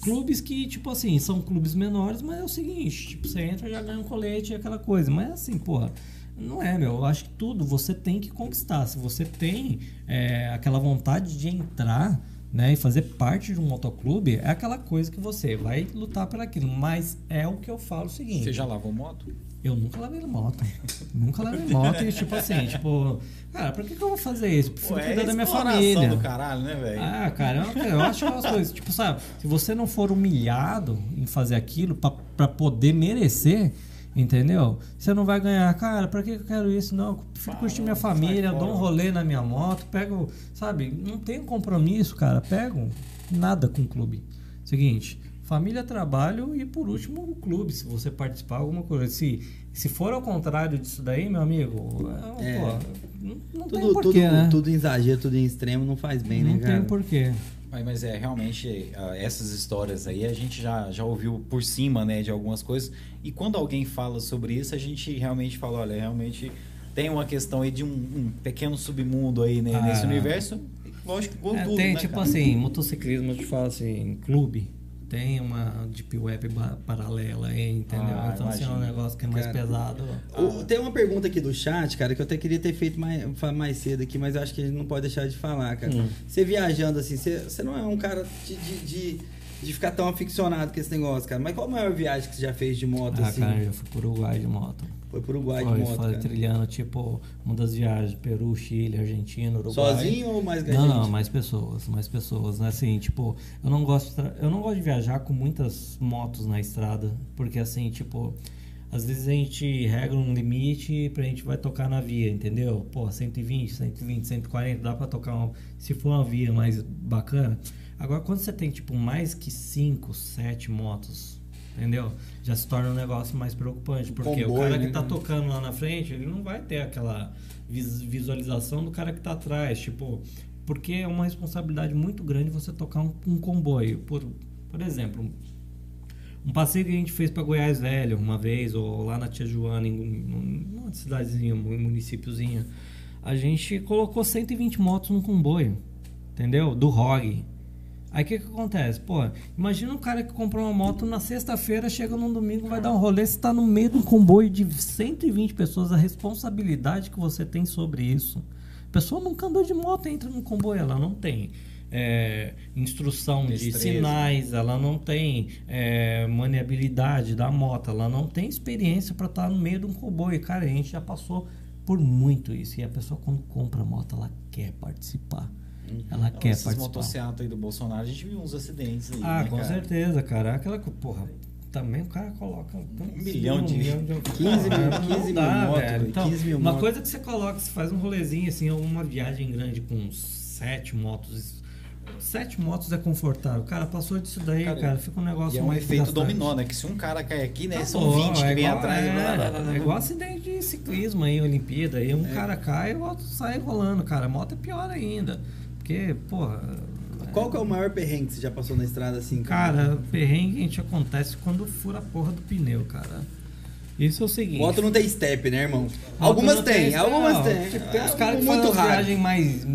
clubes que, tipo assim, são clubes menores, mas é o seguinte, tipo, você entra já ganha um colete e aquela coisa. Mas assim, porra, não é, meu. Eu acho que tudo você tem que conquistar. Se você tem é, aquela vontade de entrar, né, e fazer parte de um motoclube, é aquela coisa que você vai lutar por aquilo. Mas é o que eu falo o seguinte. Você já lavou moto? Eu nunca lavei moto. nunca lavei moto e tipo assim, tipo, cara, por que, que eu vou fazer isso? Prefiro Pô, é cuidar da minha família. do caralho, né, velho? Ah, cara, eu, eu acho umas coisas. Tipo, sabe, se você não for humilhado em fazer aquilo pra, pra poder merecer, entendeu? Você não vai ganhar. Cara, pra que eu quero isso? Não, eu prefiro Ah, curtir minha família, dou um rolê na minha moto, pego, sabe, não tenho compromisso, cara. Pego nada com o clube. Seguinte. Família, trabalho e por último o clube, se você participar alguma coisa. Se, se for ao contrário disso daí, meu amigo, é, É. pô, não, não tem Tudo, porquê, tudo, né? tudo em exagero, tudo em extremo não faz bem, não né, cara? tem porquê. Mas, mas é, realmente, essas histórias aí a gente já, já ouviu por cima, né, de algumas coisas. E quando alguém fala sobre isso, a gente realmente fala, olha, realmente tem uma questão aí de um, um pequeno submundo aí né, Ah. nesse universo. Lógico, igual É, tudo, tem, né, tipo cara? assim, motociclismo, eu te falo assim, clube, tem uma deep web paralela aí, entendeu? Ah, então, assim, é um negócio que é mais Cara, pesado. O- tem uma pergunta aqui do chat, cara, que eu até queria ter feito mais, mais cedo aqui, mas eu acho que a gente não pode deixar de falar, cara. Hum. Você viajando assim, você, você não é um cara de, de, de, de ficar tão aficionado com esse negócio, cara. Mas qual a maior viagem que você já fez de moto, Ah, assim? cara, eu já fui pro Uruguai de moto. Foi pro Uruguai Foi, de moto, foi cara. trilhando, tipo, uma das viagens, Peru, Chile, Argentina, Uruguai. Sozinho ou mais Não, não, mais pessoas, mais pessoas, né? Assim, tipo, eu não gosto de tra- eu não gosto de viajar com muitas motos na estrada, porque assim, tipo, às vezes a gente regra um limite pra gente vai tocar na via, entendeu? Pô, 120, 120, 140, dá pra tocar uma, se for uma via mais bacana. Agora quando você tem tipo mais que 5, 7 motos, entendeu? Já se torna um negócio mais preocupante, porque o Comboio, cara que né? tá tocando lá na frente, ele não vai ter aquela vis- visualização do cara que tá atrás, tipo, porque é uma responsabilidade muito grande você tocar um, um comboio. Por, por exemplo, um passeio que a gente fez para Goiás Velho uma vez, ou lá na Tia Joana, em um- numa cidadezinha, um municípiozinho, a gente colocou 120 motos num comboio, entendeu? Do ROG. Aí o que, que acontece? Pô, imagina um cara que comprou uma moto na sexta-feira, chega num domingo, vai dar um rolê, você tá no meio de um comboio de 120 pessoas, a responsabilidade que você tem sobre isso. A pessoa nunca andou de moto, entra no comboio, ela não tem é, instrução de Destreza. sinais, ela não tem é, maniabilidade da moto, ela não tem experiência para estar no meio de um comboio. Cara, a gente já passou por muito isso. E a pessoa, quando compra a moto, ela quer participar. Ela Não, quer esses participar. motocicletas aí do Bolsonaro, a gente viu uns acidentes aí, Ah, né, com cara? certeza, cara. Aquela que, porra, também o cara coloca um, milhão de- 15 mil- Cara, 15 mil não dá, moto, velho. velho, Então, 15 mil uma coisa que você coloca, você faz um rolezinho assim, uma viagem grande com sete motos. Sete motos é confortável. Cara, passou disso daí, cara, Cara, fica um negócio E é um efeito dominó, né? Que se um cara cai aqui, né? São Pô, 20 que é vem igual- atrás. É, blá, blá, blá, é igual acidente de ciclismo aí, Olimpíada. Aí É. um cara cai e o outro sai rolando, cara. A moto é pior ainda. Porque, porra. Qual que é o maior perrengue que você já passou na estrada assim? Cara, perrengue a gente acontece quando fura a porra do pneu, cara. Isso é o seguinte. Moto não tem step, né, irmão? Algumas não tem, algumas não, tem. Tipo, tem uns É, caras que muito fazem raro. viagem mais,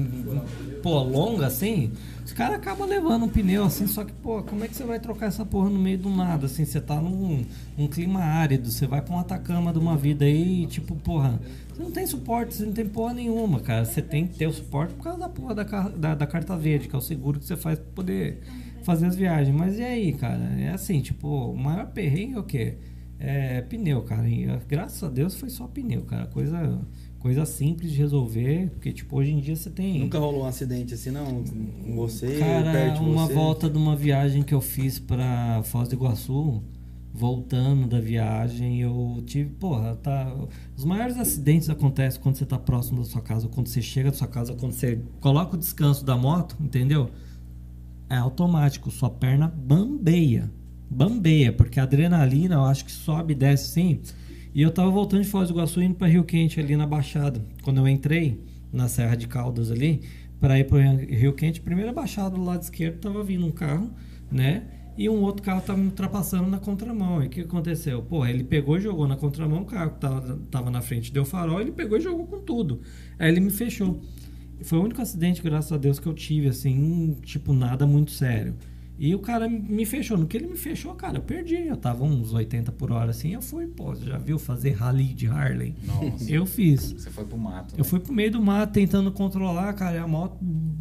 pô, longa assim. Os caras acabam levando um pneu assim, só que, pô, como é que você vai trocar essa porra no meio do nada? Assim, você tá num, clima árido, você vai pra um Atacama de uma vida aí, e, tipo, porra, você não tem suporte, você não tem porra nenhuma, cara. Você tem que ter o suporte por causa da porra da, da, da carta verde, que é o seguro que você faz pra poder fazer as viagens. Mas e aí, cara? É assim, tipo, o maior perrengue é o quê? É pneu, cara. E, graças a Deus foi só pneu, cara. Coisa, coisa simples de resolver, porque, tipo, hoje em dia você tem. Nunca rolou um acidente assim, não? Com você, Cara, perto de uma você? volta de uma viagem que eu fiz pra Foz do Iguaçu, voltando da viagem, eu tive, porra, tá. Os maiores acidentes acontecem quando você tá próximo da sua casa, quando você chega da sua casa, quando você coloca o descanso da moto, entendeu? É automático, sua perna bambeia. Bambeia, porque a adrenalina eu acho que sobe e desce assim. E eu tava voltando de Foz do Iguaçu indo para Rio Quente ali na Baixada. Quando eu entrei na Serra de Caldas ali, para ir para Rio Quente, primeira baixada do lado esquerdo tava vindo um carro, né? E um outro carro tava me ultrapassando na contramão. E o que aconteceu? Pô, ele pegou e jogou na contramão, o carro que tava, tava na frente deu farol, ele pegou e jogou com tudo. Aí ele me fechou. Foi o único acidente, graças a Deus, que eu tive, assim, tipo, nada muito sério. E o cara me fechou. No que ele me fechou, cara, eu perdi. Eu tava uns 80 por hora, assim. Eu fui, pô, você já viu fazer rally de Harley? Nossa. Eu fiz. Você foi pro mato. Eu né? fui pro meio do mato tentando controlar, cara, e a moto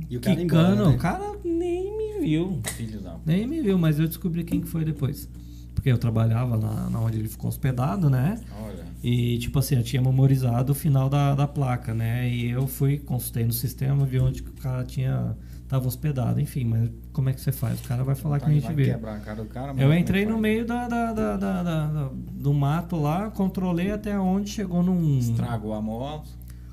E o cara quicando. embora, né? O cara nem me viu. Filho da. Nem me viu, mas eu descobri quem que foi depois. Porque eu trabalhava na, na onde ele ficou hospedado, né? Olha. E, tipo assim, eu tinha memorizado o final da, da placa, né? E eu fui, consultei no sistema, vi onde que o cara tinha tava hospedado. Enfim, mas como é que você faz? O cara vai falar que a gente vê. quebrar a cara do cara, mas Eu entrei no meio da, da- da- da- da- da- do mato lá, controlei até onde chegou num. Estragou a moto.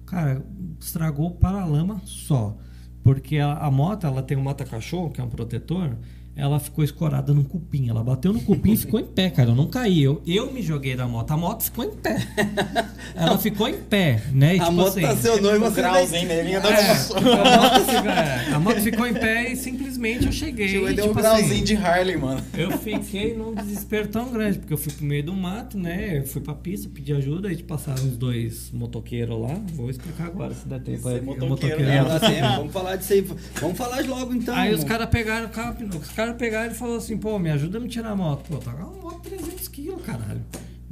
Cara, estragou o paralama só. Porque a, a moto, ela tem um mata-cachorro, que é um protetor, ela ficou escorada num cupim. Ela bateu no cupim e ficou em pé, cara. Eu não caí. Eu, eu me joguei da moto. A moto ficou em pé. Ela ficou em pé, né? E, A tipo moto assim, tá seu nome, você grauzinho nele, dando é, a, moto, ficou- é, a moto ficou em pé e simplesmente eu cheguei. Chegou deu um tipo grauzinho assim, de Harley, mano. Eu fiquei num desespero tão grande, porque eu fui pro meio do mato, né? Eu fui pra pista, pedi ajuda, aí passaram os dois motoqueiros lá. Vou explicar agora, se der tempo. Esse é Aí, o motoqueiro É, mesmo. dá tempo, vamos falar disso aí. Vamos falar logo então. Aí os irmão. caras pegaram o carro, os caras pegaram e falaram assim, pô, me ajuda a me tirar a moto. Pô, tá uma moto 300 quilos, caralho.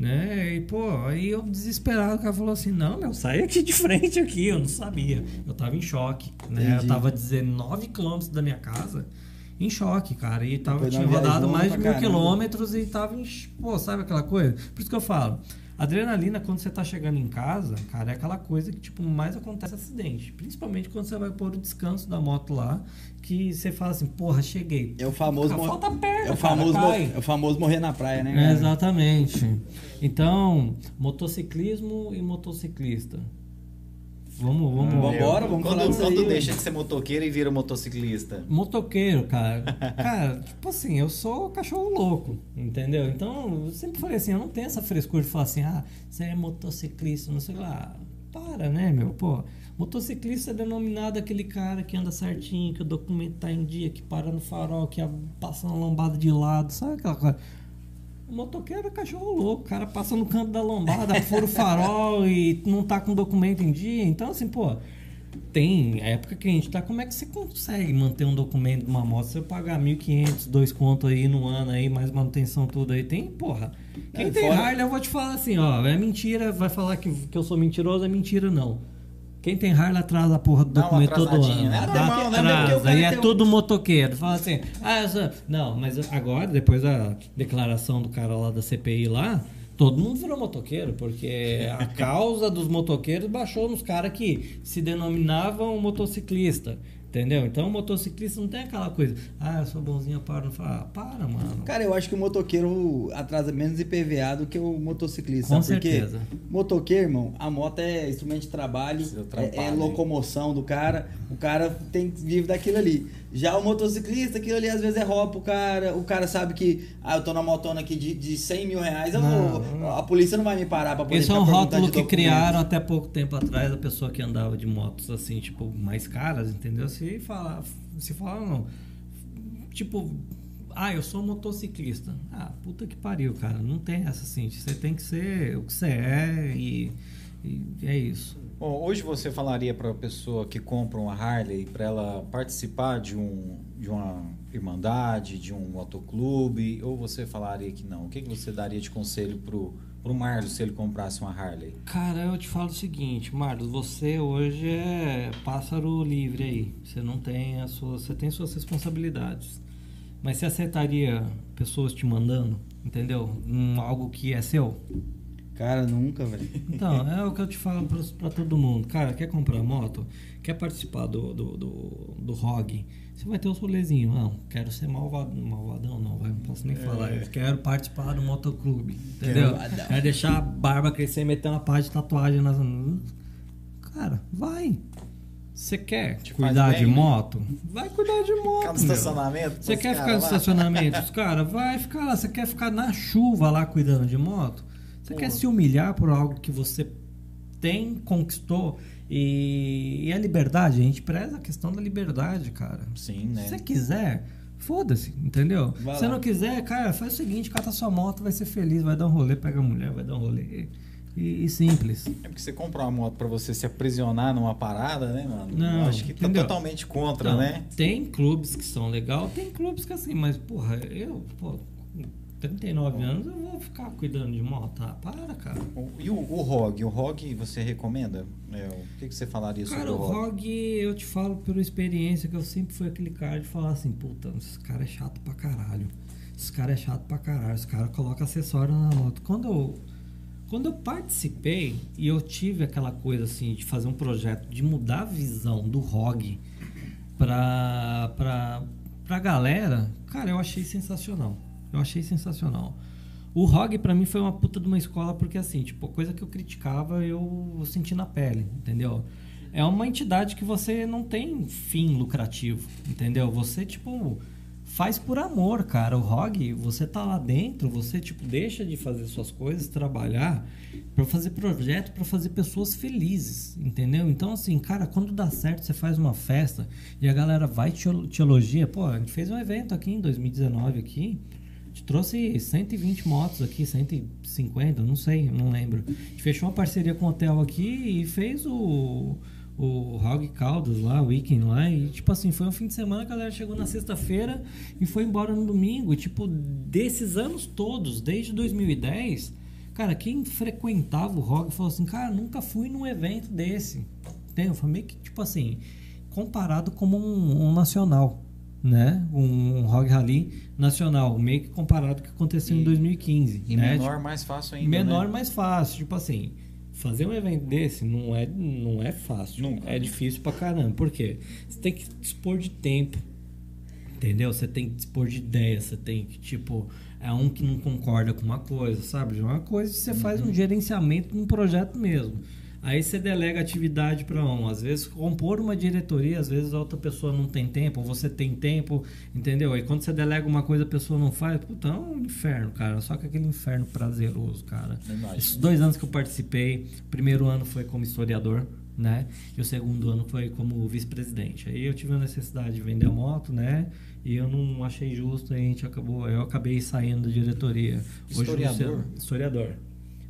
Né? E, pô, aí eu desesperado, o cara falou assim, não, meu, sai aqui de frente aqui, eu não sabia. Eu tava em choque, né? Entendi. Eu tava a 19 quilômetros da minha casa, em choque, cara. E tava, Depois tinha rodado mais de mil caramba. quilômetros e tava em... Pô, sabe aquela coisa? Por isso que eu falo, adrenalina, quando você tá chegando em casa, cara, é aquela coisa que, tipo, mais acontece acidente. Principalmente quando você vai pôr o descanso da moto lá, que você fala assim, porra, cheguei. É o famoso, mor- falta perna, é o famoso, cara, é o famoso morrer na praia, né? É, cara? exatamente. Então, motociclismo e motociclista. Vamos, vamos. Vamos embora, vamos quando, falar disso quando aí. deixa de ser motoqueiro e vira motociclista? Motoqueiro, cara. Cara, tipo assim, eu sou cachorro louco, entendeu? Então, eu sempre falei assim, eu não tenho essa frescura de falar assim, ah, você é motociclista, não sei lá. Para, né, meu? Pô, motociclista é denominado aquele cara que anda certinho, que o documento tá em dia, que para no farol, que passa uma lombada de lado, sabe aquela coisa? O motoqueiro é cachorro louco, o cara passa no canto da lombada, fura o farol e não tá com documento em dia. Então, assim, pô, tem época que a gente tá. Como é que você consegue manter um documento de uma moto? Se eu pagar 1.500, dois contos aí no ano aí, mais manutenção tudo aí, tem, porra. Quem É, tem fora- Harley, eu vou te falar assim, ó, é mentira, vai falar que, que eu sou mentiroso, é mentira, não. Quem tem Harley atrasa a porra do Dá uma documento todo atrasadinha, ano. né? Dá Normal, né? Porque o atrasa, cara e é tem um- tudo motoqueiro. Fala assim, ah, eu sou... Não, mas agora, depois da declaração do cara lá da CPI lá, todo mundo virou motoqueiro, porque a causa dos motoqueiros baixou nos caras que se denominavam motociclista. Entendeu? Então o motociclista não tem aquela coisa, ah, eu sou bonzinho, para. Não fala, ah, para, mano. Cara, eu acho que o motoqueiro atrasa menos IPVA do que o motociclista. Com sabe certeza. Motoqueiro, irmão, a moto é instrumento de trabalho, é, é hein? locomoção do cara. O cara tem vive daquilo ali. Já o motociclista, aquilo ali às vezes é roupa pro cara. O cara sabe que, ah, eu tô na motona aqui de, de 100 mil reais, eu Não, vou, a polícia não vai me parar pra poder Esse é um rótulo que criaram até pouco tempo atrás, a pessoa que andava de motos assim, tipo, mais caras, entendeu? Se fala, se fala não. Tipo, ah, eu sou motociclista. Ah, puta que pariu, cara. Não tem essa assim. Você tem que ser o que você é e, e é isso. Bom, hoje você falaria para a pessoa que compra uma Harley para ela participar de um de uma irmandade, de um motoclube, ou você falaria que não? O que, que você daria de conselho pro pro Marlos se ele comprasse uma Harley? Cara, eu te falo o seguinte, Marlos, você hoje é pássaro livre aí. Você não tem as suas, você tem suas responsabilidades. Mas você aceitaria pessoas te mandando, entendeu? Um, algo que é seu? Cara, nunca, velho. Então, é o que eu te falo pra, pra todo mundo. Cara, quer comprar moto? Quer participar do, do, do, do ROG? Você vai ter o solezinho. Não, quero ser malvado, malvadão, não, vai, não posso nem falar. Eu quero participar do motoclube, entendeu? Quero deixar a barba crescer e meter uma pá de tatuagem nas... Cara, vai. Você quer Te cuidar de moto? Vai cuidar de moto, Ficar no estacionamento? Você quer ficar no lá? estacionamento? Os cara, vai ficar lá. Você quer ficar na chuva lá cuidando de moto? Você quer se humilhar por algo que você tem, conquistou? E, e a liberdade, a gente preza a questão da liberdade, cara. Sim, né? Se você quiser, foda-se, entendeu? Vai Se você lá. não quiser, cara, faz o seguinte, cata sua moto, vai ser feliz, vai dar um rolê, pega a mulher, vai dar um rolê. E, e simples. É porque você comprar uma moto pra você se aprisionar numa parada, né, mano? Não, Eu acho que entendeu? tá totalmente contra, Não, né? Tem clubes que são legal, tem clubes que assim, mas porra, eu, pô, 39 anos eu vou ficar cuidando de moto. Ah, para, cara. O- E o, o ROG? O ROG você recomenda? É, o que, que você falaria sobre Cara, o o ROG? ROG, eu te falo por experiência que eu sempre fui aquele cara de falar assim, puta, esse cara é chato pra caralho. Esse cara é chato pra caralho. Esse cara coloca acessório na moto. Quando eu, quando eu participei e eu tive aquela coisa assim de fazer um projeto de mudar a visão do ROG pra, pra, pra galera, cara, eu achei sensacional. Eu achei sensacional. O ROG pra mim foi uma puta de uma escola porque assim, tipo, coisa que eu criticava eu senti na pele, entendeu? É uma entidade que você não tem fim lucrativo, entendeu? Você tipo faz por amor, cara. O ROG, você tá lá dentro, você tipo deixa de fazer suas coisas, trabalhar para fazer projeto, para fazer pessoas felizes, entendeu? Então assim, cara, quando dá certo, você faz uma festa e a galera vai te, te elogia. Pô, a gente fez um evento aqui em 2019 aqui. Trouxe 120 motos aqui, 150, não sei, não lembro. A gente fechou uma parceria com o hotel aqui e fez o, o Hog Caldas lá, o weekend lá. E tipo assim, foi um fim de semana, a galera chegou na sexta-feira e foi embora no domingo. E tipo, desses anos todos, desde 2010, cara, quem frequentava o Hog falou assim, cara, nunca fui num evento desse. Entendeu? Foi meio que tipo assim, comparado como um, um nacional né? Um Rock Rally nacional, meio que comparado com o que aconteceu em E- 2015. E né? menor, mais fácil ainda, menor, né? mais fácil. Tipo assim, fazer um evento desse não é, não é fácil. Nunca. É difícil pra caramba. Por quê? Você tem que dispor de tempo. Entendeu? Você tem que dispor de ideia. Você tem que, tipo, é um que não concorda com uma coisa, sabe? É uma coisa que você faz um gerenciamento num projeto mesmo. Aí você delega atividade para um. Às vezes, compor uma diretoria, às vezes a outra pessoa não tem tempo, ou você tem tempo, entendeu? Aí quando você delega uma coisa, a pessoa não faz, puta, é um inferno, cara. Só que aquele inferno prazeroso, cara. Imagino. Esses dois anos que eu participei, primeiro ano foi como historiador, né? E o segundo ano foi como vice-presidente. Aí eu tive a necessidade de vender a moto, né? E eu não achei justo, a gente acabou, eu acabei saindo da diretoria. Hoje, Historiador? Luciano- historiador.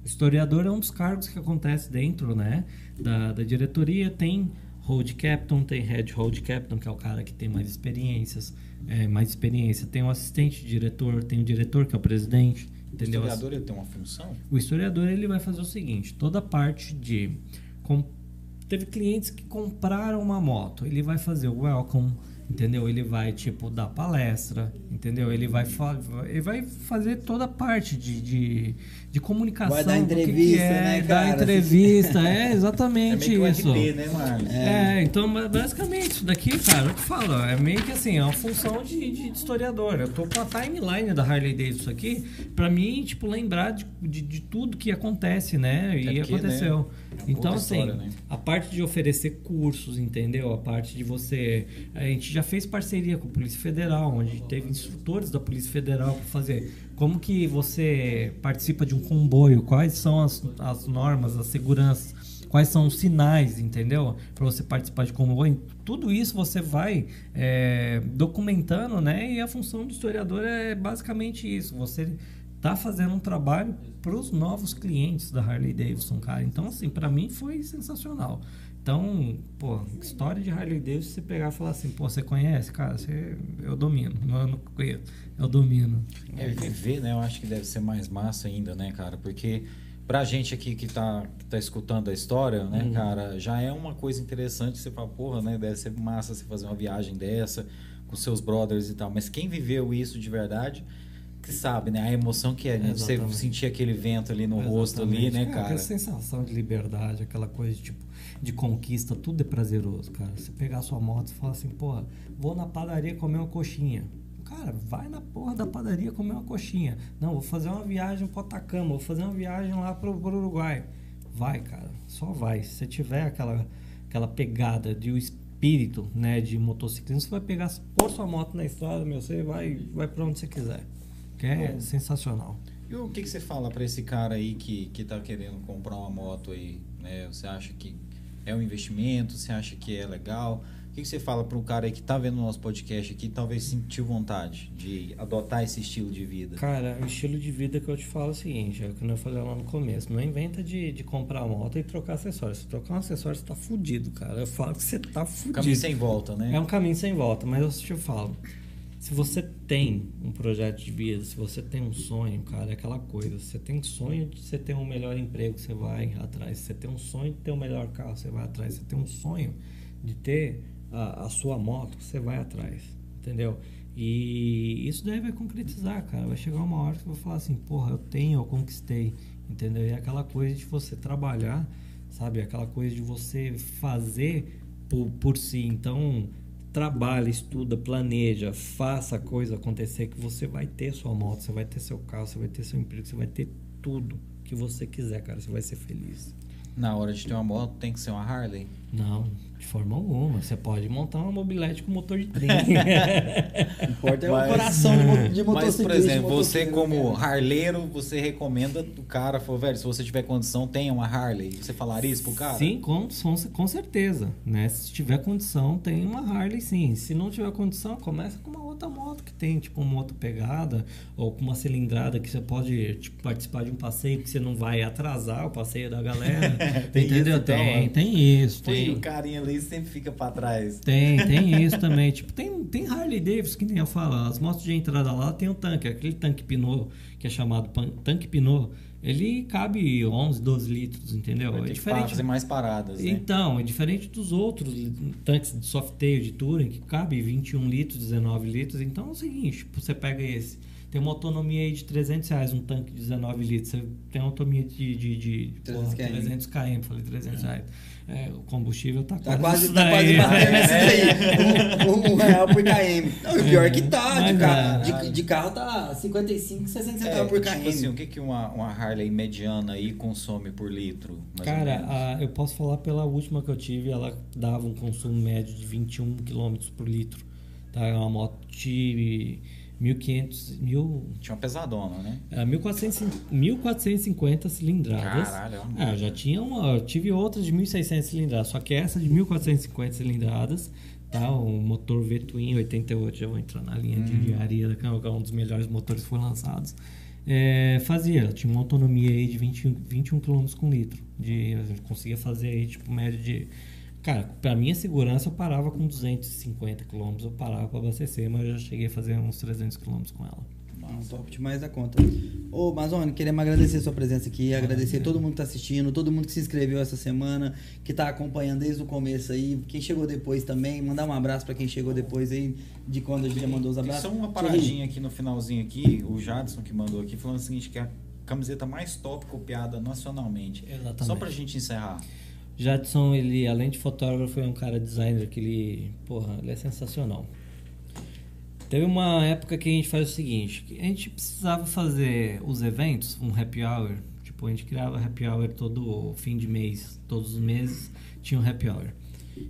Historiador é um dos cargos que acontece dentro, né, da, da diretoria. Tem Road Captain, tem Head Road Captain, que é o cara que tem mais experiências, é, mais experiência. Tem o assistente diretor, tem o diretor que é o presidente, O entendeu? historiador ele tem uma função? O historiador ele vai fazer o seguinte: toda parte de com- teve clientes que compraram uma moto, ele vai fazer o welcome, entendeu? Ele vai, tipo, dar palestra, entendeu? Ele vai, ele vai fazer toda a parte de, de, de comunicação. Vai dar do que que entrevista, é, né, Dar cara? entrevista, é É exatamente meio que isso. RP, né, Marlos? É, então ba- basicamente isso daqui, cara, eu te falo, é meio que assim, é uma função de, de historiador. Eu tô com a timeline da Harley Davidson aqui, pra mim, tipo, lembrar de, de, de tudo que acontece, né? E porque, aconteceu. né, é então, assim, história, né? a parte de oferecer cursos, entendeu? A parte de você. A gente já fez parceria com a Polícia Federal, onde teve instrutores da Polícia Federal para fazer. Como que você participa de um comboio? Quais são as, as normas, as seguranças? Quais são os sinais, entendeu? Para você participar de comboio. Tudo isso você vai é, documentando, né? E a função do historiador é basicamente isso. Você tá fazendo um trabalho para os novos clientes da Harley Davidson, cara. Então, assim, para mim foi sensacional. Então, pô, história de Harley Davidson, você pegar e falar assim, pô, você conhece? Cara, você, eu domino. Não, eu não conheço, eu domino. É, viver, né? Eu acho que deve ser mais massa ainda, né, cara? Porque pra gente aqui que tá, que tá escutando a história, né, Uhum. cara, já é uma coisa interessante. Você fala, porra, né? Deve ser massa você fazer uma viagem dessa com seus brothers e tal. Mas quem viveu isso de verdade, que sabe, né? A emoção que é, né? Você Exatamente. sentir aquele vento ali no rosto ali, Exatamente. né, Aquela cara? sensação de liberdade, aquela coisa de, tipo de conquista, tudo é prazeroso, cara. Você pegar a sua moto e falar assim, porra, vou na padaria comer uma coxinha. Cara, vai na porra da padaria comer uma coxinha. Não, vou fazer uma viagem pro Atacama, vou fazer uma viagem lá pro, pro Uruguai. Vai, cara, só vai. Se você tiver aquela, aquela pegada de o espírito, né, de motociclismo, você vai pegar, pôr sua moto na estrada, meu, você vai, vai pra onde você quiser. Que é Bom. sensacional. E o que, que você fala pra esse cara aí que, que tá querendo comprar uma moto aí, né? Você acha que é um investimento? Você acha que é legal? O que, que você fala para um cara aí que tá vendo o nosso podcast aqui, talvez sentiu vontade de adotar esse estilo de vida? Cara, o estilo de vida que eu te falo é o seguinte, é o que eu falei lá no começo. Não inventa de, de comprar moto e trocar acessórios. Se trocar um acessório, você tá fudido, cara. Eu falo que você tá fudido. Caminho sem volta, né? É um caminho sem volta, mas eu te falo. Se você tem um projeto de vida, se você tem um sonho, cara, é aquela coisa. Você tem sonho de você ter um melhor emprego, você vai atrás. Você tem um sonho de ter um melhor carro, você vai atrás. Você tem um sonho de ter a, a sua moto, você vai atrás. Entendeu? E isso daí vai concretizar, cara. Vai chegar uma hora que eu vou falar assim, porra, eu tenho, eu conquistei. Entendeu? E é aquela coisa de você trabalhar, sabe? Aquela coisa de você fazer por, por si. Então, trabalha, estuda, planeja, faça a coisa acontecer que você vai ter sua moto, você vai ter seu carro, você vai ter seu emprego, você vai ter tudo que você quiser, cara. Você vai ser feliz. Na hora de ter uma moto, tem que ser uma Harley. Não, de forma alguma. Você pode montar uma mobilete com motor de trem. O importa é o coração de, mo- de Mas, por exemplo, você como cara. harleiro, você recomenda o cara, falou, velho, se você tiver condição, tenha uma Harley. Você falaria isso pro cara? Sim, com, com, com certeza. Né? Se tiver condição, tem uma Harley sim. Se não tiver condição, começa com uma outra moto que tem, tipo uma moto pegada, ou com uma cilindrada que você pode tipo, participar de um passeio que você não vai atrasar o passeio da galera. Tem Entendeu? isso, então, tem, tem isso. Tem, o carinha ali sempre fica pra trás. tem, tem isso também. Tipo, tem, tem Harley Davidson, que nem eu falo, as motos de entrada lá tem um tanque, aquele tanque Pinot, que é chamado tanque Pinot, ele cabe 11, 12 litros, entendeu? Vai É diferente. fazer mais paradas, né? Então, é diferente dos outros tanques de softail de Touring, que cabe 21 litros, 19 litros. Então é o seguinte, tipo, você pega esse, tem uma autonomia aí de 300 reais, um tanque de 19 litros. Você tem uma autonomia de, de, de 300 porra, km. 300 km, falei 300 reais. É, o combustível tá, Tá quase tá quase daí. batendo isso aí. Um, um real por KM. Não, e o pior é que tá. De, carro, é. de, de carro tá 55, 60 É, centavos por tipo KM. assim, o que, que uma, uma Harley mediana aí consome por litro? Cara, a- eu posso falar pela última que eu tive, ela dava um consumo médio de 21 km por litro. Tá? É uma moto de 1.500, mil, Tinha uma pesadona, né? é, 1.400 1.450 cilindradas. Caralho, é eu já tinha uma, eu tive outra de 1.600 cilindradas, só que essa de 1.450 cilindradas, tá? O motor V-Twin 88, já vou entrar na linha de engenharia, que é um dos melhores motores que foram lançados. É, fazia, tinha uma autonomia aí de 20, 21 km com litro. De, a gente conseguia fazer aí, tipo, média de. Cara, pra minha segurança eu parava com 250 km, eu parava pra abastecer, mas eu já cheguei a fazer uns 300 km com ela. Um top demais da conta. Ô, Mazone, queremos agradecer a sua presença aqui, agradecer todo mundo que tá assistindo, todo mundo que se inscreveu essa semana, que tá acompanhando desde o começo aí, quem chegou depois também, mandar um abraço para quem chegou depois aí, de quando a gente já mandou os Tem abraços. só uma paradinha aqui no finalzinho aqui, o Jadson que mandou aqui, falando o seguinte, que é a camiseta mais top copiada nacionalmente. Exatamente. Só pra gente encerrar. Jadson, ele, além de fotógrafo, é um cara designer que ele, porra, ele é sensacional. Teve uma época que a gente faz o seguinte, que a gente precisava fazer os eventos, um happy hour, tipo, a gente criava happy hour todo fim de mês, todos os meses tinha um happy hour.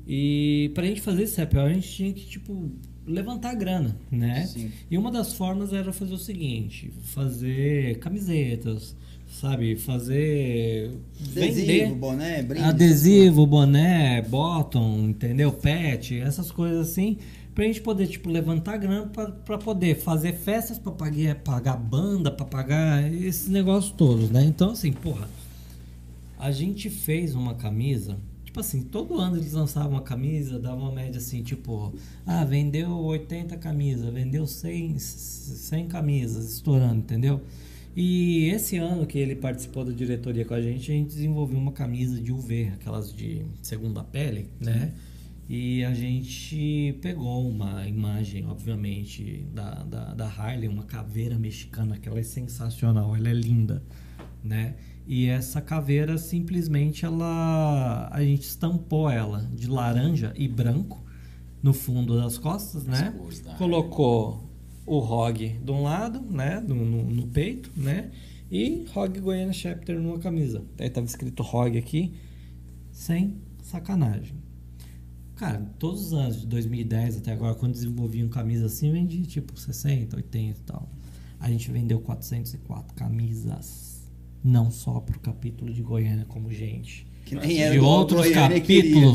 E pra gente fazer esse happy hour, a gente tinha que, tipo, levantar grana, né? Sim. E uma das formas era fazer o seguinte, fazer camisetas, sabe? Fazer... Adesivo, vender boné, brinde. adesivo, boné, bottom, entendeu? Pet, essas coisas assim, pra gente poder, tipo, levantar grana pra, pra poder fazer festas pra pagar, pagar banda, pra pagar esses negócios todos, né? Então, assim, porra, a gente fez uma camisa, tipo assim, todo ano eles lançavam uma camisa, dava uma média assim, tipo, ah, vendeu 80 camisas, vendeu 100, 100 camisas, estourando, entendeu? E esse ano que ele participou da diretoria com a gente, a gente desenvolveu uma camisa de UV, aquelas de segunda pele, né? E a gente pegou uma imagem, obviamente, da, da, da Harley, uma caveira mexicana, que ela é sensacional, ela é linda, né? E essa caveira simplesmente ela a gente estampou ela de laranja e branco no fundo das costas, né? cores da Colocou o ROG de um lado, né, no, no, no peito, né? E ROG Goiânia Chapter numa camisa. Aí tava escrito ROG aqui, sem sacanagem. Cara, todos os anos de 2010 até agora, quando desenvolviam camisa assim, vendia tipo 60, 80 e tal. A gente vendeu 404 camisas. Não só pro capítulo de Goiânia, como gente. Que nem era de outros Goiânia queria.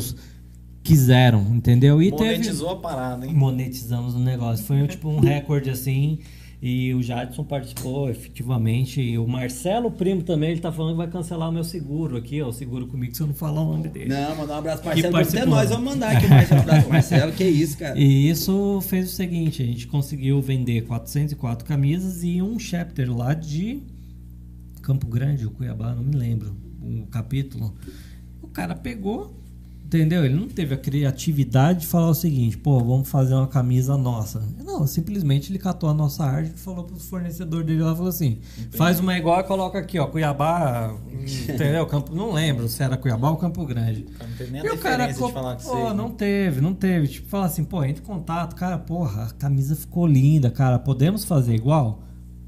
Quiseram, entendeu? E Monetizou teve a parada, hein? monetizamos o negócio. Foi um, tipo um recorde assim. E o Jadson participou efetivamente. E o Marcelo Primo também, ele tá falando que vai cancelar o meu seguro aqui, ó. O seguro comigo se eu não falar o nome dele. Não, mandar um abraço pro Marcelo. Até nós vamos mandar aqui o Marcelo, um abraço pro Marcelo. Que isso, cara. E isso fez o seguinte: a gente conseguiu vender 404 camisas e um chapter lá de Campo Grande ou Cuiabá, não me lembro o capítulo. O cara pegou, entendeu? Ele não teve a criatividade de falar o seguinte: pô, vamos fazer uma camisa nossa. Não, simplesmente ele catou a nossa arte e falou pro fornecedor dele lá: falou assim, faz uma igual e coloca aqui, ó, Cuiabá, entendeu? Campo, não lembro se era Cuiabá ou Campo Grande. Não tem nem a E o cara, de falar que pô, você... não teve, não teve. Tipo, fala assim, pô, entre em contato, cara, porra, a camisa ficou linda, cara, podemos fazer igual?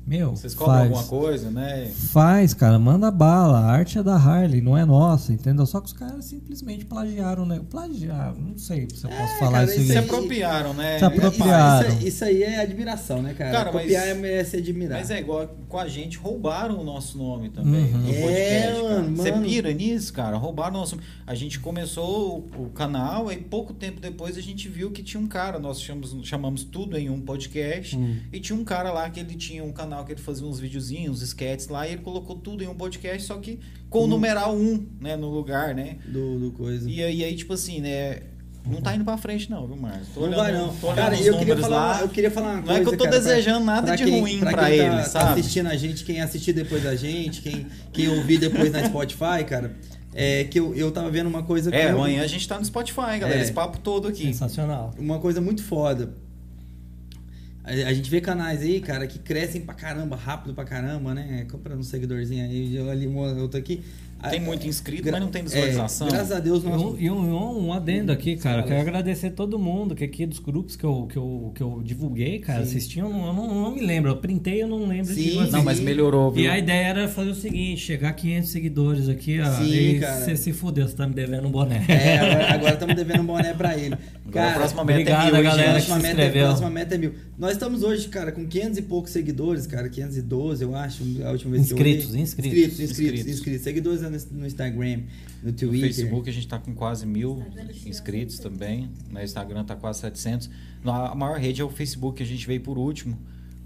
Meu, Vocês cobram faz. alguma coisa, né? Faz, cara, manda bala. A arte é da Harley, não é nossa, entendeu? Só que os caras simplesmente plagiaram, né? Plagiaram, não sei se eu posso É, falar cara, isso Se apropriaram, né? Se apropriaram. Isso, isso aí é admiração, né, cara? Cara, mas- Copiar é merece admirar. Mas é igual com a gente, roubaram o nosso nome também Uhum. no É, podcast. cara. mano, Você pira nisso, cara? Roubaram o nosso. A gente começou o, o canal e pouco tempo depois a gente viu que tinha um cara, nós chamamos, chamamos tudo em um podcast, Hum. e tinha um cara lá que ele tinha um canal que ele fazia uns videozinhos, uns sketches lá, e ele colocou tudo em um podcast, só que com o numeral 1, né, no lugar, né? Do, do coisa. E aí, aí, tipo assim, né? Não tá indo pra frente, não, viu, Marcos? Tô Não olhando- vai não. tô Cara, eu queria, falar, lá. eu queria falar uma Não coisa. é que eu tô cara, pra- desejando nada de quem- ruim pra quem ele, tá, sabe? Tá assistindo a gente, quem assistir depois da gente, quem, quem ouvir depois na Spotify, cara, é que eu, eu tava vendo uma coisa que É, eu- amanhã a gente tá no Spotify, galera. É. Esse papo todo aqui. Sensacional. uma coisa muito foda. A, gente vê canais aí, cara, que crescem pra caramba, rápido pra caramba, né? Comprando um seguidorzinho aí, eu ali, outro aqui. Tem muito inscrito, gra- mas não tem é, visualização. graças a Deus, E nosso, um, e um- um adendo aqui, cara. Quero agradecer todo mundo que aqui dos grupos que eu, que eu, que eu divulguei, cara, Sim. assistiam. Eu não, não, me lembro. Eu printei, eu não lembro Sim, de Não, mas melhorou, viu? E a ideia era fazer o seguinte: chegar a 500 seguidores aqui, ó. Sim, e cara. você se fudeu, você tá me devendo um boné. É, agora- estamos devendo um boné pra ele. Agora a Cara, próxima meta obrigado, é mil, galera, próxima meta, é, próxima meta é mil. Nós estamos hoje, cara, com 500 e poucos seguidores, cara, 512, eu acho, a última vez Inscritos, que eu olhei. inscritos. Inscritos, inscritos, Inscritos. inscritos. Seguidores no, no Instagram, no No Twitter. Facebook a gente tá com quase mil inscritos também. No Instagram tá quase 700. Na- A maior rede é o Facebook, que a gente veio por último.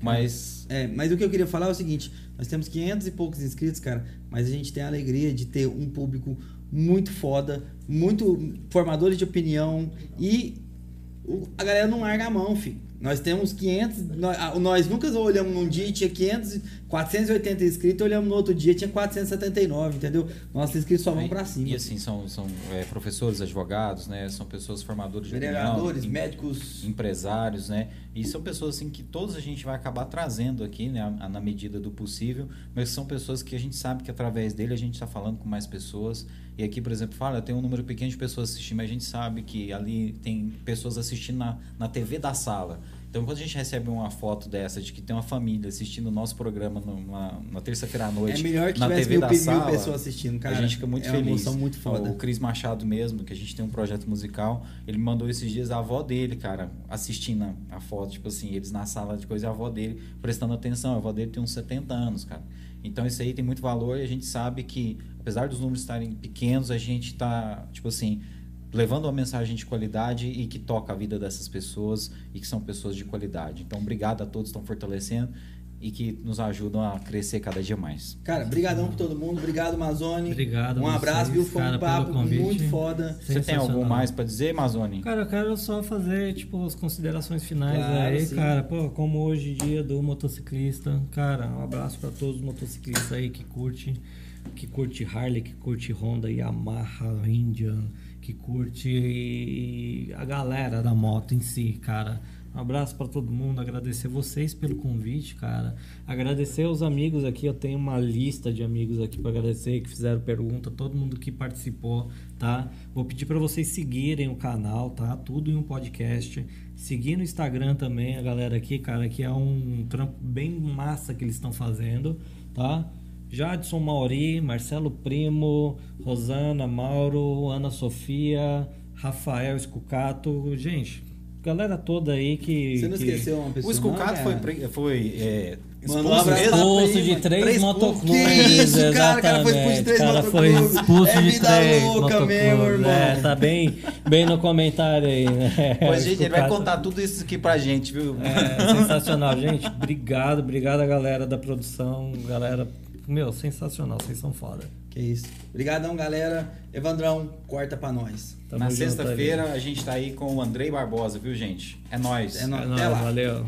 Mas É, mas o que eu queria falar é o seguinte: nós temos 500 e poucos inscritos, cara, mas a gente tem a alegria de ter um público muito foda, muito formadores de opinião e o- a galera não larga a mão, filho. Nós temos 500. Nós, nós nunca olhamos num dia e tinha 500, 480 inscritos, olhamos no outro dia tinha 479, entendeu? Nossos inscritos só vão pra cima. E assim, são, são é, professores, advogados, né? São pessoas formadores de Vereadores, opinião, médicos. empresários, né? E são pessoas assim que todos a gente vai acabar trazendo aqui, né, na medida do possível, mas são pessoas que a gente sabe que através dele a gente está falando com mais pessoas. E aqui, por exemplo, fala, tem um número pequeno de pessoas assistindo, mas a gente sabe que ali tem pessoas assistindo na, na TV da sala. Então, quando a gente recebe uma foto dessa de que tem uma família assistindo o nosso programa numa, na terça-feira à noite, É melhor que na TV mil, da mil sala, pessoas assistindo, cara. a gente fica muito é uma feliz. emoção muito foda. O Cris Machado mesmo, que a gente tem um projeto musical, ele me mandou esses dias a avó dele, cara, assistindo a, a foto, tipo assim, eles na sala de coisa e a avó dele prestando atenção. A avó dele tem uns 70 anos, cara. Então isso aí tem muito valor e a gente sabe que, apesar dos números estarem pequenos, a gente tá, tipo assim, levando uma mensagem de qualidade e que toca a vida dessas pessoas e que são pessoas de qualidade. Então, obrigado a todos que estão fortalecendo e que nos ajudam a crescer cada dia mais. Cara, brigadão por todo mundo. Obrigado, Mazone. Obrigado Um abraço, vocês, viu? Foi cara, um papo convite. muito foda. Você tem algo mais para dizer, Mazoni? Cara, eu quero só fazer, tipo, as considerações finais Claro, aí, sim. cara. Pô, como hoje é dia do motociclista, cara, um abraço pra todos os motociclistas aí que curte, que curte Harley, que curte Honda, Yamaha, Indian, que curte a galera da moto em si, cara. Um abraço pra todo mundo, agradecer vocês pelo convite, cara. Agradecer os amigos aqui, eu tenho uma lista de amigos aqui pra agradecer que fizeram pergunta, todo mundo que participou, tá? Vou pedir pra vocês seguirem o canal, tá? Tudo em um podcast. Seguir no Instagram também, a galera aqui, cara, que é um trampo bem massa que eles estão fazendo, tá? Jadson Mauri, Marcelo Primo, Rosana, Mauro, Ana Sofia, Rafael Escucato. Gente, galera toda aí que. Você não que- esqueceu uma O pessoa? Escucato não, foi, cara? pre- foi é, um expulso Expulso de três Três- motoclubes. Que isso, cara? O cara foi expulso de três. O foi motoclubes. expulso É de vida três louca mesmo, irmão. É, tá bem, bem no comentário aí, né? Pois, gente, ele vai Escucato. contar tudo isso aqui pra gente, viu? É, sensacional, gente. Obrigado, obrigado a galera da produção, galera. Meu, sensacional, vocês são foda. Que isso. Obrigadão, galera. Evandrão, corta pra nós. Tamo Na sexta-feira a gente tá aí com o Andrei Barbosa, viu, gente? É nóis. É nóis. É Até nóis, lá. valeu.